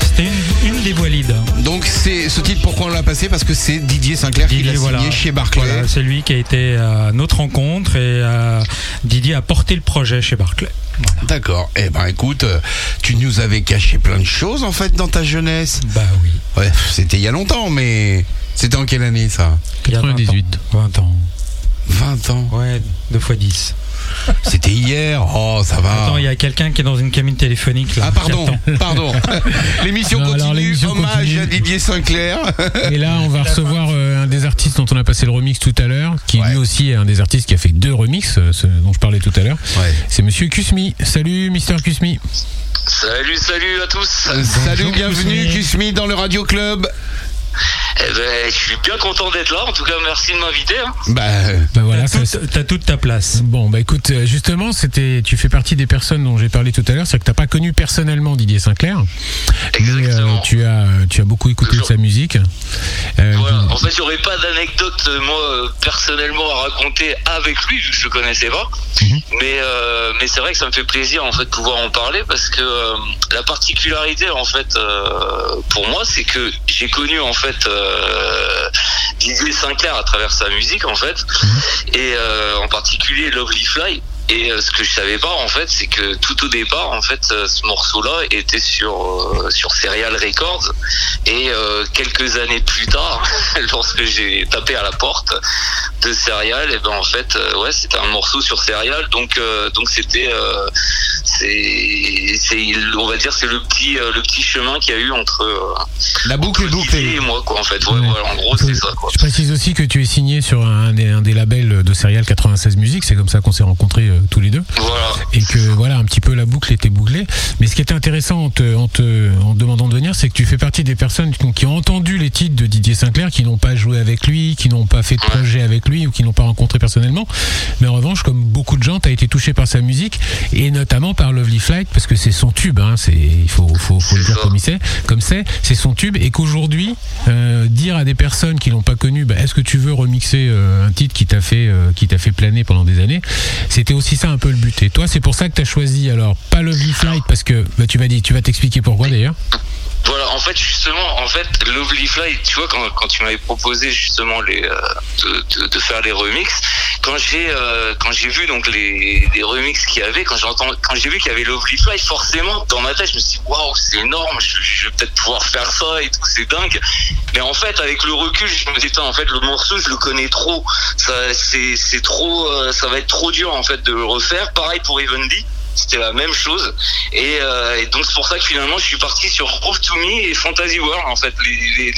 C'était une, une des voix lead. Donc c'est ce titre pourquoi on l'a passé? Parce que c'est Didier Sinclair qui l'a signé voilà. chez Barclay. Voilà, c'est lui qui a été à notre rencontre et euh, Didier a porté le projet chez Barclay. Voilà. D'accord. Eh ben écoute, euh, tu nous avais caché plein de choses en fait dans ta jeunesse. Bah oui. Ouais, c'était il y a longtemps mais c'était en quelle année ça? Il y a 20 ans. 98. 20 ans. 20 ans. Ouais, 2 fois 10. C'était hier. Oh, ça va. Attends, il y a quelqu'un qui est dans une cabine téléphonique là. Ah pardon, pardon. L'émission alors, continue. Hommage continue. à Didier Sinclair. Et là, on va recevoir euh, un des artistes dont on a passé le remix tout à l'heure, qui Ouais. lui aussi est un des artistes qui a fait deux remixes, euh, ce dont je parlais tout à l'heure. Ouais. C'est Monsieur Kusmi. Salut, Mister Kusmi. Salut, salut à tous. Salut, bienvenue Kusmi. Dans le Radio Club. Eh ben, je suis bien content d'être là. En tout cas, merci de m'inviter. hein. Bah, Bah voilà, T'as ça, toute- T'as toute ta place. Bon, bah écoute, euh, justement, c'était, tu fais partie des personnes dont j'ai parlé tout à l'heure, c'est que t'as pas connu personnellement Didier Sinclair, mais euh, Exactement. tu as, tu as beaucoup écouté Toujours. sa musique. Euh, Voilà. je- En fait, j'aurais pas d'anecdote euh, moi euh, personnellement à raconter avec lui, vu que je le connaissais pas. Mhm. Mais euh, mais c'est vrai que ça me fait plaisir en fait de pouvoir en parler parce que euh, la particularité en fait euh, pour moi, c'est que j'ai connu en fait euh, Didier Sinclair à travers sa musique en fait, et euh, en particulier Lovely Fly. Et euh, ce que je savais pas en fait, c'est que tout au départ en fait, euh, ce morceau-là était sur sur Serial Records. Et quelques années plus tard, lorsque j'ai tapé à la porte de Serial, et ben en fait, euh, ouais, c'était un morceau sur Serial. Donc euh, donc c'était euh, c'est c'est on va dire c'est le petit euh, le petit chemin qu'il y a eu entre euh, la boucle est entre bouclée. et moi quoi en fait. Ouais, Ouais. voilà, en gros c'est ça quoi. Je précise aussi que tu es signé sur un des, un des labels de Serial 96 Musique, c'est comme ça qu'on s'est rencontrés tous les deux. Voilà. et que voilà un petit peu la boucle était bouclée. Mais ce qui était intéressant en te, en te, en demandant de venir, c'est que tu fais partie des personnes qui ont, qui ont entendu les titres de Didier Sinclair, qui n'ont pas joué avec lui, qui n'ont pas fait de projet avec lui ou qui n'ont pas rencontré personnellement. Mais en revanche, comme beaucoup de gens, tu as été touché par sa musique et notamment par Lovely Flight parce que c'est son tube. Hein, c'est il faut, faut, faut le dire ça. comme c'est, comme c'est, c'est son tube et qu'aujourd'hui euh, dire à des personnes qui l'ont pas connu, bah, est-ce que tu veux remixer euh, un titre qui t'a fait euh, qui t'a fait planer pendant des années, c'était aussi ça un peu le but. Et toi, c'est pour ça que tu as choisi alors pas Lovely Flight parce que bah, tu vas dire, tu vas t'expliquer pourquoi d'ailleurs. Voilà, en fait, justement, en fait, Lovely Fly, tu vois, quand, quand tu m'avais proposé justement les, euh, de, faire les remixes, quand j'ai euh, quand j'ai vu donc les, les remixes qu'il y avait, quand j'entends, quand j'ai vu qu'il y avait Lovely Fly, forcément, dans ma tête, je me suis dit, waouh, c'est énorme, je, je vais peut-être pouvoir faire ça et tout, c'est dingue. Mais en fait, avec le recul, je me dis, en fait, le morceau, je le connais trop, ça, c'est, c'est trop, euh, ça va être trop dur en fait de le refaire. Pareil pour Evenly c'était la même chose et, euh, et donc c'est pour ça que finalement je suis parti sur Proof to Me et Fantasy World en fait les,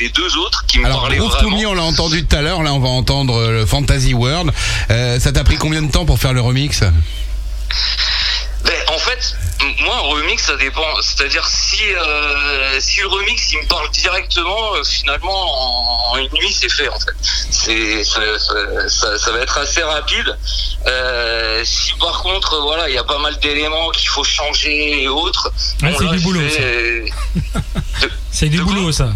les, deux autres qui me Alors, parlaient Groove to Me, on l'a entendu tout à l'heure. Là, on va entendre euh, le Fantasy World. Euh, ça t'a pris combien de temps pour faire le remix? Ben, en fait, moi, un remix, ça dépend. C'est-à-dire, si, euh, si le remix, il me parle directement, euh, finalement, en, en une nuit, c'est fait, en fait. C'est, ça, ça- ça- ça va être assez rapide. Euh, si par contre, voilà, il y a pas mal d'éléments qu'il faut changer et autres. Ouais, c'est là, du boulot, fais- C'est du boulot ça.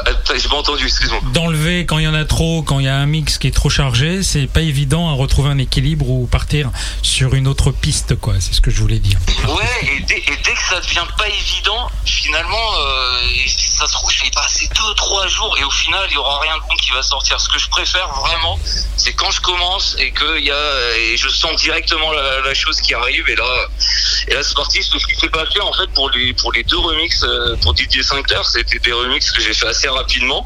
Attends, J'ai pas entendu, excuse-moi. D'enlever quand il y en a trop, quand il y a un mix qui est trop chargé, c'est pas évident à retrouver un équilibre ou partir sur une autre piste, quoi. C'est ce que je voulais dire. Ouais, et dès, et dès que ça devient pas évident, finalement, euh, ça se trouve, je vais y passer deux, trois jours et au final, il y aura rien de bon qui va sortir. Ce que je préfère vraiment, c'est quand je commence et que y a, et je sens directement la, la chose qui arrive et là, et là c'est parti. Ce qui s'est passé en fait pour les pour les deux remixes euh, pour Didier Sinclair, c'était des remixes que j'ai fait assez rapidement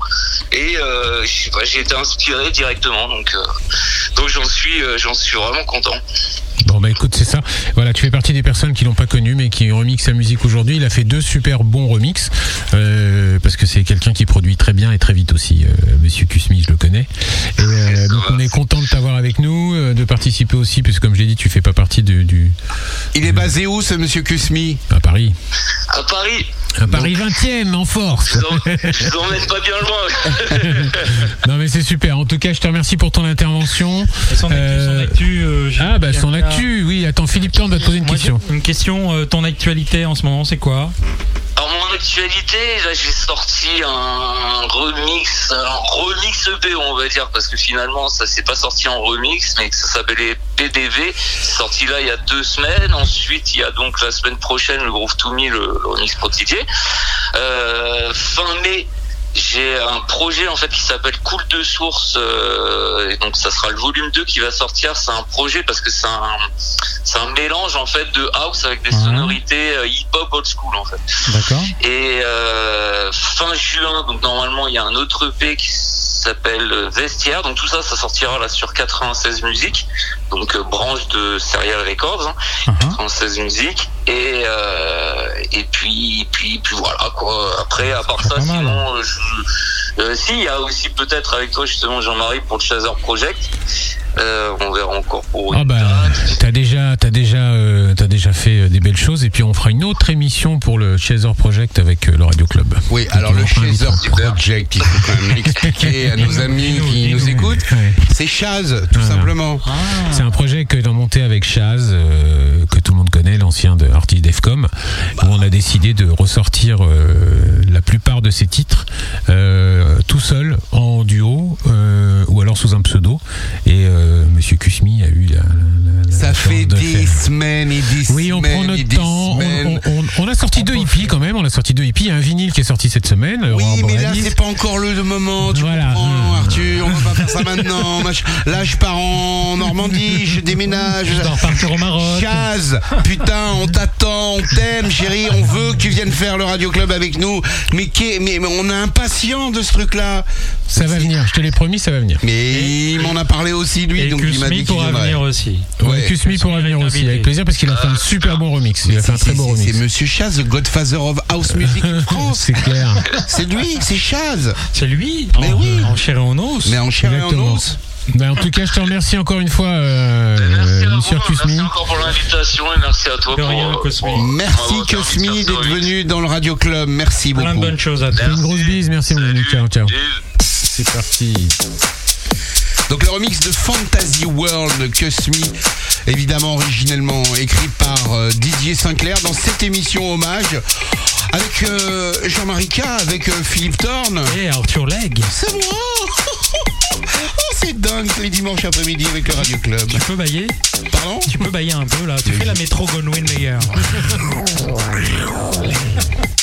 et euh, j'ai été inspiré directement, donc euh, donc j'en suis euh, j'en suis vraiment content. Bon bah écoute c'est ça. Voilà, tu fais partie des personnes qui l'ont pas connu mais qui remixent sa musique aujourd'hui. Il a fait deux super bons remixes euh, parce que c'est quelqu'un qui produit très bien et très vite aussi. euh, Monsieur Kusmi, je le connais. Et, euh, donc on est content de t'avoir avec nous, euh, de participer aussi, puisque comme je l'ai dit, tu fais pas partie du, du- Il est basé où ce monsieur Kusmi? À Paris. À Paris, À Paris 20e, en force. je vous emmène pas bien loin. non mais c'est super. En tout cas, je te remercie pour ton intervention. Et son actu, son actu, euh, Ah bah son j'ai un cas- actu, oui. Attends, Philippe Thorne va te poser une question. Une question, euh, ton actualité en ce moment, c'est quoi? Alors mon actualité, là j'ai sorti un remix, un remix EP on va dire, parce que finalement ça s'est pas sorti en remix, mais que ça s'appelait PDV, c'est sorti là il y a deux semaines, ensuite il y a donc la semaine prochaine le Groove to Me, le, le remix Protidier. Euh, fin mai, j'ai un projet en fait qui s'appelle Cool de source, euh, et donc ça sera le volume 2 qui va sortir, c'est un projet parce que c'est un, c'est un mélange en fait de house avec des Mhm. sonorités euh, hip-hop old school en fait. D'accord. Et euh, fin juin, donc normalement il y a un autre EP qui s'appelle Vestiaire. Donc tout ça, ça sortira là sur 96 musiques, donc euh, branche de Serial Records, hein, Uh-huh. 96 musiques. Et euh, et puis puis puis voilà quoi. Après à part ça, sinon euh, je, si il y a aussi peut-être avec toi justement Jean-Marie pour le Chaser Project. Euh, on verra encore pour Ah une bah, t'as déjà, t'as déjà, euh, t'as déjà fait euh, des belles choses et puis on fera une autre émission pour le Chaser Project avec euh, le Radio Club. Oui, Donc, alors le Chaser. Project, il faut quand même l'expliquer à nos amis qui nous écoutent. Ouais. C'est Chaz, tout Voilà. simplement. C'est un projet que l'on monté avec Chaz, euh, que tout le monde connaît, l'ancien de artiste Defcom, où on a décidé de ressortir euh, la plupart de ses titres euh, tout seul, en duo, euh, ou alors sous un pseudo. Et euh, Monsieur Kusmi a eu la, la- la- la Ça fait de des faire. semaines et des Oui, on semaines prend notre temps. On, a sorti deux hippies quand même. On a sorti deux hippies. Il y a un vinyle qui est sorti cette semaine. Oui, mais là, c'est pas encore le moment. Tu Voilà. comprends, Mmh. Arthur On va pas faire ça maintenant. Là, je pars en Normandie, je déménage. Je dois repartir au Maroc. Chaz, putain, on t'attend, on t'aime, chérie, on veut que tu viennes faire le Radio Club avec nous. Mais, qu'est- mais, mais on est impatient de ce truc-là. Ça va venir. Je te l'ai promis, ça va venir. Mais il m'en a parlé aussi, lui, Et donc il m'a dit Kusmi qu'il pourra viendrait. venir aussi. Ouais, Ouais. Kusmi pourra venir aussi avec plaisir parce qu'il a fait un super bon remix. Il a fait un très c'est- remix. C'est Monsieur Chaz, the Godfather of House Music in France. C'est clair. C'est lui, c'est Chaz. C'est lui Mais en, oui. en chair et en os. Mais en chair et en os. Ben, en tout cas, je te remercie encore une fois, euh, Merci à euh, Monsieur Kusmi. merci encore pour l'invitation et merci à toi pour, rien, euh, Cosmi. pour- Merci pour permis de faire d'être venu dans le Radio Club. Merci Plein de beaucoup. bonnes choses à faire. une grosse bise, merci mon ami. Ciao, ciao. C'est parti. Donc le remix de Fantasy World Cosmi, évidemment originellement écrit par euh, Didier Sinclair dans cette émission hommage avec euh, Jean-Marie K, avec euh, Philippe Thorne. Et Arthur Legge. C'est moi Oh, c'est dingue tous les dimanches après-midi avec le Radio Club. Tu peux bailler Pardon? Tu peux bailler un peu là. Tu fais la métro Gonwin Meyer.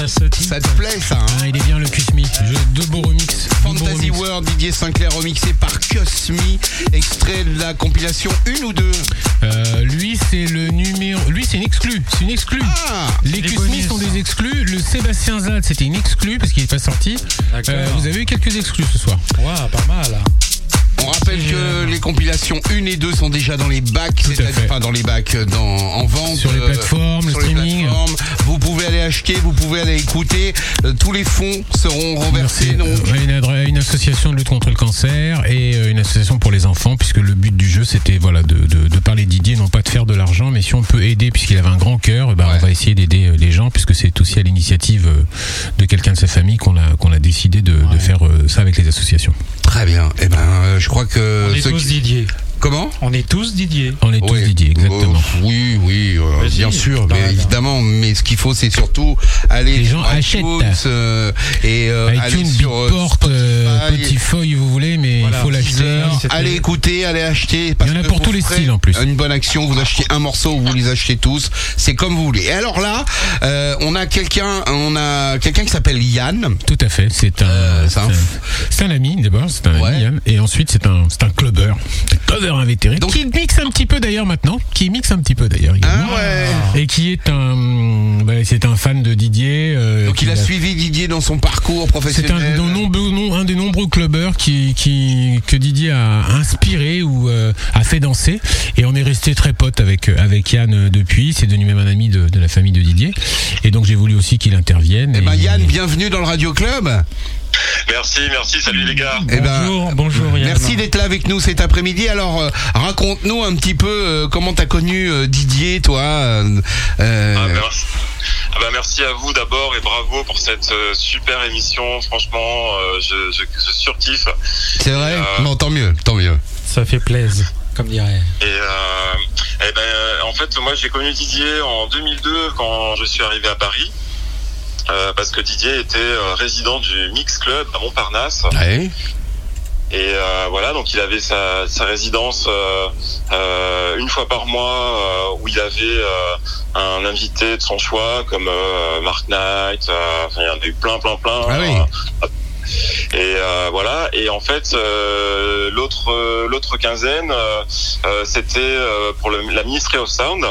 ça sautille. Ça te plaît ça hein Ah, il est bien le Kusmi. Je- Deux beaux remix. Deux beaux Fantasy remix. World, Didier Sinclair remixé par Cosmi, extrait de la compilation 1 ou 2 Euh, lui, c'est le numéro. Lui, c'est une exclue. C'est une exclue. Ah Les bonus. sont des exclus. Le Sébastien Zad, c'était une exclue parce qu'il n'est pas sorti. Euh, vous avez eu quelques exclus ce soir. Waouh, pas mal. On rappelle que les compilations 1 et 2 sont déjà dans les bacs, c'est-à-dire enfin dans les bacs, dans, en vente. Sur les euh, plateformes, le les streaming. plateformes. Vous pouvez aller acheter, vous pouvez aller écouter. Euh, tous les fonds seront. Donc, Euh, Une, association de lutte contre le cancer et euh, une association pour les enfants, puisque le but du jeu c'était voilà de, de, de parler Didier, non pas de faire de l'argent, mais si on peut aider, puisqu'il avait un grand cœur, bah, Ouais. on va essayer d'aider euh, les gens, puisque c'est aussi à l'initiative euh, de quelqu'un de sa famille qu'on a qu'on a décidé de, de faire euh, ça avec les associations. Très bien. Eh ben, euh, je crois que On est tous qui- Didier. Comment On est tous Didier. On est tous Oui. Didier, exactement. Oh, oui, oui, euh, bien sûr, Bah, mais évidemment. Mais ce qu'il faut, c'est surtout aller Les gens sur iTunes, achètent. euh, et euh, aller iTunes, sur euh, Beatport, euh, Spotify, Petit Feuille, vous voulez, mais Voilà, il faut l'acheter. Allez écouter, allez acheter. Il y en a que pour tous les styles, en plus. Une bonne action, vous achetez un morceau, vous les achetez tous. C'est comme vous voulez. Et alors là, euh, on a quelqu'un, on a quelqu'un qui s'appelle Yann. Tout à fait, c'est un, Euh, c'est un ami d'abord, c'est un Ouais. ami Yann, et ensuite c'est un, c'est un clubber, un clubber invétéré, Donc- qui mixe un petit peu d'ailleurs maintenant, qui mixe un petit peu d'ailleurs également, Ah ouais. et qui est un, bah, c'est un fan de Didier. euh, Donc il a suivi Didier dans son parcours C'est professionnel. un, non, un des nombreux clubbers qui, qui, que Didier a inspiré ou euh, a fait danser. Et on est resté très potes avec, avec Yann euh, depuis. C'est devenu même un ami de, de la famille de Didier. Et donc j'ai voulu aussi qu'il intervienne. Eh ben Yann, bienvenue dans le Radio Club. Merci, merci, salut les gars. Eh ben, Bonjour, bonjour Yann. Merci d'être là avec nous cet après-midi. Alors, euh, raconte-nous un petit peu euh, comment t'as connu euh, Didier, toi. Ah, merci. Ah bah, merci à vous d'abord et bravo pour cette super émission. Franchement, je, je, je surkiffe. c'est vrai euh, Bon, tant mieux, tant mieux. Ça fait plaisir, comme dirait. Et, euh, eh ben, en fait, moi, j'ai connu Didier en 2002 quand je suis arrivé à Paris. Euh, parce que Didier était euh, résident du Mix Club à Montparnasse. Ouais. Et euh, voilà, donc il avait sa, sa résidence euh, euh, une fois par mois euh, où il avait euh, un invité de son choix comme euh, Mark Knight, euh, enfin il y en a eu plein plein plein. Ah oui. Euh, et euh, voilà, et en fait euh, l'autre euh, l'autre quinzaine, euh, euh, c'était euh, pour le, la Ministry of Sound.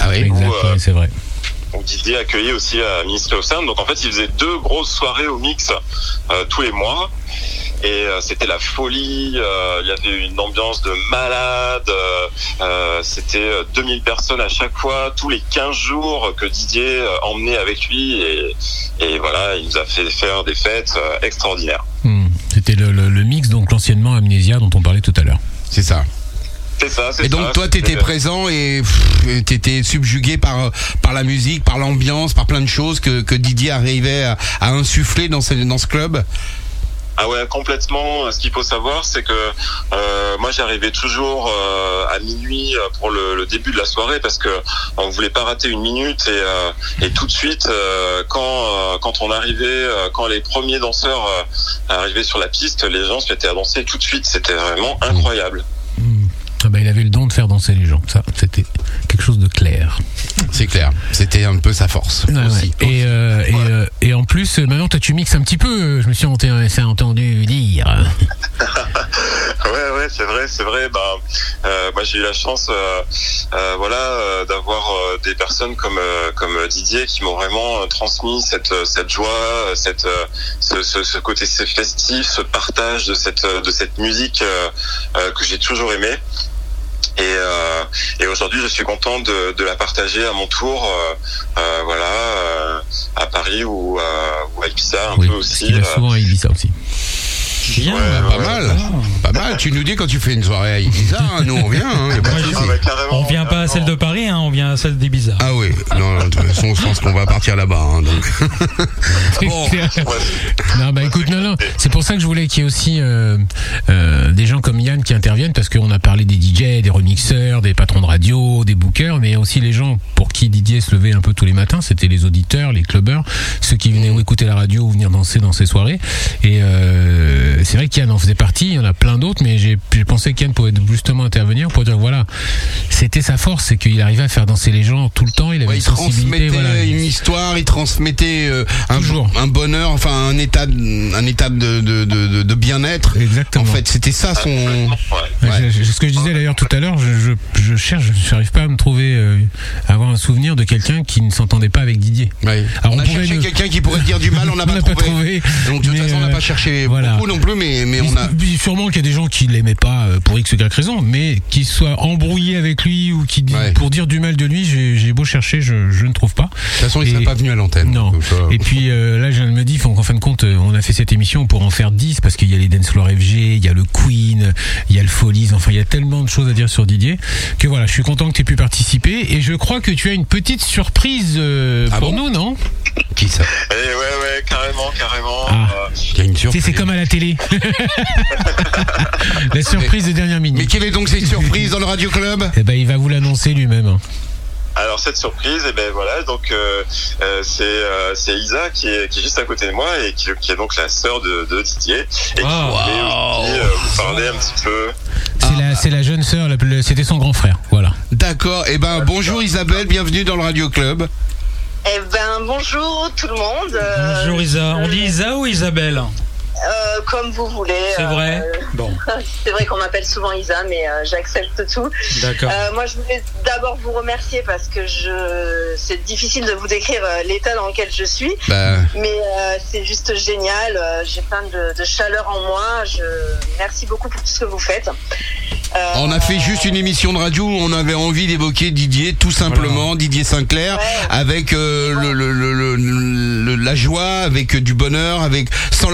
Ah oui. Euh, c'est vrai. Donc Didier accueillait aussi à Ministry of Sound. Donc en fait, il faisait deux grosses soirées au mix euh, tous les mois. Et euh, c'était la folie, euh, il y avait une ambiance de malade, c'était euh, 2000 personnes à chaque fois, tous les 15 jours que Didier euh, emmenait avec lui et, et voilà, il nous a fait faire des fêtes euh, extraordinaires. Hmm. C'était le, le- le mix, donc l'anciennement Amnésia dont on parlait tout à l'heure. C'est ça. C'est ça, c'est Et donc ça. toi, t'étais présent et t'étais subjugué par par la musique, par l'ambiance, par plein de choses que, que Didier arrivait à, à insuffler dans ce dans ce club? Ah ouais, complètement. Ce qu'il faut savoir, c'est que euh, moi j'arrivais toujours euh, à minuit euh, pour le, le début de la soirée parce que on voulait pas rater une minute et, euh, et tout de suite quand quand on arrivait, quand les premiers danseurs arrivaient sur la piste, les gens se mettaient à danser tout de suite. C'était vraiment incroyable. Ah bah, il avait le don de faire danser les gens, ça, c'était quelque chose de clair. C'est clair. C'était un peu sa force Ouais, aussi. ouais. Et, euh, et, euh, et en plus, euh, maintenant, toi, tu mixes un petit peu. Je me suis entendu, c'est entendu dire. Ouais, ouais, c'est vrai, c'est vrai. Ben, euh, moi, j'ai eu la chance, euh, euh, voilà, euh, d'avoir euh, des personnes comme euh, comme Didier qui m'ont vraiment euh, transmis cette euh, cette joie, cette euh, ce, ce, ce côté festif, ce partage de cette de cette musique euh, euh, que j'ai toujours aimé. Et, euh, et aujourd'hui, je suis content de, de la partager à mon tour, euh, euh, voilà, euh, à Paris ou, euh, ou à Ibiza un Oui, peu parce aussi. qu'il a euh. souvent à Ibiza aussi. Bien. Pas mal, mal. Tu nous dis quand tu fais une soirée à Ibiza, hein, nous on vient. hein, pas de souci. Ah, bah, On vient pas à celle de Paris, hein, on vient à celle d'Ibiza. Ah oui, non, de toute façon, je pense qu'on va partir là-bas. hein, donc. Bon. Non, bah écoute, non, non. C'est pour ça que je voulais qu'il y ait aussi euh, euh, des gens comme Yann qui interviennent parce qu'on a parlé des DJ, des remixeurs, des patrons de radio, des bookers, mais aussi les gens pour qui Didier se levait un peu tous les matins. C'était les auditeurs, les clubbers, ceux qui venaient ou écouter la radio ou venir danser dans ces soirées. Et euh, c'est vrai qu'Yann en faisait partie. Il y en a plein d'autres, mais j'ai pensé qu'Yann pouvait justement intervenir pour dire voilà, c'était sa force, c'est qu'il arrivait à faire danser les gens tout le temps. Il avait Ouais, une il transmettait Voilà. une histoire, il transmettait euh, un, Toujours. un bonheur, enfin un état, un état de, de, de, de bien-être. Exactement. En fait, c'était ça son. Ouais. Ouais, ce que je disais d'ailleurs tout à l'heure, je, je, je cherche, je n'arrive pas à me trouver, euh, à avoir un souvenir de quelqu'un qui ne s'entendait pas avec Didier. Alors, on, on a cherché le- quelqu'un qui pourrait dire du mal, on n'a pas, trouvé. pas trouvé. Donc de toute façon, on n'a euh, pas cherché voilà. beaucoup non plus, mais, mais on a. Sûrement qu'il y a des gens qui l'aimaient pas euh, pour X ou Y raison, mais qui soient embrouillés avec lui ou qui Ouais. pour dire du mal de lui, j'ai beau chercher, je, je ne trouve pas. De toute façon, il Et- serait pas venu à l'antenne. Non. donc, euh, Et puis euh, là, je viens de me dire, faut qu'en fin de compte, on a fait cette émission pour en faire 10 parce qu'il y a les Dance Floor FG, il y a le Queen, il y a le Follies, enfin il y a tellement de choses à dire sur Didier que voilà, je suis content que tu aies pu participer et je crois que tu as une petite surprise euh, Ah pour bon nous, non? Qui ça? Et ouais, ouais, carrément, carrément. Ah. Euh, Il y a une surprise. c'est comme à la télé. la surprise de dernière minute. Mais quelle est donc cette surprise dans le Radio Club? Eh ben, il va vous l'annoncer lui-même. Alors cette surprise, et ben voilà, donc euh, euh, c'est euh, c'est Isa qui est qui est juste à côté de moi et qui, qui est donc la sœur de, de Didier et qui Ah. voulait aussi euh, vous parler un petit peu. C'est la, c'est la jeune sœur, c'était son grand frère. Voilà. D'accord. Eh ben, bonjour Isabelle, bienvenue dans le Radio Club. Eh ben bonjour tout le monde. Bonjour Isa. On dit Isa ou Isabelle? Euh, comme vous voulez. C'est euh, vrai Bon, C'est vrai qu'on m'appelle souvent Isa, mais euh, j'accepte tout. d'accord. Euh, moi, je voulais d'abord vous remercier parce que je, c'est difficile de vous décrire euh, l'état dans lequel je suis, Bah, mais euh, c'est juste génial. Euh, J'ai plein de, de chaleur en moi. Je merci beaucoup pour tout ce que vous faites. Euh, on a fait juste une émission de radio où on avait envie d'évoquer Didier, tout simplement, Didier Sinclair, Ouais. avec euh, le, le- le- le- le- la joie, avec du bonheur, avec sans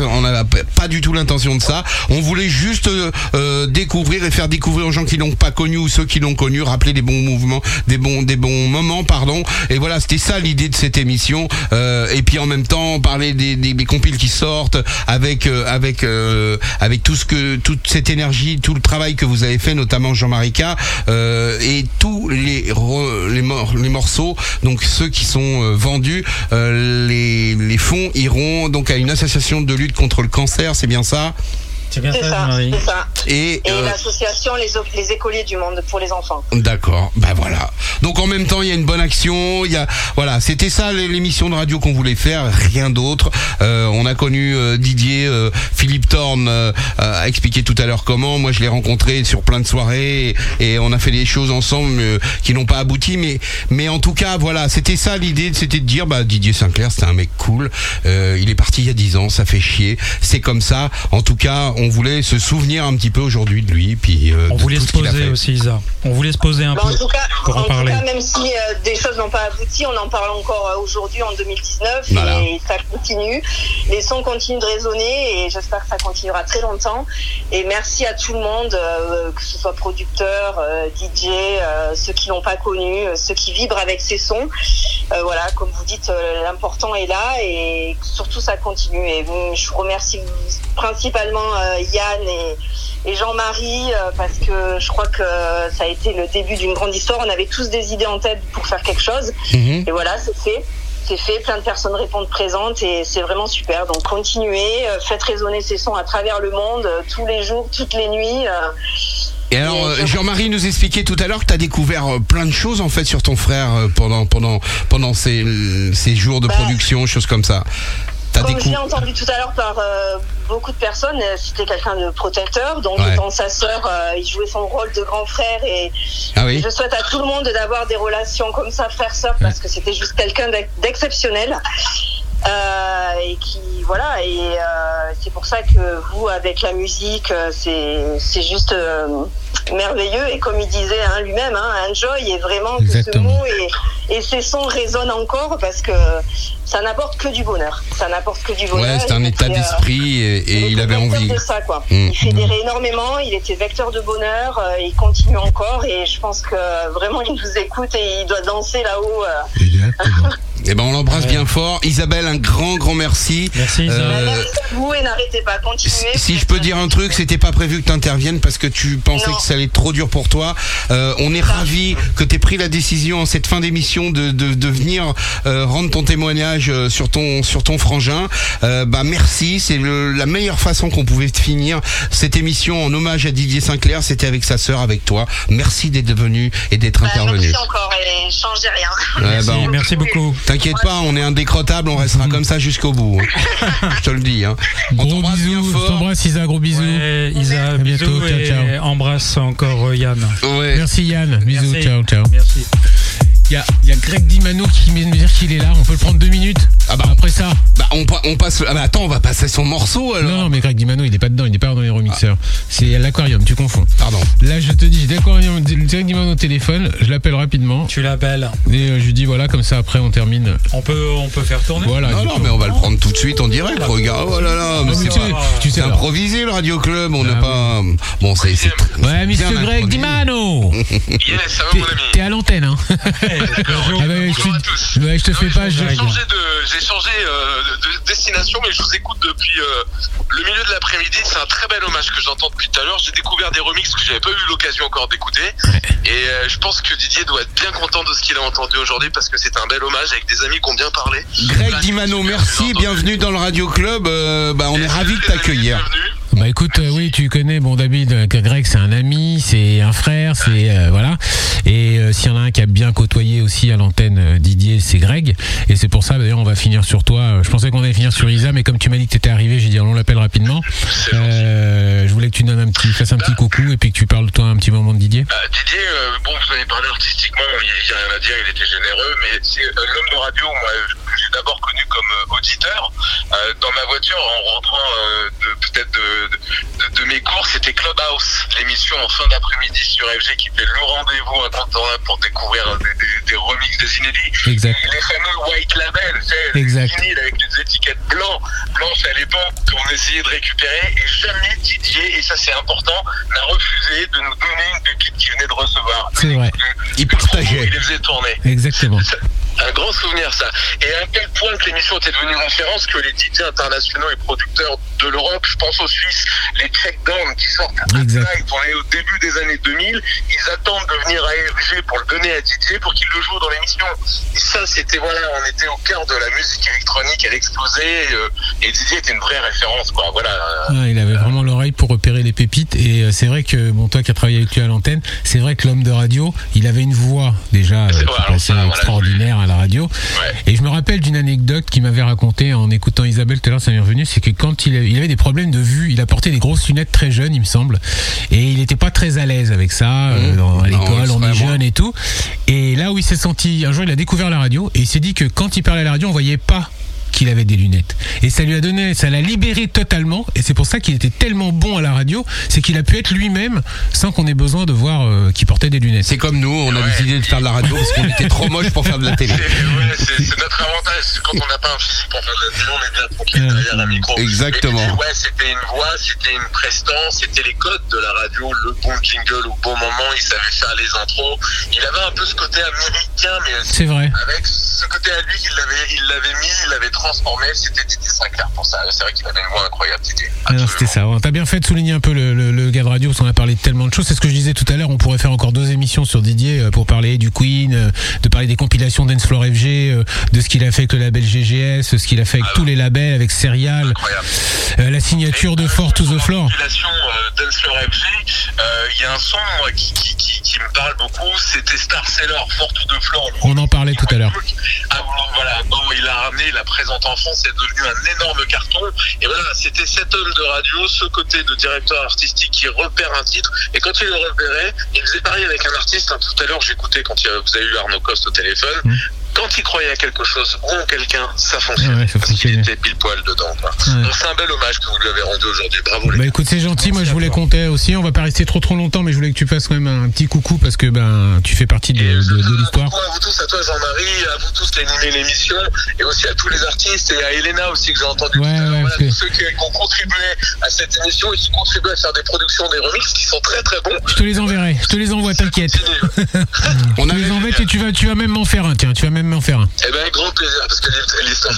On n'avait pas du tout l'intention de ça. On voulait juste euh, euh, découvrir et faire découvrir aux gens qui l'ont pas connu ou ceux qui l'ont connu, rappeler des bons mouvements, des bons, des bons moments, pardon. Et voilà, c'était ça l'idée de cette émission. Euh, et puis en même temps, parler des, des, des compiles qui sortent, avec euh, avec avec tout ce que toute cette énergie, tout le travail que vous avez fait, notamment Jean-Marie et tous les les, mor- les morceaux, donc ceux qui sont vendus, les les fonds iront donc à une association de lutte contre le cancer, c'est bien ça C'est bien C'est ça, ça, c'est ça. Et, Et euh, l'association les, les écoliers du monde pour les enfants. D'accord, bah voilà. Donc en même temps, il y a une bonne action. Il y a, voilà, c'était ça l'émission de radio qu'on voulait faire, rien d'autre. Euh, on a connu euh, Didier, euh, Philippe Thorne euh, a expliqué tout à l'heure comment. Moi, je l'ai rencontré sur plein de soirées et, et on a fait des choses ensemble euh, qui n'ont pas abouti, mais mais en tout cas, voilà, c'était ça l'idée, c'était de dire, bah Didier Sinclair, c'était un mec cool. Euh, il est parti il y a 10 ans, ça fait chier. C'est comme ça. En tout cas, on voulait se souvenir un petit peu aujourd'hui de lui, puis euh, On de voulait tout se ce qu'il a poser aussi, Isa. On voulait se poser un Bon, peu en tout cas, pour en en tout parler. cas, même si euh, des choses n'ont pas abouti, on en parle encore euh, aujourd'hui en 2019 Voilà. et ça continue. Les sons continuent de résonner et j'espère que ça continuera très longtemps. Et merci à tout le monde, euh, que ce soit producteur, euh, DJ, euh, ceux qui l'ont pas connu, euh, ceux qui vibrent avec ces sons. Euh, voilà, comme vous dites, euh, l'important est là et surtout ça continue. Et mm, je vous remercie principalement euh, Yann et, et Jean-Marie euh, parce que je crois que ça a été le début d'une grande histoire. On avait tous des idées en tête pour faire quelque chose Mhm. et voilà, c'est fait. C'est fait, plein de personnes répondent présentes et c'est vraiment super. Donc continuez, euh, faites résonner ces sons à travers le monde, euh, tous les jours, toutes les nuits. euh, Et alors, euh, Jean-Marie nous expliquait tout à l'heure que tu as découvert euh, plein de choses en fait sur ton frère euh, pendant pendant pendant ces, euh, ces jours de Bah, production, choses comme ça. Comme je l'ai entendu tout à l'heure par euh, beaucoup de personnes, euh, c'était quelqu'un de protecteur. Donc, Ouais. étant sa sœur, euh, il jouait son rôle de grand frère. Et Ah oui. je souhaite à tout le monde d'avoir des relations comme ça, frère-sœur, parce que c'était juste quelqu'un d'ex- d'exceptionnel. Euh, et qui voilà et euh, c'est pour ça que vous avec la musique euh, c'est c'est juste euh, merveilleux et comme il disait hein, lui-même hein, enjoy est vraiment que ce mot et, et ces sons résonnent encore parce que ça n'apporte que du bonheur ça n'apporte que du bonheur Ouais, c'était un Et état d'esprit et, et il avait envie. de ça quoi. Mm. Il fédérait énormément, il était vecteur de bonheur, il continue encore et je pense que vraiment il nous écoute et il doit danser là-haut. euh. Eh ben on l'embrasse bien fort. Isabelle, un grand grand merci. Merci Euh, Merci à vous et n'arrêtez pas, continuez. si je peux dire un truc, c'était pas prévu que tu interviennes parce que tu pensais Non. que ça allait être trop dur pour toi. Euh, on est ravi que tu aies pris la décision en cette fin d'émission de, de, de venir euh, rendre ton témoignage euh, sur ton sur ton frangin. Euh, bah merci, c'est le- la meilleure façon qu'on pouvait finir cette émission en hommage à Didier Sinclair. C'était avec sa sœur, avec toi. Merci d'être venu et d'être Bah, intervenu. merci encore et changez rien. Ouais, Merci, bah, on- merci beaucoup. T'inquiète pas, on est indécrottable, on restera comme ça jusqu'au bout. hein. je te le dis. Hein. On Gros t'embrasse bien fort. t'embrasse Isa, gros bisous. Ouais, Isa, À bientôt, bisous ciao, et ciao. embrasse encore euh, Yann. Ouais. Merci Yann, bisous, Merci. ciao, ciao. Merci. Il y a, y a Greg Dimano qui vient de me dire qu'il est là, on peut le prendre deux minutes Ah bah, Après ça Bah, on, on passe. Ah bah attends, on va passer son morceau alors. Non, non, mais Greg Dimano, il est pas dedans, il est pas dans les remixeurs. C'est à l'aquarium, tu confonds. Pardon. Là, je te dis, j'ai l'aquarium, Greg Dimano au téléphone, je l'appelle rapidement. Tu l'appelles. Et euh, je lui dis, voilà, comme ça, après, on termine. On peut, on peut faire tourner. Voilà. Non, non, mais on va le prendre tout de suite en direct. Regarde, oh là là, mais Ah, c'est tu pas. sais, tu sais, C'est alors. improvisé le Radio Club, on n'a Ah, pas. Bon, c'est. c'est Ouais, Monsieur Greg. Dimano Yes, ça va mon ami t'es à l'antenne, hein Bonjour. Ah bah, Bonjour à tous. ouais, je te fais pas. je- J'ai changé de, j'ai changé euh, de destination, mais je vous écoute depuis euh, le milieu de l'après-midi. C'est un très bel hommage que j'entends depuis tout à l'heure. J'ai découvert des remixes que j'avais pas eu l'occasion encore d'écouter, et euh, je pense que Didier doit être bien content de ce qu'il a entendu aujourd'hui parce que c'est un bel hommage avec des amis qui ont bien parlé. Greg Dimano, merci, bienvenue dans le Radio Club. bah, on est ravis de t'accueillir. Bienvenue. Bah écoute, euh, oui, tu connais, bon David, euh, que Greg c'est un ami, c'est un frère, c'est euh, voilà. Et euh, s'il y en a un qui a bien côtoyé aussi à l'antenne euh, Didier, c'est Greg. Et c'est pour ça, d'ailleurs, on va finir sur toi. Euh, Je pensais qu'on allait finir sur Isa, mais comme tu m'as dit que t'étais arrivé, j'ai dit on l'appelle rapidement. Euh, je voulais que tu donnes un petit, fasses un petit coucou et puis que tu parles toi un petit moment de Didier. Euh, Didier, euh, bon, vous avez parlé artistiquement, il n'y a rien à dire, il était généreux, mais c'est l'homme de radio, moi, que j'ai d'abord connu comme auditeur. Euh, dans ma voiture, en rentrant euh, peut-être de, de, mes cours, c'était Clubhouse, l'émission en fin d'après-midi sur FG qui était le rendez-vous incontournable pour découvrir des, des, des remixes, des inédits. Exact. Les fameux white label, tu sais, Exact. les vinyles avec des étiquettes blancs, blanches à l'époque, qu'on essayait de récupérer, et jamais Didier, et ça c'est important, n'a refusé de nous donner une pépite qu'il venait de recevoir. C'est vrai. Il partageait. Il les faisait tourner. Exactement. Un grand souvenir ça. Et à quel point que l'émission était devenue référence que les DJ internationaux et producteurs de l'Europe. Je pense aux Suisses, les Check Down qui sortent à Exact. On est au début des années 2000. Ils attendent de venir à FG pour le donner à Didier pour qu'il le joue dans l'émission. Et ça, c'était voilà, on était au cœur de la musique électronique, elle explosait euh, et Didier était une vraie référence, quoi. Voilà. Ah, il avait vraiment l'oreille pour repérer les pépites et euh, c'est vrai que bon toi qui as travaillé avec lui à l'antenne, c'est vrai que l'homme de radio, il avait une voix déjà euh, qui passait extraordinaire à la radio. Et je me rappelle d'une anecdote qu'il m'avait racontée en écoutant Isabelle tout à l'heure, ça m'est revenu, c'est que quand il avait, des problèmes de vue, il a porté des grosses lunettes très jeune, il me semble, et il n'était pas très à l'aise avec ça euh, dans- à l'école, on est jeune et tout. Et là où il s'est senti, un jour il a découvert la radio et il s'est dit que quand il parlait à la radio, on voyait pas qu'il avait des lunettes. Et ça lui a donné, ça l'a libéré totalement. Et c'est pour ça qu'il était tellement bon à la radio, c'est qu'il a pu être lui-même sans qu'on ait besoin de voir euh, qu'il portait des lunettes. C'est comme nous, on a décidé de faire de la radio parce qu'on était trop moche pour faire de la télé. C'est notre avantage. c'est Quand on n'a pas un physique pour faire de la télé, on est bien tranquille derrière un micro. Exactement. Ouais, c'était une voix, c'était une prestance, c'était les codes de la radio, le bon jingle au bon moment, il savait faire les intros. Il avait un peu ce côté américain, mais C'est vrai. avec ce côté à lui, il l'avait, il l'avait mis, il l'avait transformé. C'était Didier Sinclair pour ça. C'est vrai qu'il avait une voix incroyable, Didier. Ah c'était ça. T'as bien fait de souligner un peu le, le, le gars de radio parce qu'on a parlé de tellement de choses. C'est ce que je disais tout à l'heure. On pourrait faire encore deux émissions sur Didier euh, pour parler du Queen, euh, de parler des compilations Dance Floor FG, euh, de ce qu'il a fait avec le label GGS, ce qu'il a fait avec tous les labels, avec Serial, la signature de Fort to the Floor. compilation FG, il y a un son qui, qui, qui, qui me parle beaucoup, c'était Star Seller, Fort to the Floor. On en parlait tout à l'heure. Ah, bon, voilà, bon, il l'a ramené, il l'a présenté en France, c'est devenu un énorme carton. Et voilà, c'était cette œuvre de radio, ce côté de directeur artistique qui repère un titre. Et quand il le repérait, il faisait pareil avec un artiste. hein, tout à l'heure, j'écoutais quand vous avez eu Arnaud Coste au téléphone. Quand il croyait à quelque chose ou en quelqu'un, ça fonctionnait. Ouais, ça parce qu'il était pile poil dedans. quoi. Ouais. Donc c'est un bel hommage que vous lui avez rendu aujourd'hui. Bravo les Bah écoute, c'est gentil. Moi, je voulais compter aussi. On va pas rester trop trop longtemps, mais je voulais que tu fasses quand même un petit coucou parce que ben tu fais partie de, de, de l'histoire. à vous tous, à toi Jean-Marie, à vous tous qui animez l'émission, et aussi à tous les artistes, et à Elena aussi que j'ai entendu Ouais, tout à Voilà, tous ceux qui, qui ont contribué à cette émission et qui contribuent à faire des productions, des remixes qui sont très très bons. Je te les enverrai. Je te les envoie, t'inquiète. On te les envoie et tu vas, tu vas même m'en faire un. Tiens, tu vas même m'en faire un. Eh ben, grand plaisir, parce que l'histoire.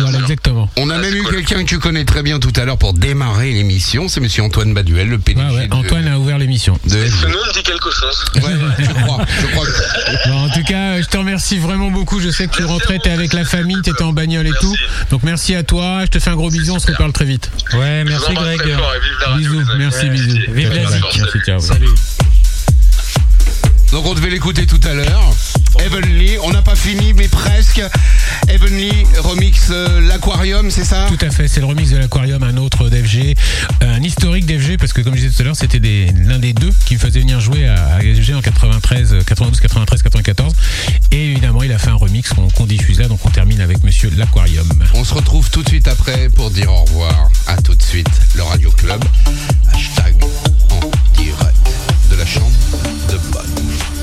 Voilà, exactement. On a même eu quelqu'un que tu connais très bien tout à l'heure pour démarrer l'émission, c'est monsieur Antoine Baduel, le PDG. Ouais, ouais. de- Antoine a ouvert l'émission. de- Ce nom me dit quelque chose. Ouais, je crois, je crois que- Bon, en tout cas, je te remercie vraiment beaucoup. Je sais que tu rentrais, t'es avec la famille, t'étais en bagnole et tout. Donc merci à toi. Je te fais un gros bisou. On se reparle très vite. Ouais, merci Greg. très fort et vive la radio, Bisous. Merci, Ouais, bisous. vive la. Salut. Donc on devait l'écouter tout à l'heure. Heavenly, on n'a pas fini mais presque. Heavenly remix euh, l'Aquarium, c'est ça? Tout à fait, c'est le remix de l'Aquarium, un autre d'FG, un historique d'FG, parce que comme je disais tout à l'heure, c'était l'un des deux qui me faisait venir jouer à, à FG en 93, 92, 93, 94. Et évidemment, il a fait un remix qu'on qu'on diffuse là, donc on termine avec Monsieur l'Aquarium. On se retrouve tout de suite après pour dire au revoir. À tout de suite, le Radio Club. Hashtag en direct de la chambre de bonne.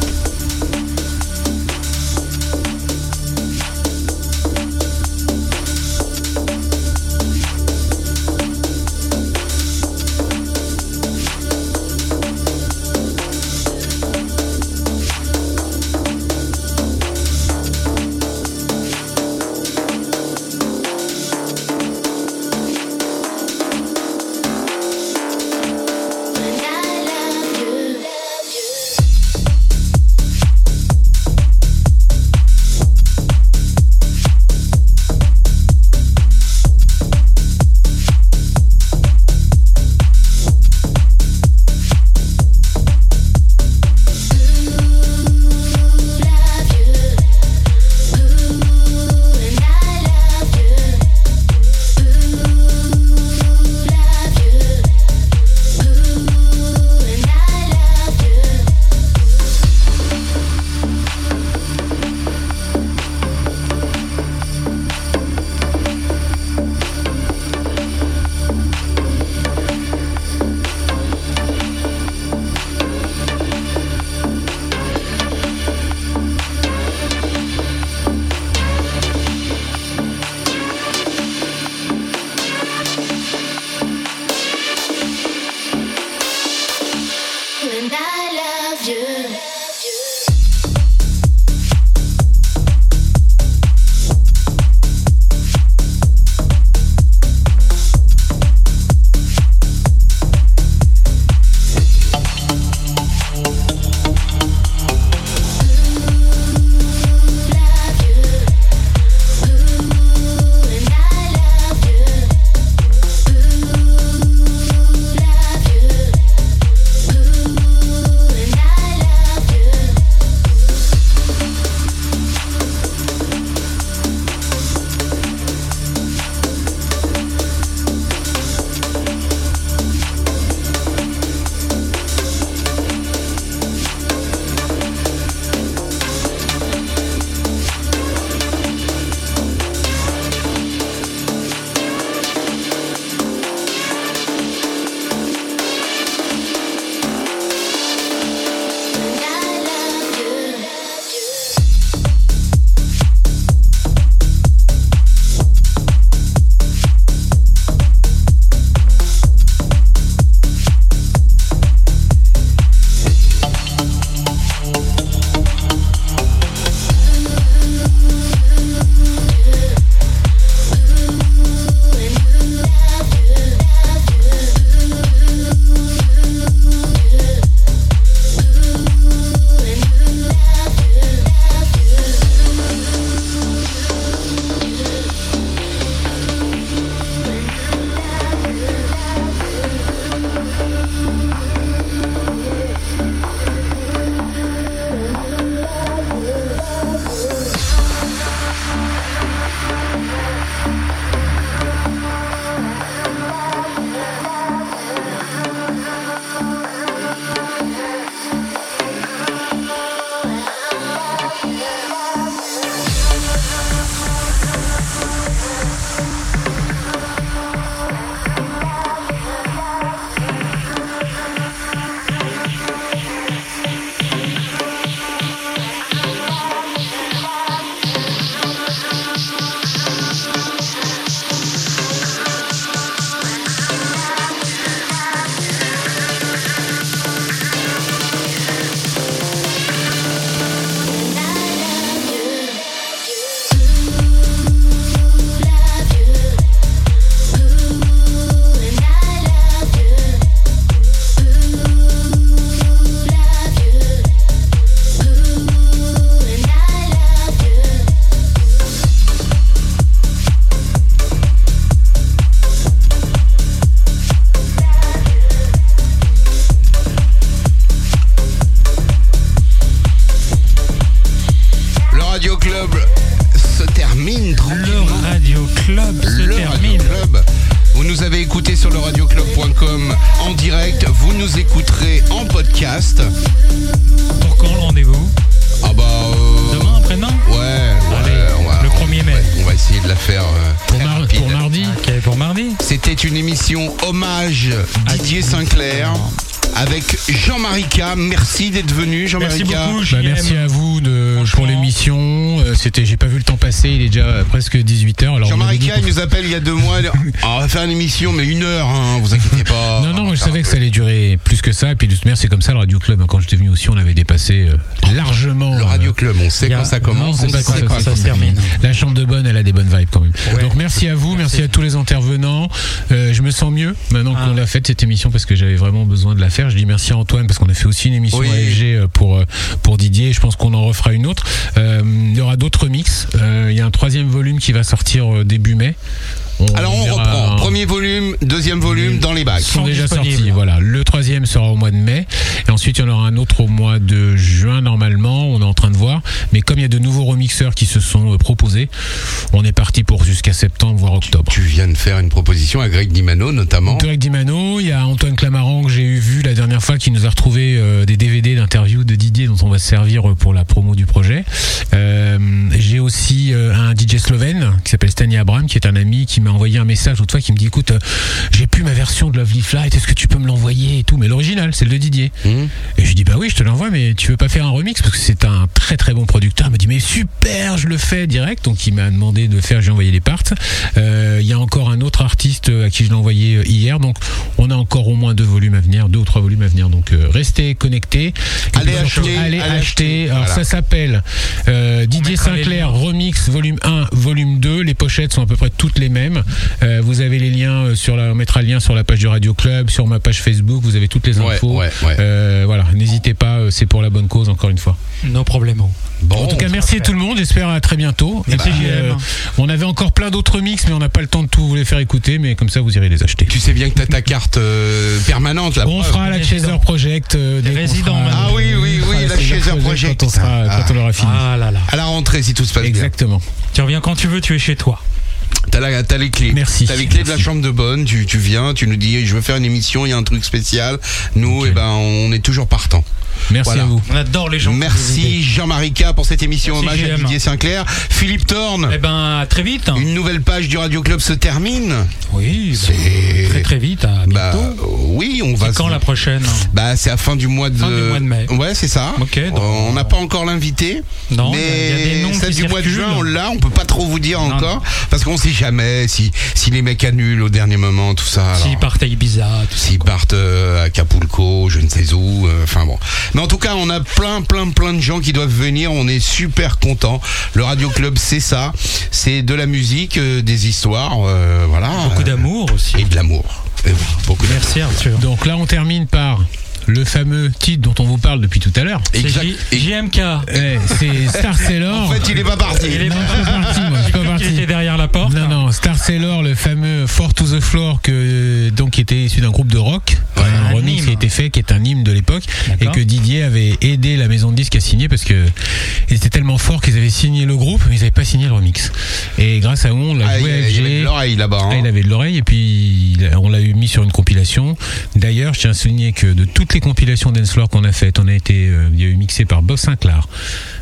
Sait quand ça Non, commence, on on sait sait pas quand quand ça se termine. La chambre de bonne, elle a des bonnes vibes quand même. Ouais. Donc merci à vous, merci, Merci. à tous les intervenants. Euh, je me sens mieux maintenant Ah. qu'on a fait cette émission parce que j'avais vraiment besoin de la faire. Je dis merci à Antoine parce qu'on a fait aussi une émission Oui. AFG euh, pour euh, pour Didier. et Je pense qu'on en refera une autre. Euh, il y aura d'autres mix. Euh, Il y a un troisième volume qui va sortir début mai. Alors on reprend. un- Premier volume, deuxième volume dans les bacs. sont sont déjà sortis. Voilà, le troisième sera au mois de mai, et ensuite il y en aura un autre au mois de juin normalement. On est en train de voir, mais comme il y a qui se sont euh, proposés, on est parti pour jusqu'à septembre voire octobre. Tu viens de faire une proposition à Greg Dimano notamment. Greg Dimano, il y a Antoine Clamaran que j'ai eu vu la dernière fois qui nous a retrouvé euh, des DVD d'interviews de Didier dont on va se servir euh, pour la promo du projet. Euh, j'ai aussi euh, un DJ slovène qui s'appelle Stani Abram qui est un ami qui m'a envoyé un message l'autre fois qui me dit écoute j'ai plus ma version de Lovely Flight est-ce que tu peux me l'envoyer et tout mais l'original c'est le de Didier Hum. Je dis bah oui je te l'envoie mais tu veux pas faire un remix? Parce que c'est un très très bon producteur. Il m'a dit mais super je le fais direct. Donc il m'a demandé de faire j'ai envoyé les parts. Euh, il y a encore un autre artiste à qui je l'ai envoyé euh, hier donc on a encore au moins deux volumes à venir deux ou trois volumes à venir donc euh, restez connectés Allez puis surtout, acheter, allez allez acheter acheter. alors Voilà. ça s'appelle euh, Didier Sinclair. Remix volume 1 volume 2 les pochettes sont à peu près toutes les mêmes Euh, vous avez les liens euh, sur la on mettra le lien sur la page du Radio Club sur ma page Facebook vous avez toutes les infos ouais, ouais. Euh, voilà n'hésitez pas euh, c'est pour la bonne cause encore une fois No problemo. Bon, en tout cas, merci à tout le monde. J'espère à très bientôt. Merci, Et puis, JM. on avait encore plein d'autres mix, mais on n'a pas le temps de tout vous les faire écouter. Mais comme ça, vous irez les acheter. tu sais bien que t'as ta carte euh, permanente là. On fera la. Chaser Project. euh, dès qu'on Résident, sera- maintenant. Ah oui, oui, oui, la Chaser Project. Quand on, sera, Ah. quand on l'aura fini. Ah là là. À la rentrée si tout se passe bien. Exactement. Tu reviens quand tu veux, tu es chez toi. T'as la- les clés. Merci. T'as les clés de la chambre de bonne. Tu, tu viens, tu nous dis, je veux faire une émission, il y a un truc spécial. Nous, eh ben, on est toujours partant. Merci Voilà. à vous. On adore les gens. Merci. Jean-Marie K pour cette émission Merci, hommage à. Didier Sinclair. Philippe Thorne, Eh ben, à très vite. une nouvelle page du Radio Club se termine. Oui, C'est très très vite. À bientôt. Bah, oui, on va. C'est quand se- la prochaine? Bah, c'est à fin du mois de. Fin du mois de mai. Ouais, c'est ça. Ok, donc- on n'a pas encore l'invité. Non, mais celle du mois de juin, on l'a. On peut pas trop vous dire Non, encore non. parce qu'on sait jamais si si les mecs annulent au dernier moment, tout ça. S'ils partent à Ibiza, tout ça. S'ils partent euh, à Acapulco, je ne sais où, euh, enfin bon. Mais en tout cas, on a plein, plein, plein de gens qui doivent venir. On est super contents. Le Radio Club, c'est ça. C'est de la musique, euh, des histoires, euh, voilà. Beaucoup d'amour aussi. Et de l'amour. Et oui, beaucoup. Merci Arthur. Donc là, on termine par le fameux titre dont on vous parle depuis tout à l'heure. JMK. Eh, c'est Star Sailor. En fait, il est pas parti. Il est Non, pas parti, moi, je suis pas Il parti. était derrière la porte. Non, non, Star Sailor, le fameux Fort to the Floor, que, donc, qui était issu d'un groupe de rock, un un remix hymne. qui a été fait, qui est un hymne de l'époque, et que Didier avait aidé la maison de disques à signer parce que ils étaient tellement forts qu'ils avaient signé le groupe, mais ils n'avaient pas signé le remix. Et grâce à eux, on l'a Ah, il joué il avait de l'oreille là-bas. hein. Ah, il avait de l'oreille et puis il on l'a eu mis sur une compilation. D'ailleurs, je tiens à souligner que de toutes les compilations Dancefloor qu'on a faites, on a été, euh, il mixé par Bob Sinclair,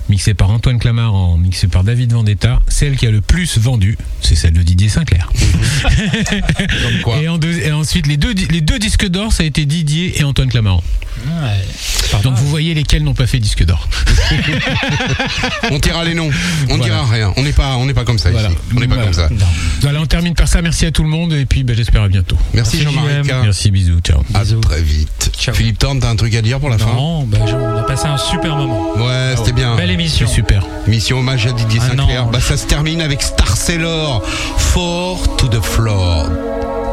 mixé par Antoine Clamaran, mixé par David Vendetta. Celle qui a le plus vendu, c'est celle de Didier Sinclair. Comme quoi. et, en deux- et ensuite, les deux, di- les deux disques d'or, ça a été Didier et Antoine Clamaran. Ouais, Donc vous voyez lesquels n'ont pas fait disque d'or. On tira les noms. On Voilà. dira rien. On n'est pas, on n'est pas comme ça Voilà. ici. On n'est pas Voilà. comme ça. Non. Voilà, on termine par ça. Merci à tout le monde et puis ben, j'espère à bientôt. Merci, Merci, Jean-Marie JM. K. Merci, bisous, ciao. À Bisous. très vite. Ciao. Philippe Thorne, t'as un truc à dire pour la fin? Non, bah, je- on a passé un super moment. Ouais, c'était bien. Belle émission. Super. Mission hommage à Didier Ah Sinclair. non. Bah, ça se termine avec Star Sailor. Four to the floor.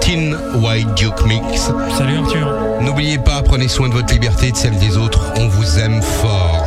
Tin White Duke Mix. Salut Arthur. N'oubliez pas, prenez soin de votre liberté et de celle des autres. On vous aime fort.